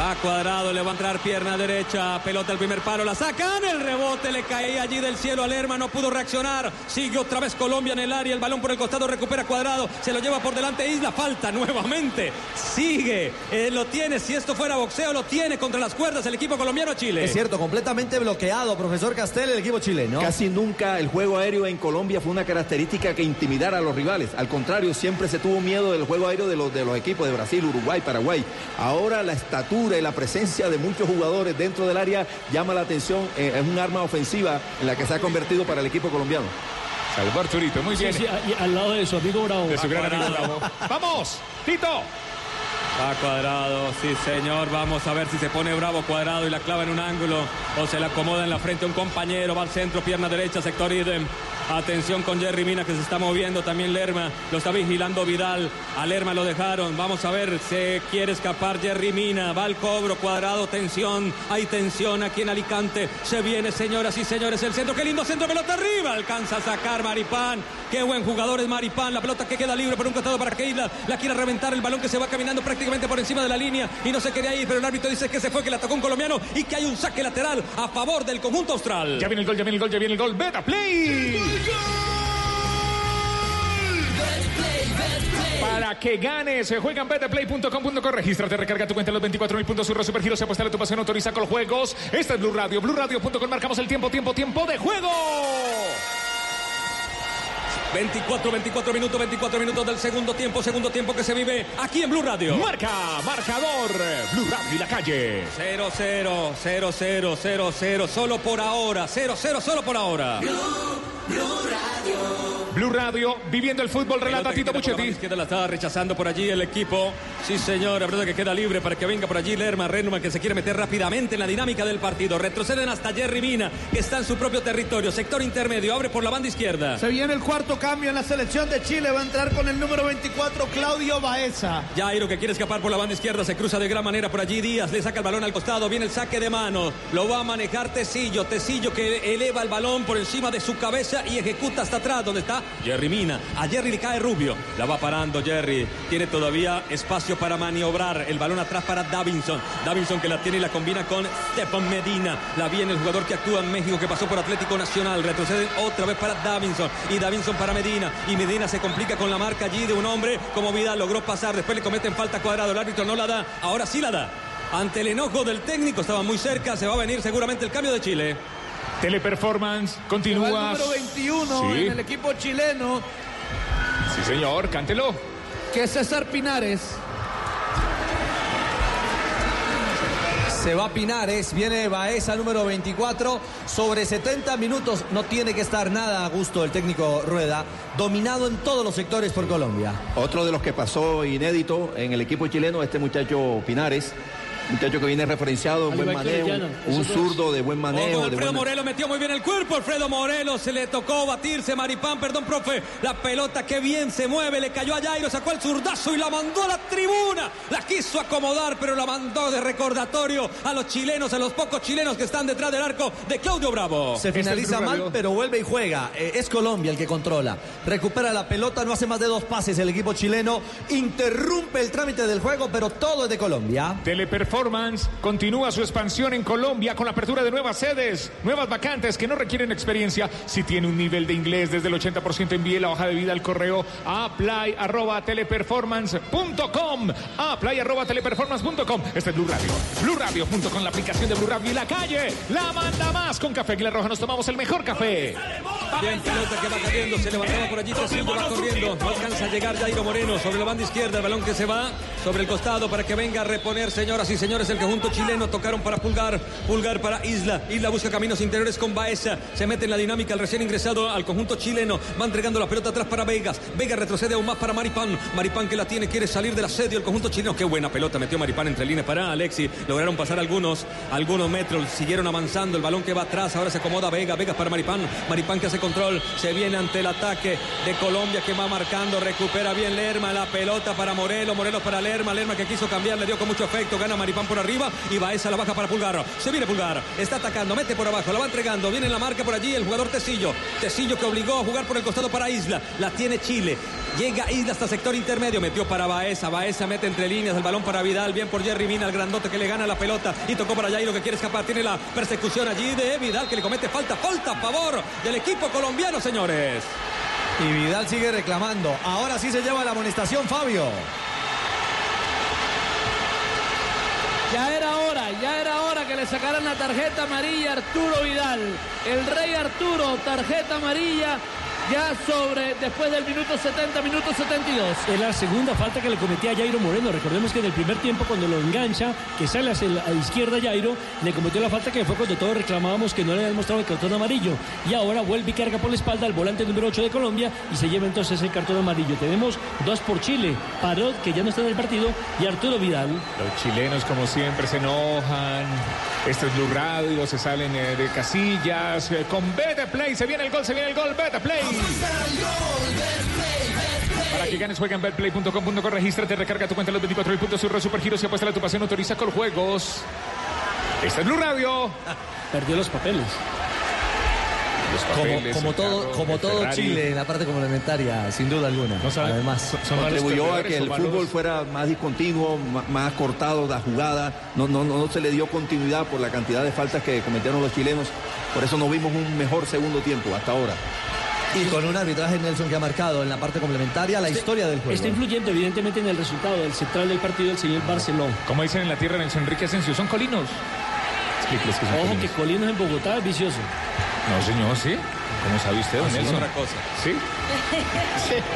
Speaker 3: Va cuadrado, le va a entrar pierna derecha, pelota al primer palo, la sacan, el rebote le caía allí del cielo a Lerma, no pudo reaccionar, sigue otra vez Colombia en el área, el balón por el costado recupera cuadrado, se lo lleva por delante Isla, falta nuevamente, sigue, eh, lo tiene, si esto fuera boxeo, lo tiene contra las cuerdas el equipo colombiano Chile.
Speaker 2: Es cierto, completamente bloqueado, profesor Castel, el equipo chileno.
Speaker 7: Casi nunca el juego aéreo en Colombia fue una característica que intimidara a los rivales. Al contrario, siempre se tuvo miedo del juego aéreo de los, de los equipos de Brasil, Uruguay, Paraguay. Ahora la estatura y la presencia de muchos jugadores dentro del área llama la atención. eh, es un arma ofensiva en la que se ha convertido para el equipo colombiano.
Speaker 1: Salvo Arturito, muy
Speaker 5: Sí,
Speaker 1: bien.
Speaker 5: sí, al lado de su amigo Bravo.
Speaker 1: De su gran amigo. Bravo. Vamos, Tito.
Speaker 3: Va cuadrado, sí señor, vamos a ver si se pone bravo cuadrado y la clava en un ángulo o se la acomoda en la frente un compañero, va al centro, pierna derecha, sector idem. Atención con Jerry Mina que se está moviendo, también Lerma, lo está vigilando Vidal, a Lerma lo dejaron, vamos a ver, se quiere escapar Jerry Mina, va al cobro, cuadrado, tensión, hay tensión aquí en Alicante, se viene señoras y señores el centro, qué lindo centro, pelota arriba, alcanza a sacar Maripán, qué buen jugador es Maripán, la pelota que queda libre por un costado para que la quiera reventar, el balón que se va caminando prácticamente por encima de la línea y no se quería ir, pero el árbitro dice que se fue, que la tocó un colombiano y que hay un saque lateral a favor del conjunto austral.
Speaker 1: Ya viene el gol, ya viene el gol, ya viene el gol. Beta Play. Para que ganes, se juega en betplay.com.co. Regístrate, recarga tu cuenta en los 24 mil puntos. Surra Supergiros, se apuesta a tu pasión, autoriza con los juegos. Esta es Blue Radio, BlueRadio.com. Marcamos el tiempo, tiempo, tiempo de juego.
Speaker 3: 24, 24 minutos, 24 minutos del segundo tiempo, segundo tiempo que se vive aquí en Blue Radio.
Speaker 1: Marca, marcador, Blue Radio y la calle.
Speaker 3: 0, 0, 0, 0, 0, 0, solo por ahora, 0, 0, solo por ahora.
Speaker 1: Blue Radio, viviendo el fútbol, relata Tito Puchetti.
Speaker 3: izquierda la estaba rechazando por allí el equipo. Sí, señor, la verdad que queda libre para que venga por allí Lerma Renuma, que se quiere meter rápidamente en la dinámica del partido. Retroceden hasta Jerry Mina, que está en su propio territorio. Sector intermedio, abre por la banda izquierda.
Speaker 8: Se viene el cuarto cambio en la selección de Chile. Va a entrar con el número 24, Claudio Baeza.
Speaker 3: Jairo que quiere escapar por la banda izquierda, se cruza de gran manera por allí. Díaz le saca el balón al costado, viene el saque de mano. Lo va a manejar Tecillo. Tecillo que eleva el balón por encima de su cabeza y ejecuta hasta atrás, donde está Jerry Mina. A Jerry le cae Rubio. La va parando Jerry. Tiene todavía espacio para maniobrar. El balón atrás para Davinson. Davinson que la tiene y la combina con Stefan Medina. La viene el jugador que actúa en México, que pasó por Atlético Nacional. Retrocede otra vez para Davinson. Y Davinson para Medina. Y Medina se complica con la marca allí de un hombre como Vidal. Logró pasar. Después le cometen falta cuadrado. El árbitro no la da. Ahora sí la da. Ante el enojo del técnico, estaba muy cerca. Se va a venir seguramente el cambio de Chile.
Speaker 1: Teleperformance,
Speaker 8: el
Speaker 1: continúa.
Speaker 8: número 21
Speaker 1: Sí.
Speaker 8: en el equipo chileno,
Speaker 1: Sí, señor, cántelo.
Speaker 8: que es César Pinares.
Speaker 2: Se va Pinares, viene Baeza número 24, sobre 70 minutos, no tiene que estar nada a gusto el técnico Rueda, dominado en todos los sectores por Colombia.
Speaker 7: Otro de los que pasó inédito en el equipo chileno, este muchacho Pinares, muchacho que viene referenciado,
Speaker 5: Al
Speaker 7: buen manejo, un zurdo de buen manejo.
Speaker 3: Alfredo
Speaker 7: buena-
Speaker 3: Morelos metió muy bien el cuerpo. Alfredo Morelos se le tocó batirse. Maripán, perdón, profe. La pelota que bien se mueve. Le cayó a Jairo, sacó el zurdazo y la mandó a la tribuna. La quiso acomodar, pero la mandó de recordatorio a los chilenos, a los pocos chilenos que están detrás del arco de Claudio Bravo.
Speaker 2: Se finaliza
Speaker 7: Blue
Speaker 2: mal, pero vuelve y juega. Eh, es Colombia el que controla. Recupera la pelota, no hace más de dos pases el equipo chileno. Interrumpe el trámite del juego, pero todo es de Colombia.
Speaker 1: Teleperformance continúa su expansión en Colombia con la apertura de nuevas sedes, nuevas vacantes que no requieren experiencia. Si tiene un nivel de inglés desde el 80%, envíe la hoja de vida al correo apply@teleperformance.com. apply@teleperformance.com. Este es Blue Radio. Blue Radio junto con la aplicación de Blue Radio y la calle. La manda más con Café Aguilar Roja. Nos tomamos el mejor café.
Speaker 3: Bien, pelota que va cayendo, se levantaba por allí, Tresillo va corriendo, no alcanza a llegar Jairo Moreno sobre la banda izquierda, el balón que se va sobre el costado para que venga a reponer, señoras y señores, el conjunto chileno, tocaron para Pulgar, Pulgar para Isla, Isla busca caminos interiores con Baeza, se mete en la dinámica el recién ingresado al conjunto chileno, va entregando la pelota atrás para Vegas, Vega retrocede aún más para Maripán, Maripán que la tiene, quiere salir del asedio el conjunto chileno, qué buena pelota metió Maripán entre líneas para Alexi, lograron pasar algunos, algunos metros, siguieron avanzando, el balón que va atrás, ahora se acomoda Vega, Vega para Maripán, Maripán que hace control, se viene ante el ataque de Colombia que va marcando, recupera bien Lerma, la pelota para Morelos, Morelos para Lerma, Lerma que quiso cambiar, le dio con mucho efecto, gana Maripán por arriba y Baeza la baja para Pulgar, se viene Pulgar, está atacando, mete por abajo, la va entregando, viene en la marca por allí el jugador Tecillo, Tecillo que obligó a jugar por el costado para Isla, la tiene Chile, llega Isla hasta sector intermedio, metió para Baeza, Baeza mete entre líneas el balón para Vidal, bien por Jerry Mina, el grandote que le gana la pelota. Y tocó para Jairo que quiere escapar, tiene la persecución allí de Vidal que le comete falta, falta a favor del equipo colombiano, señores.
Speaker 2: Y Vidal sigue reclamando. Ahora sí se lleva la amonestación, Fabio.
Speaker 8: Ya era hora, ya era hora que le sacaran la tarjeta amarilla a Arturo Vidal. El rey Arturo, tarjeta amarilla ya sobre después del minuto 70, minuto 72.
Speaker 5: Es la segunda falta que le cometía a Jairo Moreno. Recordemos que en el primer tiempo, cuando lo engancha, que sale hacia la izquierda Jairo, le cometió la falta que fue cuando todos reclamábamos que no le habían mostrado el cartón amarillo. Y ahora vuelve y carga por la espalda al volante número 8 de Colombia y se lleva entonces el cartón amarillo. Tenemos dos por Chile, Parot, que ya no está en el partido, y Arturo Vidal.
Speaker 1: Los chilenos, como siempre, se enojan. Este es Blue Radio, se salen eh, de casillas. eh, con Beta Play, se viene el gol, se viene el gol, Beta Play. Para que ganes, juega en betplay.com.co, regístrate, recarga tu cuenta los 24 mil puntos, surre supergiros y apuesta a tu pasión, autoriza con juegos. Este es Blue Radio.
Speaker 5: Perdió los papeles.
Speaker 1: Los
Speaker 2: Como,
Speaker 1: papeles,
Speaker 2: como
Speaker 1: el
Speaker 2: todo,
Speaker 1: carro,
Speaker 2: como todo. Chile en la parte complementaria, sin duda alguna. Además,
Speaker 1: son
Speaker 7: contribuyó a que el
Speaker 1: malos-
Speaker 7: fútbol fuera más discontinuo, más cortado la jugada, no, no, no se le dio continuidad por la cantidad de faltas que cometieron los chilenos, por eso no vimos un mejor segundo tiempo hasta ahora.
Speaker 2: Y con un arbitraje Nelson que ha marcado en la parte complementaria la historia del juego.
Speaker 5: Está influyendo evidentemente en el resultado del central del partido el señor Barcelona.
Speaker 1: Como dicen en la tierra, Nelson Enrique Asensio, son colinos. Explíqueles que son
Speaker 5: Ojo
Speaker 1: colinos.
Speaker 5: que Colinos en Bogotá es vicioso.
Speaker 1: No, señor, ¿sí? ¿Cómo sabe usted, don
Speaker 3: Es
Speaker 1: Nelson?
Speaker 3: otra cosa.
Speaker 1: ¿Sí? [LAUGHS]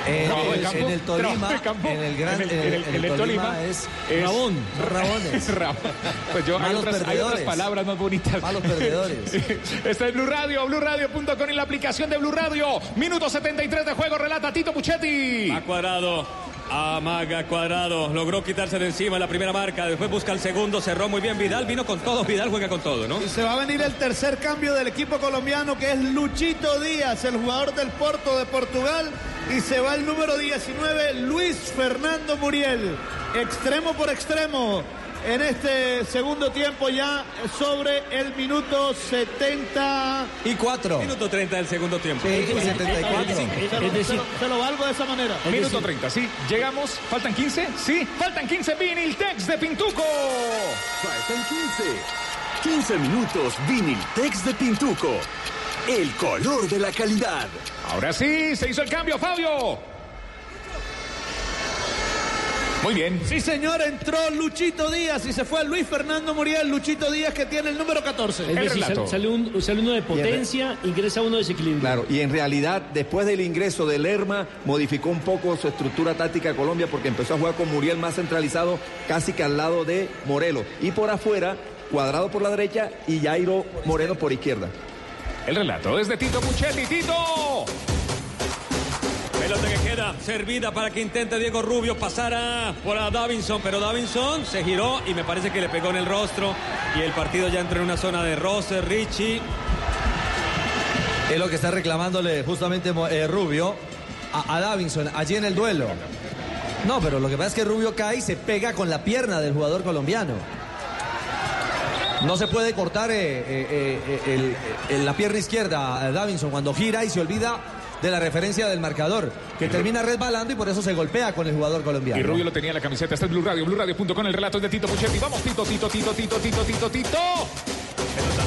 Speaker 1: [LAUGHS]
Speaker 2: El-
Speaker 1: campo,
Speaker 2: en el Tolima,
Speaker 1: campo.
Speaker 2: en el gran,
Speaker 1: En el-
Speaker 2: en el-
Speaker 1: en el-
Speaker 2: en el
Speaker 1: en el
Speaker 2: Tolima,
Speaker 1: Tolima
Speaker 2: es,
Speaker 1: es-
Speaker 2: Rabón,
Speaker 1: Es [LAUGHS]
Speaker 2: Rabones.
Speaker 1: Rabón. Pues yo, hay otras, hay otras
Speaker 2: perdedores.
Speaker 1: palabras más bonitas.
Speaker 2: Malos perdedores.
Speaker 1: Este es Blue Radio, BlueRadio.com y la aplicación de Blue Radio. Minuto 73 de juego, relata Tito Puchetti.
Speaker 3: A cuadrado. Amaga cuadrado. Logró quitarse de encima la primera marca. Después busca el segundo. Cerró muy bien Vidal. Vino con todo. Vidal juega con todo, ¿no?
Speaker 4: Y se va a venir el tercer cambio del equipo colombiano que es Luchito Díaz, el jugador del Porto de Portugal. Y se va el número 19, Luis Fernando Muriel. Extremo por extremo. En este segundo tiempo ya sobre el minuto 70.
Speaker 2: y cuatro.
Speaker 3: Minuto 30 del segundo tiempo.
Speaker 2: Sí, 74.
Speaker 4: Se lo,
Speaker 5: Es decir,
Speaker 4: se lo- se lo valgo de esa manera.
Speaker 1: Minuto 30, sí. Llegamos. ¿Faltan 15? Sí. Faltan 15. Viniltex de Pintuco.
Speaker 10: Faltan 15. 15 minutos Viniltex de Pintuco. El color de la calidad.
Speaker 1: Ahora sí, se hizo el cambio, Fabio. Muy bien.
Speaker 4: Sí, señor, entró Luchito Díaz y se fue Luis Fernando Muriel. Luchito Díaz que tiene el número 14.
Speaker 5: es
Speaker 1: El
Speaker 5: decir, sale, sale un- sale uno de potencia, ingresa uno de desequilibrio.
Speaker 7: Claro, y en realidad, después del ingreso de Lerma, modificó un poco su estructura táctica de Colombia porque empezó a jugar con Muriel más centralizado, casi que al lado de Morelos. Y por afuera, cuadrado por la derecha y Jairo Moreno por izquierda.
Speaker 1: El relato es de Tito Puchetti. Tito.
Speaker 3: Pelota que queda servida para que intente Diego Rubio pasar a, por a Davinson, pero Davinson se giró y me parece que le pegó en el rostro y el partido ya entró en una zona de roce, Richie.
Speaker 2: Es lo que está reclamándole justamente eh, Rubio a, a Davinson allí en el duelo. No, pero lo que pasa es que Rubio cae y se pega con la pierna del jugador colombiano. No se puede cortar eh, eh, la pierna izquierda a Davinson cuando gira y se olvida de la referencia del marcador, que termina resbalando y por eso se golpea con el jugador colombiano.
Speaker 1: Y Rubio lo tenía en la camiseta. Este es Blue Radio, BlueRadio.com. El relato es de Tito Puchetti. Vamos, Tito, Tito, Tito, Tito, Tito, Tito, Tito.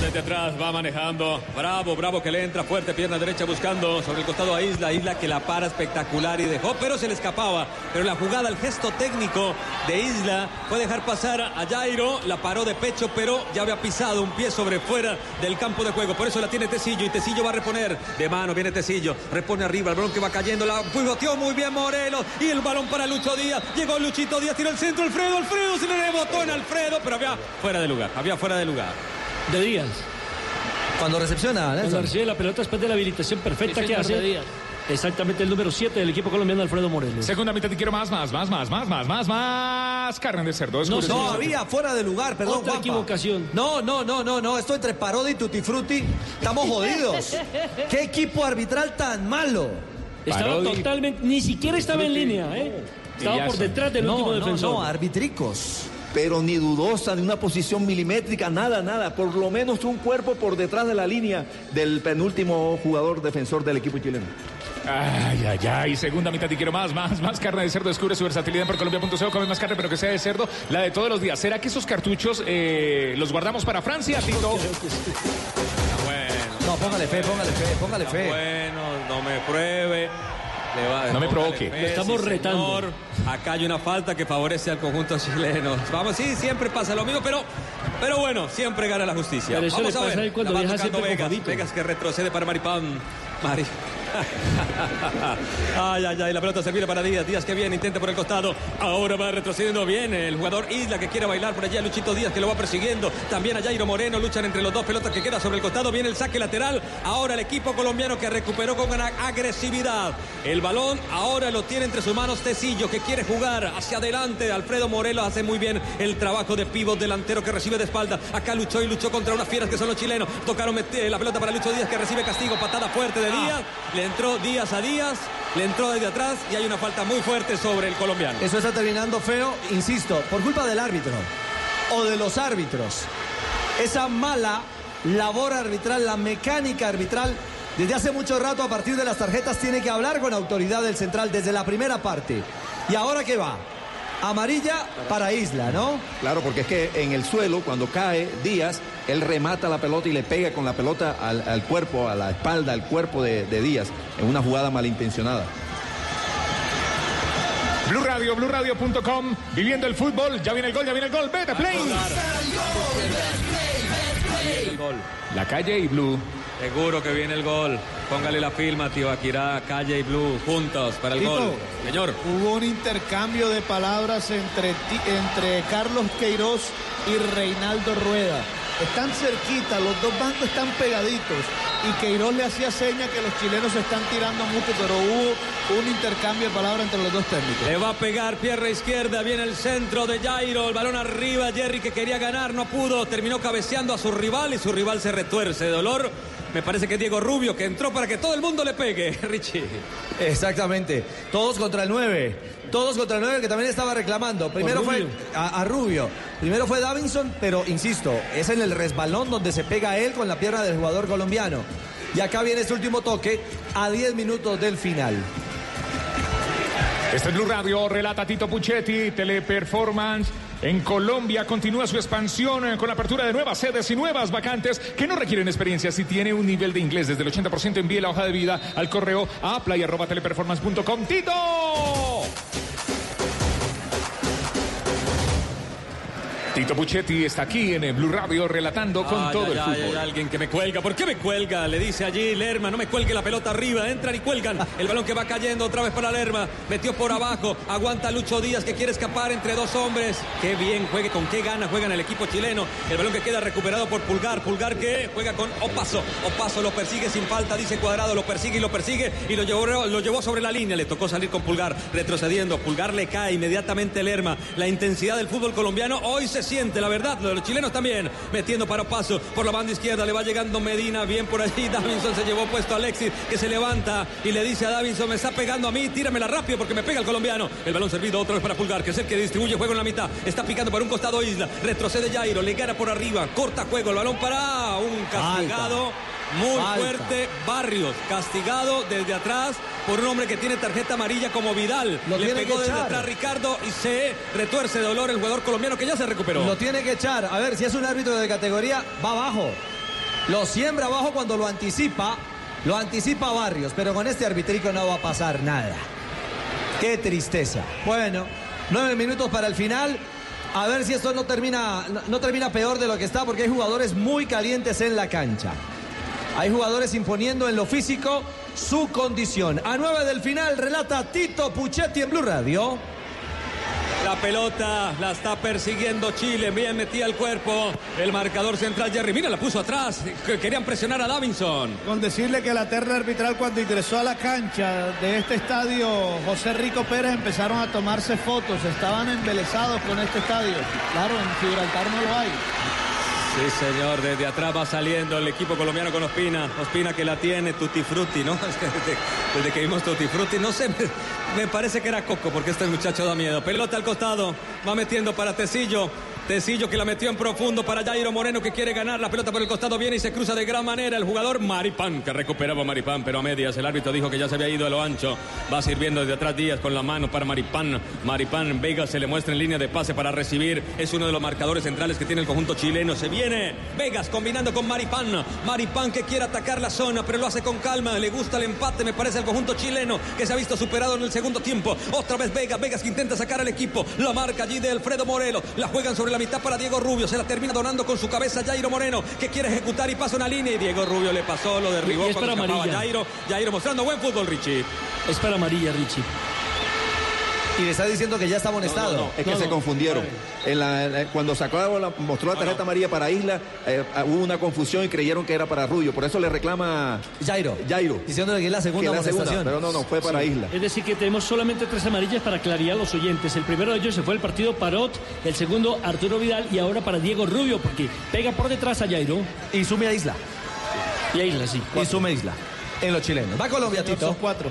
Speaker 3: Desde atrás, va manejando. Bravo, bravo que le entra fuerte, pierna derecha buscando sobre el costado a Isla. Isla que la para espectacular y dejó, pero se le escapaba. Pero la jugada, el gesto técnico de Isla fue dejar pasar a Jairo. La paró de pecho, pero ya había pisado un pie sobre fuera del campo de juego. Por eso la tiene Tecillo y Tecillo va a reponer. De mano viene Tecillo, repone arriba el balón que va cayendo. La pivoteó muy bien Morelos y el balón para Lucho Díaz. Llegó Luchito Díaz, tiró el centro. Alfredo, Alfredo se le rebotó en Alfredo, pero había fuera de lugar. Había fuera de lugar.
Speaker 5: De Díaz.
Speaker 2: Cuando recepciona,
Speaker 5: Cuando
Speaker 2: Nelson.
Speaker 5: recibe la pelota después de la habilitación perfecta
Speaker 8: Sí,
Speaker 5: que hace.
Speaker 8: de Díaz.
Speaker 5: Exactamente el número 7 del equipo colombiano Alfredo Morelos.
Speaker 1: Segunda mitad y quiero más, más, más, más, más, más, más, más. Carne de cerdo.
Speaker 5: No,
Speaker 2: No, había fuera de lugar, perdón.
Speaker 5: Otra equivocación.
Speaker 2: No, no, no, no, no. Esto entre Parodi y Tutti Frutti. Estamos jodidos. [LAUGHS] ¿Qué equipo arbitral tan malo?
Speaker 5: Estaba
Speaker 1: Parodi.
Speaker 5: totalmente, ni siquiera estaba en línea, ¿eh? Estaba por detrás del
Speaker 2: No,
Speaker 5: último
Speaker 2: no,
Speaker 5: defensor.
Speaker 2: no, arbitricos.
Speaker 7: Pero ni dudosa, ni una posición milimétrica, nada, nada. Por lo menos un cuerpo por detrás de la línea del penúltimo jugador defensor del equipo chileno.
Speaker 1: Ay, ay, ay. Segunda mitad y quiero más, más, más carne de cerdo. Descubre su versatilidad en porcolombia.co. Come más carne, pero que sea de cerdo. La de todos los días. ¿Será que esos cartuchos eh, los guardamos para Francia, Tito?
Speaker 3: Bueno.
Speaker 2: No, póngale fe, póngale fe, póngale fe.
Speaker 3: Bueno, no me pruebe. Le va-
Speaker 1: No me provoque.
Speaker 5: Lo estamos
Speaker 3: sí,
Speaker 5: retando.
Speaker 3: señor. Acá hay una falta que favorece al conjunto chileno. Vamos, sí, siempre pasa lo mismo, pero, pero bueno, siempre gana la justicia.
Speaker 5: Pero eso
Speaker 3: Vamos
Speaker 5: le
Speaker 3: a
Speaker 5: pasa
Speaker 3: ver.
Speaker 5: cuando
Speaker 3: La va Vegas. Vegas que retrocede para Maripán. Mari. [LAUGHS] ay, ay, ay, la pelota se viene para Díaz. Díaz que viene, intenta por el costado. Ahora va retrocediendo bien el jugador Isla que quiere bailar por allá. Luchito Díaz que lo va persiguiendo. También a Jairo Moreno. Luchan entre los dos pelotas que queda sobre el costado. Viene el saque lateral. Ahora el equipo colombiano que recuperó con agresividad. El balón ahora lo tiene entre sus manos Tecillo que quiere jugar hacia adelante. Alfredo Morelos hace muy bien el trabajo de pivot delantero que recibe de espalda. Acá luchó y luchó contra unas fieras que son los chilenos. Tocaron meter la pelota para Lucho Díaz que recibe castigo. Patada fuerte de Díaz. Le entró Díaz a Díaz. Le entró desde atrás y hay una falta muy fuerte sobre el colombiano.
Speaker 2: Eso está terminando feo, insisto, por culpa del árbitro o de los árbitros. Esa mala labor arbitral, la mecánica arbitral, desde hace mucho rato a partir de las tarjetas tiene que hablar con autoridad del central desde la primera parte. ¿Y ahora qué va? Amarilla para Isla, ¿no?
Speaker 7: Claro, porque es que en el suelo, cuando cae Díaz, él remata la pelota y le pega con la pelota al, al cuerpo, a la espalda, al cuerpo de, de Díaz, en una jugada malintencionada.
Speaker 1: Blue Radio, BlueRadio.com. Viviendo el fútbol. Ya viene el gol, ya viene el gol. Vete, play. La calle y Blue.
Speaker 3: Seguro que viene el gol. Póngale la firma, tío Akira, Calle y Blue, juntos para el
Speaker 4: Tito,
Speaker 3: gol. Señor.
Speaker 4: Hubo un intercambio de palabras entre, entre Carlos Queiroz y Reinaldo Rueda. Están cerquita, los dos bancos están pegaditos. Y Queiroz le hacía seña que los chilenos se están tirando mucho, pero hubo un intercambio de palabras entre los dos técnicos.
Speaker 3: Le va a pegar pierna izquierda, viene el centro de Jairo, el balón arriba, Jerry que quería ganar, no pudo, terminó cabeceando a su rival y su rival se retuerce de dolor. Me parece que Diego Rubio que entró para que todo el mundo le pegue, [LAUGHS] Richie.
Speaker 2: Exactamente. Todos contra el 9. Todos contra el 9 que también estaba reclamando. Primero fue a, a Rubio. Primero fue Davinson, pero insisto, es en el resbalón donde se pega él con la pierna del jugador colombiano. Y acá viene este último toque a 10 minutos del final.
Speaker 1: Este es Blue Radio, relata Tito Puchetti, Teleperformance. En Colombia continúa su expansión eh, con la apertura de nuevas sedes y nuevas vacantes que no requieren experiencia. Si tiene un nivel de inglés desde el 80%, envíe la hoja de vida al correo a play.teleperformance.com. ¡Tito! Tito Puchetti está aquí en el Blue Radio relatando con todo el fútbol.
Speaker 3: hay alguien que me cuelga. ¿Por qué me cuelga? Le dice allí Lerma. No me cuelgue la pelota arriba. Entran y cuelgan. El balón que va cayendo otra vez para Lerma. Metió por abajo. Aguanta Lucho Díaz que quiere escapar entre dos hombres. Qué bien juegue, con qué gana juegan el equipo chileno. El balón que queda recuperado por Pulgar. Pulgar que juega con Opaso. Opaso lo persigue sin falta. Dice Cuadrado. Lo persigue y lo persigue. Y lo llevó, lo llevó sobre la línea. Le tocó salir con Pulgar. Retrocediendo. Pulgar le cae inmediatamente Lerma. La intensidad del fútbol colombiano hoy se siente, la verdad. Los chilenos también. Metiendo para paso por la banda izquierda. Le va llegando Medina. Bien por allí. [LAUGHS] Davinson se llevó puesto a Alexis que se levanta y le dice a Davinson: Me está pegando a mí. Tíramela rápido porque me pega el colombiano. El balón servido otra vez para Pulgar, que es el que distribuye juego en la mitad. Está picando para un costado Isla. Retrocede Jairo. Le gana por arriba. Corta juego. El balón para un castigado. Muy
Speaker 2: Falta.
Speaker 3: fuerte, Barrios, castigado desde atrás por un hombre que tiene tarjeta amarilla como Vidal.
Speaker 2: Lo
Speaker 3: Le
Speaker 2: tiene
Speaker 3: pegó desde
Speaker 2: echar.
Speaker 3: atrás Ricardo y se retuerce de dolor el jugador colombiano que ya se recuperó.
Speaker 2: Lo tiene que echar. A ver, si es un árbitro de categoría, va abajo. Lo siembra abajo cuando lo anticipa. Lo anticipa Barrios, pero con este arbitrico no va a pasar nada. Qué tristeza. Bueno, nueve minutos para el final. A ver si esto no termina, no termina peor de lo que está, porque hay jugadores muy calientes en la cancha. Hay jugadores imponiendo en lo físico su condición. A nueve del final relata Tito Puchetti en Blue Radio.
Speaker 3: La pelota la está persiguiendo Chile, bien metía el cuerpo. El marcador central Jerry, mira, la puso atrás. Que- Querían presionar a Davinson.
Speaker 4: Con decirle que la terna arbitral cuando ingresó a la cancha de este estadio José Rico Pérez empezaron a tomarse fotos, estaban embelesados con este estadio. Claro, en Gibraltar no lo hay.
Speaker 3: Sí, señor, desde atrás va saliendo el equipo colombiano con Ospina. Ospina que la tiene, Tutti Frutti, ¿no? [LAUGHS] Desde que vimos Tutti Frutti, no sé, me, me parece que era Coco, porque este muchacho da miedo. Pelota al costado, va metiendo para Tecillo. Tecillo que la metió en profundo para Jairo Moreno que quiere ganar. La pelota por el costado viene y se cruza de gran manera. El jugador Maripán que recuperaba Maripán, pero a medias. El árbitro dijo que ya se había ido a lo ancho. Va sirviendo desde atrás Díaz con la mano para Maripán. Maripán Vega se le muestra en línea de pase para recibir. Es uno de los marcadores centrales que tiene el conjunto chileno. Se viene Vegas combinando con Maripán. Maripán que quiere atacar la zona, pero lo hace con calma. Le gusta el empate, me parece, el conjunto chileno que se ha visto superado en el segundo tiempo. Otra vez Vegas, Vegas que intenta sacar al equipo. La marca allí de Alfredo Morelo. La juegan sobre la mitad para Diego Rubio. Se la termina donando con su cabeza Jairo Moreno, que quiere ejecutar y pasa una línea. Y Diego Rubio le pasó, lo derribó
Speaker 5: Y es para.
Speaker 3: Jairo. Jairo mostrando buen fútbol, Richie.
Speaker 5: Es para amarilla, Richie.
Speaker 2: Y le está diciendo que ya está amonestado.
Speaker 7: Es que
Speaker 5: No,
Speaker 7: se
Speaker 5: no.
Speaker 7: confundieron. En la- en la- cuando sacó la- mostró la tarjeta amarilla para Isla, eh, hubo una confusión y creyeron que era para Rubio. Por eso le reclama
Speaker 2: Jairo.
Speaker 7: Jairo.
Speaker 2: Diciéndole que es la
Speaker 7: que
Speaker 2: segunda
Speaker 7: la segunda,
Speaker 2: amonestación.
Speaker 7: pero no, no, fue para Isla.
Speaker 5: Es decir, que tenemos solamente tres amarillas para claridad a los oyentes. El primero de ellos se fue el partido Parot, el segundo Arturo Vidal y ahora para Diego Rubio, porque pega por detrás a Jairo
Speaker 2: Y sume a Isla.
Speaker 5: y a Isla, sí.
Speaker 2: Y sume a Isla. En los chilenos. Va Colombia,
Speaker 4: Son
Speaker 2: Tito.
Speaker 4: cuatro.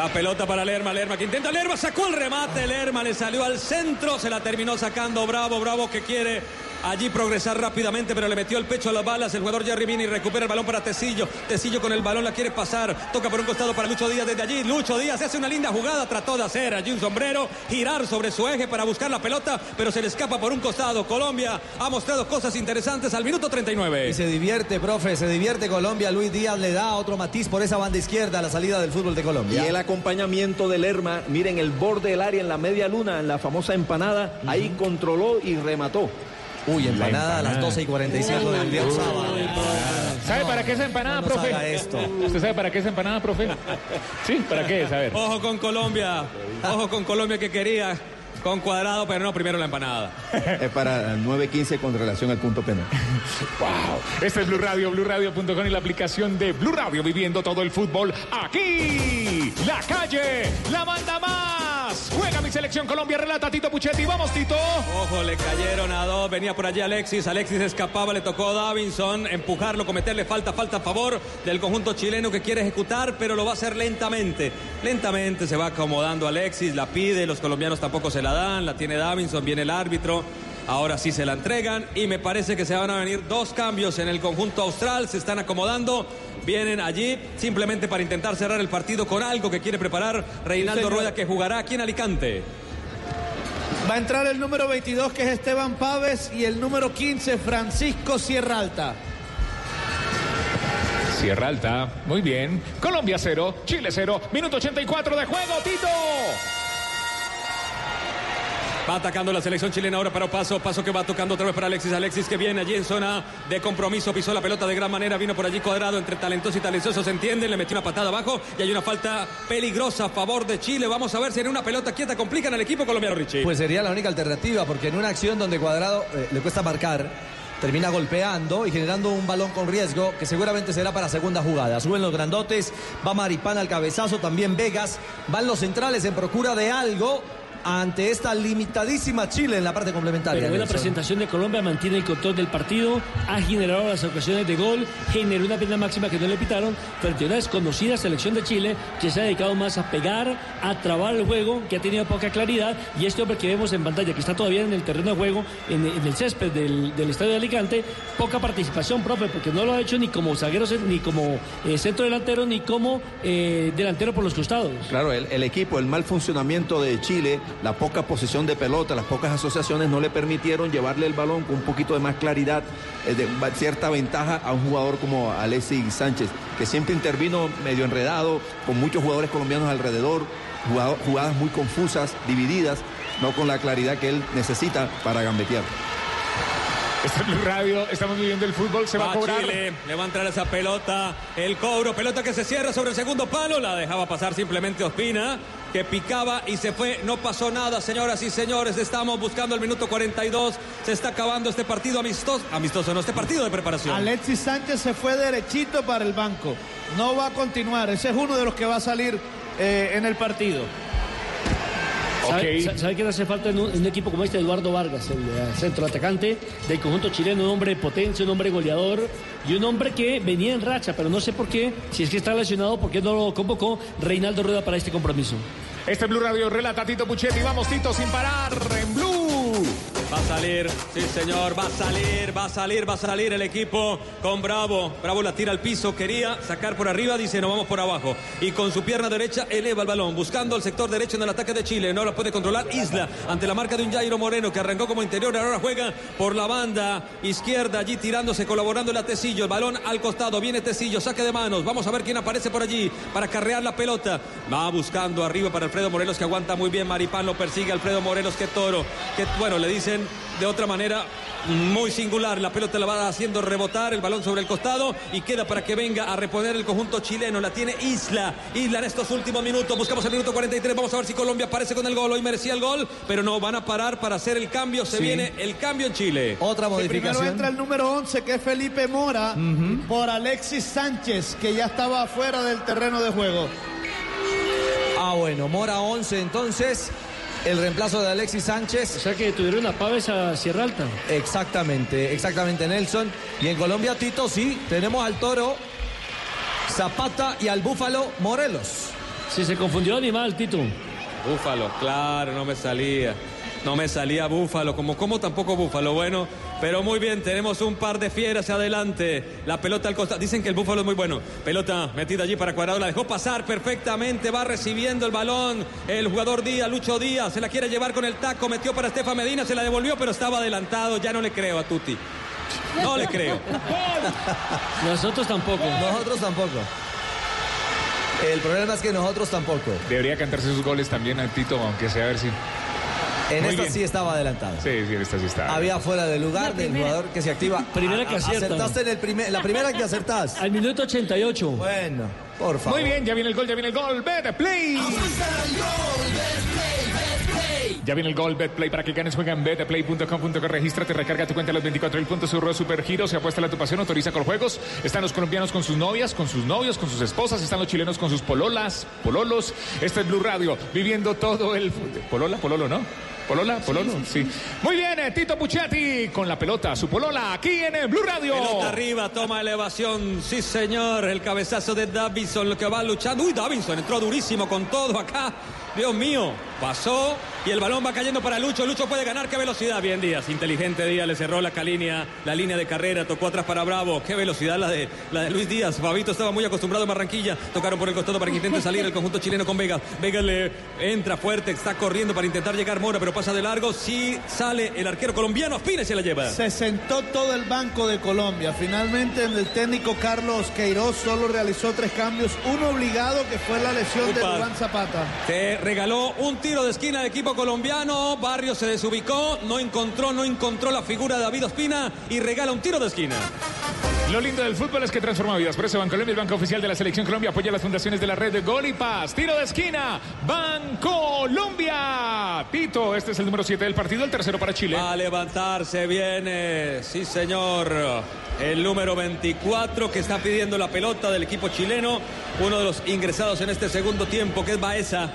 Speaker 3: La pelota para Lerma, Lerma que intenta, Lerma sacó el remate, Lerma le salió al centro, se la terminó sacando Bravo, Bravo que quiere allí progresar rápidamente, pero le metió el pecho a las balas, el jugador Jerry Vini recupera el balón para Tecillo, Tecillo con el balón la quiere pasar, toca por un costado para Lucho Díaz desde allí, Lucho Díaz hace una linda jugada, trató de hacer allí un sombrero, girar sobre su eje para buscar la pelota, pero se le escapa por un costado, Colombia ha mostrado cosas interesantes al minuto 39.
Speaker 2: Y se divierte, profe, se divierte Colombia. Luis Díaz le da otro matiz por esa banda izquierda a la salida del fútbol de
Speaker 7: Y
Speaker 2: Colombia.
Speaker 7: el acompañamiento de Lerma, miren el borde del área en la media luna, en la famosa empanada, ahí controló y remató.
Speaker 2: Uy, empanada a las
Speaker 1: empanada.
Speaker 2: 12 y 45 del día sábado.
Speaker 1: ¿Sabe para qué es empanada,
Speaker 2: no nos
Speaker 1: profe?
Speaker 2: haga esto.
Speaker 1: ¿Usted sabe para qué es empanada, profe? Sí, ¿para qué es? A ver.
Speaker 3: Ojo con Colombia, ojo con Colombia que quería con cuadrado, pero no, primero la empanada. [LAUGHS]
Speaker 7: Es para 9.15 con relación al punto penal. [LAUGHS]
Speaker 1: Wow. Este es Blue Radio, BlueRadio.com y la aplicación de Blue Radio viviendo todo el fútbol aquí. La calle, la manda más. Juega mi selección Colombia, relata Tito Puchetti. Vamos, Tito.
Speaker 3: Ojo, le cayeron a dos, venía por allí Alexis, Alexis escapaba, le tocó a Davinson empujarlo, cometerle falta, falta a favor del conjunto chileno que quiere ejecutar, pero lo va a hacer lentamente. Lentamente se va acomodando Alexis, la pide, los colombianos tampoco se la dan, la tiene Davinson, viene el árbitro. Ahora sí se la entregan y me parece que se van a venir dos cambios en el conjunto austral, se están acomodando, vienen allí simplemente para intentar cerrar el partido con algo que quiere preparar Reinaldo. Rueda que jugará aquí en Alicante.
Speaker 4: Va a entrar el número 22 que es Esteban Paves y el número 15 Francisco Sierra Alta.
Speaker 1: Sierra Alta, muy bien. Colombia 0, Chile 0, minuto 84 de juego, Tito.
Speaker 3: Va atacando la selección chilena ahora para Paso. Paso que va tocando otra vez para Alexis. Alexis que viene allí en zona de compromiso. Pisó la pelota de gran manera. Vino por allí cuadrado entre talentosos y talentosos. Se entiende. Le metió una patada abajo. Y hay una falta peligrosa a favor de Chile. Vamos a ver si en una pelota quieta complican al equipo colombiano, Richie.
Speaker 2: Pues sería la única alternativa, porque en una acción donde Cuadrado eh, le cuesta marcar, termina golpeando y generando un balón con riesgo que seguramente será para segunda jugada. Suben los grandotes, va Maripán al cabezazo, también Vegas, van los centrales en procura de algo ante esta limitadísima Chile en la parte complementaria.
Speaker 5: Pero buena presentación de Colombia, mantiene el control del partido, ha generado las ocasiones de gol, generó una pena máxima que no le pitaron frente a una desconocida selección de Chile que se ha dedicado más a pegar, a trabar el juego, que ha tenido poca claridad. Y este hombre que vemos en pantalla, que está todavía en el terreno de juego, en, en el césped del, del estadio de Alicante, poca participación, profe, porque no lo ha hecho ni como zaguero, ni como eh, centro delantero, ni como eh, delantero por los costados.
Speaker 7: Claro, el, el equipo, el mal funcionamiento de Chile, la poca posición de pelota, las pocas asociaciones no le permitieron llevarle el balón con un poquito de más claridad, eh, de cierta ventaja a un jugador como Alexis Sánchez, que siempre intervino medio enredado, con muchos jugadores colombianos alrededor, jugadas muy confusas, divididas, no con la claridad que él necesita para gambetear.
Speaker 1: Este es Blue Radio, estamos viviendo el fútbol, se va,
Speaker 3: Va
Speaker 1: a cobrar.
Speaker 3: Chile, le va a entrar esa pelota, el cobro, pelota que se cierra sobre el segundo palo, la dejaba pasar simplemente Ospina, que picaba y se fue, no pasó nada, señoras y señores, estamos buscando el minuto 42, se está acabando este partido amistoso, amistoso no, este partido de preparación.
Speaker 4: Alexis Sánchez se fue derechito para el banco. No va a continuar. Ese es uno de los que va a salir eh, en el partido.
Speaker 5: ¿Sabe,
Speaker 1: Ok.
Speaker 5: sa- sabe qué hace falta en un, en un equipo como este? Eduardo Vargas, el eh, centro atacante del conjunto chileno, un hombre de potencia, un hombre goleador y un hombre que venía en racha, pero no sé por qué, si es que está lesionado, por qué no lo convocó Reinaldo Rueda para este compromiso.
Speaker 1: Este es Blue Radio relata Tito Puchetti. Vamos, Tito, sin parar en Blue.
Speaker 3: Va a salir, sí señor, va a salir, va a salir, va a salir el equipo con Bravo. Bravo la tira al piso, quería sacar por arriba, dice no vamos por abajo. Y con su pierna derecha eleva el balón, buscando el sector derecho en el ataque de Chile. No lo puede controlar Isla ante la marca de un Jairo Moreno que arrancó como interior, ahora juega por la banda izquierda, allí tirándose, colaborando a Tecillo. El balón al costado, viene Tecillo, saque de manos. Vamos a ver quién aparece por allí para carrear la pelota. Va buscando arriba para Alfredo Morelos que aguanta muy bien. Maripán lo persigue, Alfredo Morelos, que toro. Que bueno, le dicen de otra manera muy singular. La pelota la va haciendo rebotar el balón sobre el costado y queda para que venga a reponer el conjunto chileno. La tiene Isla. Isla en estos últimos minutos. Buscamos el minuto 43. Vamos a ver si Colombia aparece con el gol. Hoy merecía el gol, pero no van a parar para hacer el cambio. Se
Speaker 2: Sí.
Speaker 3: viene el cambio en Chile.
Speaker 2: Otra
Speaker 4: Sí, primero
Speaker 2: modificación.
Speaker 4: entra el número 11, que es Felipe Mora, por Alexis Sánchez, que ya estaba fuera del terreno de juego.
Speaker 2: Ah, bueno, Mora 11 entonces. El reemplazo de Alexis
Speaker 5: O
Speaker 2: Sánchez.
Speaker 5: sea que tuvieron a Paves a Sierra Alta.
Speaker 2: Exactamente, exactamente Nelson. Y en Colombia, Tito, sí, tenemos al toro Zapata y al búfalo Morelos.
Speaker 5: Si se confundió animal, Tito.
Speaker 3: Búfalo, claro, no me salía. No me salía Búfalo, como como tampoco Búfalo. Bueno, pero muy bien, tenemos un par de fieras adelante. La pelota al costado. Dicen que el Búfalo es muy bueno. Pelota metida allí para Cuadrado, la dejó pasar perfectamente. Va recibiendo el balón el jugador Díaz, Lucho Díaz. Se la quiere llevar con el taco, metió para Estefan Medina, se la devolvió, pero estaba adelantado. Ya no le creo a Tuti. No le creo. [LAUGHS]
Speaker 5: Nosotros tampoco.
Speaker 2: Nosotros tampoco. El problema es que nosotros tampoco.
Speaker 1: Debería cantarse sus goles también a Tito, aunque sea a ver si.
Speaker 2: En
Speaker 1: Muy
Speaker 2: esta
Speaker 1: bien.
Speaker 2: sí estaba adelantado.
Speaker 1: Sí, sí, esta sí está.
Speaker 2: Había fuera de lugar
Speaker 9: La
Speaker 2: del jugador que se activa. [LAUGHS]
Speaker 5: Primera que acierta.
Speaker 2: Acertaste en el primer, la primera que acertás.
Speaker 5: Al minuto 88.
Speaker 2: Bueno, por favor.
Speaker 1: Muy bien, ya viene el gol, ya viene el gol. Bet Play. Ya viene el gol, BetPlay, para que ganes, juega en betplay.com.co, regístrate, recarga tu cuenta a los 24 mil puntos, Surro Super Giro, se apuesta a tu pasión, autoriza con juegos. Están los colombianos con sus novias, con sus novios, con sus esposas, están los chilenos con sus pololas, pololos. Este es Blue Radio, viviendo todo el... Polola, pololo, ¿no? Polola, pololo, sí. Muy bien, eh, Tito Puchetti con la pelota, su polola, aquí en el Blue Radio.
Speaker 3: Pelota arriba, toma elevación. Sí, señor. El cabezazo de Davinson, lo que va luchando. Uy, Davinson entró durísimo con todo acá. Dios mío, pasó y el balón va cayendo para Lucho. Lucho puede ganar. Qué velocidad. Bien, Díaz. Inteligente Díaz. Le cerró la línea, la línea de carrera. Tocó atrás para Bravo. Qué velocidad la de, la de Luis Díaz. Fabito estaba muy acostumbrado en Barranquilla. Tocaron por el costado para que intente salir el conjunto chileno con Vega. Vega le entra fuerte, está corriendo para intentar llegar Mora, pero pasa de largo. Sí sale el arquero colombiano. Y se la lleva.
Speaker 4: Se sentó todo el banco de Colombia. Finalmente el técnico Carlos Queiroz solo realizó tres cambios, uno obligado que fue la lesión de. Juan Zapata.
Speaker 3: Regaló un tiro de esquina al equipo colombiano. Barrio se desubicó, no encontró, no encontró la figura de David Ospina y regala un tiro de esquina.
Speaker 1: Lo lindo del fútbol es que transforma vidas. Por eso Bancolombia, el banco oficial de la Selección Colombia, apoya las fundaciones de la red de Gol y Paz. Tiro de esquina, Bancolombia. Tito, este es el número 7 del partido, el tercero para Chile.
Speaker 3: A levantarse viene, sí señor, el número 24 que está pidiendo la pelota del equipo chileno, uno de los ingresados en este segundo tiempo que es Baeza.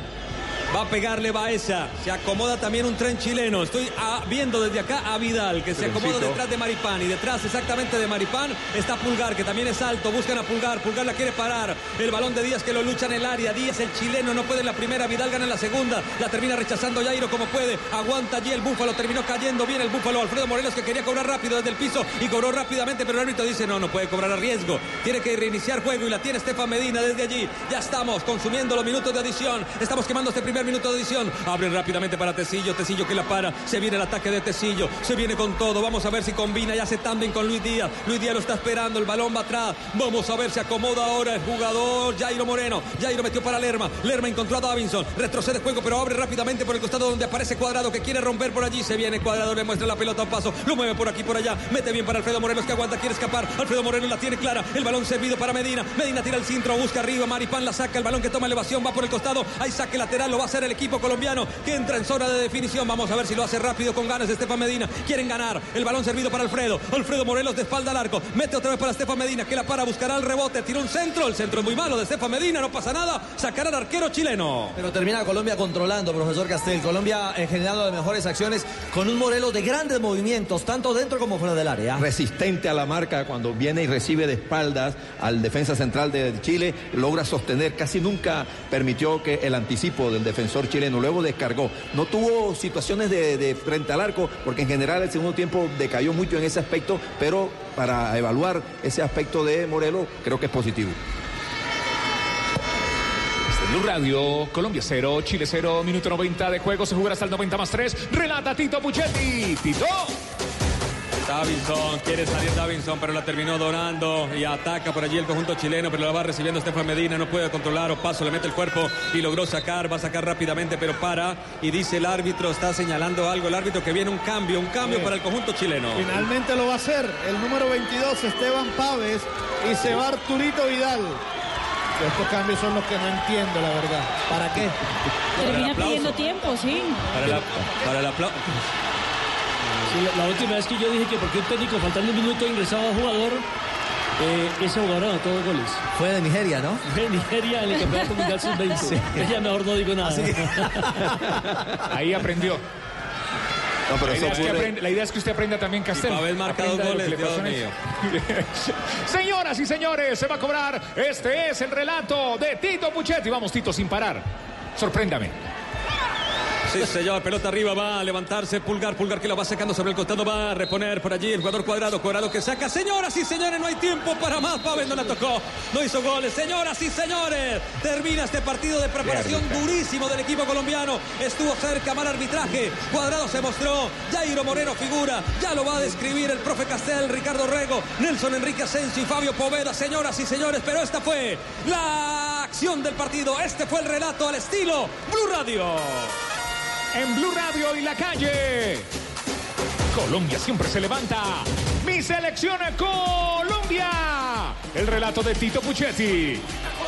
Speaker 3: Va a pegarle Baeza. Se acomoda también un tren chileno. Estoy ah, viendo desde acá a Vidal, que se acomoda
Speaker 7: Trencito.
Speaker 3: detrás de Maripán. Y detrás exactamente de Maripán está Pulgar, que también es alto. Buscan a Pulgar. Pulgar la quiere parar. El balón de Díaz que lo lucha en el área. Díaz, el chileno, no puede en la primera. Vidal gana en la segunda. La termina rechazando Jairo como puede. Aguanta allí el Búfalo. Terminó cayendo bien el Búfalo. Alfredo Morelos que quería cobrar rápido desde el piso y cobró rápidamente, pero el árbitro dice no, no puede cobrar a riesgo. Tiene que reiniciar juego y la tiene Estefan Medina desde allí. Ya estamos consumiendo los minutos de adición. Estamos quemando este primer minuto de adición. Abren rápidamente para Tecillo. Tecillo que la para. Se viene el ataque de Tecillo. Se viene con todo. Vamos a ver si combina y hace también con Luis Díaz. Luis Díaz lo está esperando. El balón va atrás. Vamos a ver si acomoda ahora el jugador Jairo Moreno. Jairo metió para Lerma. Lerma encontró a Davinson. Retrocede juego, pero abre rápidamente por el costado donde aparece Cuadrado que quiere romper por allí. Se viene Cuadrado, le muestra la pelota a paso. Lo mueve por aquí, por allá. Mete bien para Alfredo Morelos que aguanta, quiere escapar. Alfredo Moreno la tiene clara. El balón servido para Medina. Medina tira el centro, busca arriba. Maripán la saca. El balón que toma elevación va por el costado. Hay saque lateral, lo va a hacer el equipo colombiano que entra en zona de definición. Vamos a ver si lo hace rápido con ganas de Estefan Medina. Quieren ganar. El balón servido para Alfredo. Alfredo Morelos de espalda al arco. Mete otra vez para Estefan Medina que la para, buscará el rebote. Tira un centro. El centro es muy malo de Estefan Medina. No pasa nada. Sacará al arquero chileno.
Speaker 2: Pero termina Colombia controlando, profesor Castel. Colombia eh, generando las mejores acciones con un Morelos de grandes movimientos, tanto dentro como fuera del área.
Speaker 7: resistente a la marca cuando viene y recibe de espaldas al defensa central de Chile, logra sostener, casi nunca permitió que el anticipo del defensor chileno luego descargó. No tuvo situaciones de, de frente al arco, porque en general el segundo tiempo decayó mucho en ese aspecto, pero para evaluar ese aspecto de Morelos creo que es positivo.
Speaker 1: Este es Blue Radio, Colombia 0, Chile 0, minuto 90 de juego, se jugará hasta el 90 más 3. Relata Tito Puchetti. Tito.
Speaker 3: Davinson, quiere salir Davinson, pero la terminó donando y ataca por allí el conjunto chileno, pero la va recibiendo Estefan Medina, no puede controlar o paso, le mete el cuerpo y logró sacar, va a sacar rápidamente, pero para y dice el árbitro, está señalando algo, el árbitro que viene un cambio, un cambio para el conjunto chileno.
Speaker 8: Finalmente lo va a hacer el número 22, Esteban Paves, y se va Arturito Vidal. Estos cambios son los que no entiendo, la verdad. ¿Para qué?
Speaker 9: Termina pidiendo tiempo, sí.
Speaker 3: Para, la- para el aplauso.
Speaker 5: Sí, la, última vez que yo dije que porque un técnico faltando un minuto ingresaba a jugador, eh, ese jugador anotó dos goles.
Speaker 2: Fue de Nigeria, ¿no?
Speaker 5: De Nigeria en el campeonato mundial [LAUGHS] sub-20. Ya mejor no digo nada. [LAUGHS]
Speaker 1: Ahí aprendió.
Speaker 7: No, pero
Speaker 1: La idea, es que
Speaker 7: ocurre-
Speaker 1: aprenda- la idea es que usted aprenda también Castel.
Speaker 3: Y Pavel marca
Speaker 1: Aprenda
Speaker 3: dos
Speaker 1: de lo que
Speaker 3: goles, Dios [LAUGHS]
Speaker 1: Señoras y señores, se va a cobrar. Este es el relato de Tito Puchetti. Vamos, Tito, sin parar. Sorpréndame.
Speaker 3: Sí, señor, pelota arriba, va a levantarse, pulgar, pulgar que la va sacando sobre el costado, va a reponer por allí el jugador cuadrado, cuadrado que saca. Señoras y señores, no hay tiempo para más. Pavel no la tocó, no hizo goles. Señoras y señores, termina este partido de preparación durísimo del equipo colombiano. Estuvo cerca, mal arbitraje. Cuadrado se mostró, Jairo Moreno figura, ya lo va a describir el profe Castel, Ricardo Rego, Nelson Enrique Asensio y Fabio Poveda. Señoras y señores, pero esta fue la acción del partido. Este fue el relato al estilo Blue Radio.
Speaker 1: En Blue Radio y la calle. Colombia siempre se levanta. Mi selección Colombia. El relato de Tito Puchetti.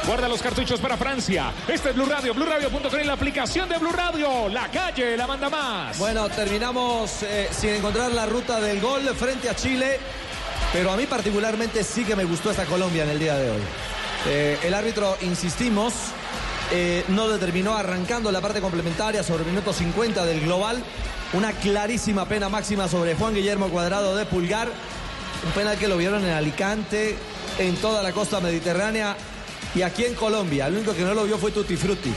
Speaker 1: Guarda los cartuchos para Francia. Este es Blue Radio, BlueRadio.com la aplicación de Blue Radio. La calle la manda más.
Speaker 2: Bueno, terminamos eh, sin encontrar la ruta del gol frente a Chile, pero a mí particularmente sí que me gustó esta Colombia en el día de hoy. Eh, el árbitro, insistimos, eh, no determinó arrancando la parte complementaria sobre el minuto 50 del global. Una clarísima pena máxima sobre Juan Guillermo Cuadrado de Pulgar. Un penal que lo vieron en Alicante, en toda la costa mediterránea y aquí en Colombia. El único que no lo vio fue Tutti Frutti.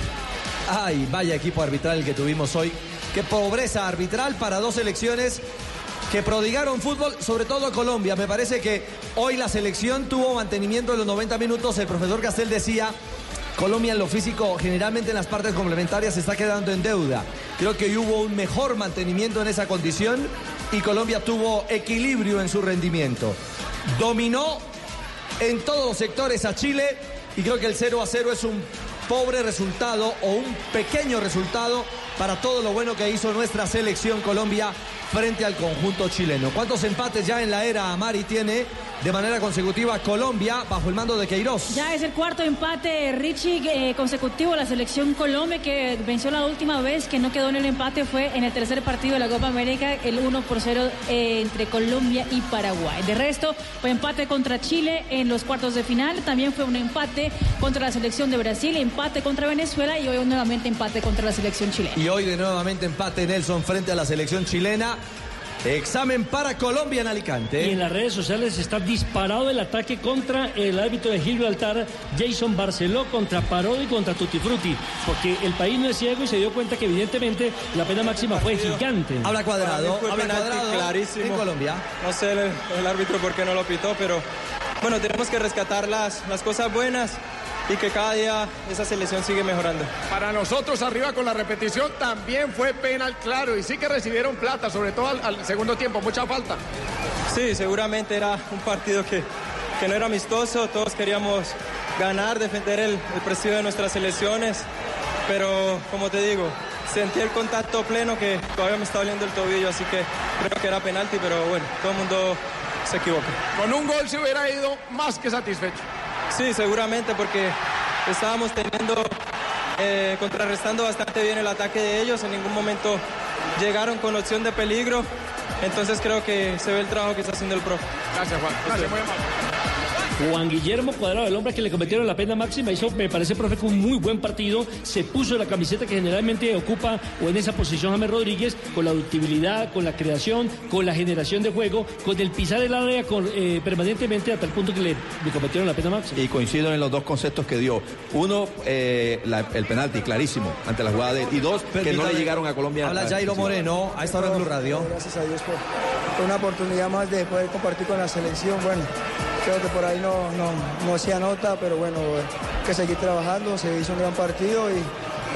Speaker 2: Ay, vaya equipo arbitral el que tuvimos hoy. Qué pobreza arbitral para dos selecciones que prodigaron fútbol, sobre todo Colombia. Me parece que hoy la selección tuvo mantenimiento en los 90 minutos. El profesor Castel decía, Colombia en lo físico, generalmente en las partes complementarias, se está quedando en deuda. Creo que hubo un mejor mantenimiento en esa condición y Colombia tuvo equilibrio en su rendimiento. Dominó en todos los sectores a Chile y creo que el 0 a 0 es un pobre resultado o un pequeño resultado para todo lo bueno que hizo nuestra selección Colombia frente al conjunto chileno. ¿Cuántos empates ya en la era Mari tiene de manera consecutiva Colombia bajo el mando de Queiroz?
Speaker 9: Ya es el cuarto empate, Richie, eh, consecutivo. La selección Colombia que venció la última vez que no quedó en el empate fue en el tercer partido de la Copa América, el 1 por 0 eh, entre Colombia y Paraguay. De resto, fue empate contra Chile en los cuartos de final. También fue un empate contra la selección de Brasil, empate contra Venezuela y hoy nuevamente empate contra la selección chilena.
Speaker 2: Y hoy de nuevamente empate Nelson frente a la selección chilena. Examen para Colombia en Alicante.
Speaker 5: Y en las redes sociales está disparado el ataque contra el árbitro de Gibraltar, Jason Barceló, contra Parodi y contra Tutti Frutti. Porque el país no es ciego y se dio cuenta que evidentemente la pena máxima fue gigante.
Speaker 2: Habla cuadrado,
Speaker 12: Fue
Speaker 2: habla
Speaker 12: penalti
Speaker 2: cuadrado
Speaker 12: clarísimo.
Speaker 2: en Colombia.
Speaker 12: No sé el, el árbitro por qué no lo pitó, pero bueno, tenemos que rescatar las, las cosas buenas y que cada día esa selección sigue mejorando.
Speaker 13: Para nosotros arriba con la repetición también fue penal claro y sí que recibieron plata, sobre todo al, al segundo tiempo, mucha falta.
Speaker 12: Sí, seguramente era un partido que, que no era amistoso, todos queríamos ganar, defender el, el prestigio de nuestras selecciones, pero como te digo, sentí el contacto pleno que todavía me está doliendo el tobillo, así que creo que era penalti, pero bueno, todo el mundo se equivoca.
Speaker 13: Con un gol se hubiera ido más que satisfecho.
Speaker 12: Sí, seguramente porque estábamos teniendo, eh, contrarrestando bastante bien el ataque de ellos, en ningún momento llegaron con opción de peligro, entonces creo que se ve el trabajo que está haciendo el profe.
Speaker 13: Gracias Juan, gracias, muy amable.
Speaker 5: Juan Guillermo Cuadrado, el hombre que le cometieron la pena máxima, hizo, me parece, profe, que un muy buen partido. Se puso la camiseta que generalmente ocupa o en esa posición James Rodríguez, con la ductibilidad, con la creación, con la generación de juego, con el pisar el área con, eh, permanentemente hasta el punto que le, le cometieron la pena máxima.
Speaker 7: Y coincido en los dos conceptos que dio. Uno, eh, la- el penalti, clarísimo, ante la jugada de... Y dos, que no le llegaron a Colombia.
Speaker 2: Habla Jairo Moreno, a esta hora en Blue Radio.
Speaker 14: Gracias a Dios por, por una oportunidad más de poder compartir con la selección. Bueno, creo que por ahí no, no, no hacía nota, pero bueno, hay que seguir trabajando. Se hizo un gran partido y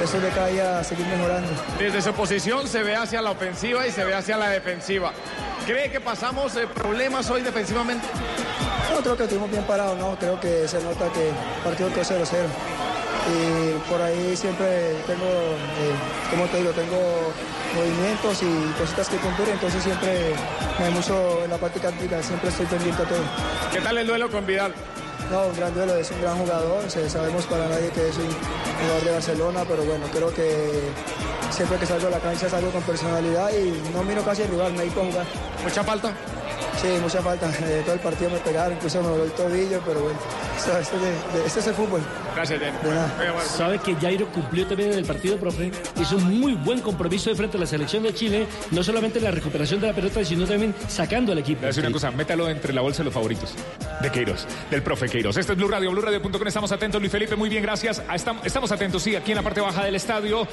Speaker 14: eso de cada día seguir mejorando.
Speaker 13: Desde su posición se ve hacia la ofensiva y se ve hacia la defensiva. ¿Cree que pasamos eh, problemas hoy defensivamente?
Speaker 14: No, creo que estuvimos bien parados, ¿no? Creo que se nota que el partido quedó 0-0. Y por ahí siempre tengo, eh, como te digo, tengo movimientos y cositas que cumplir, entonces siempre me mucho en la parte táctica, siempre estoy pendiente a todo.
Speaker 13: ¿Qué tal el duelo con Vidal?
Speaker 14: No, un gran duelo, es un gran jugador, sabemos para nadie que es un jugador de Barcelona, pero bueno, creo que siempre que salgo a la cancha salgo con personalidad y no miro casi al rival, me dedico a jugar.
Speaker 13: ¿Mucha falta?
Speaker 14: Sí, mucha falta, Eh, todo el partido me pegaron, incluso me voló el tobillo, pero bueno, esto, esto es de- de- esto es el fútbol.
Speaker 13: Gracias, Jenny.
Speaker 14: De nada.
Speaker 13: Muy amable.
Speaker 5: Sabe que Jairo cumplió también en el partido, profe. Hizo un muy buen compromiso de frente a la selección de Chile, no solamente en la recuperación de la pelota, sino también sacando al equipo.
Speaker 1: Le voy a decir una cosa, métalo entre la bolsa de los favoritos de Queiroz, del profe Queiroz. Este es Blue Radio, BlueRadio.com. Estamos atentos, Luis Felipe, muy bien, gracias. Ah, estam- Estamos atentos, sí, aquí en la parte baja del estadio.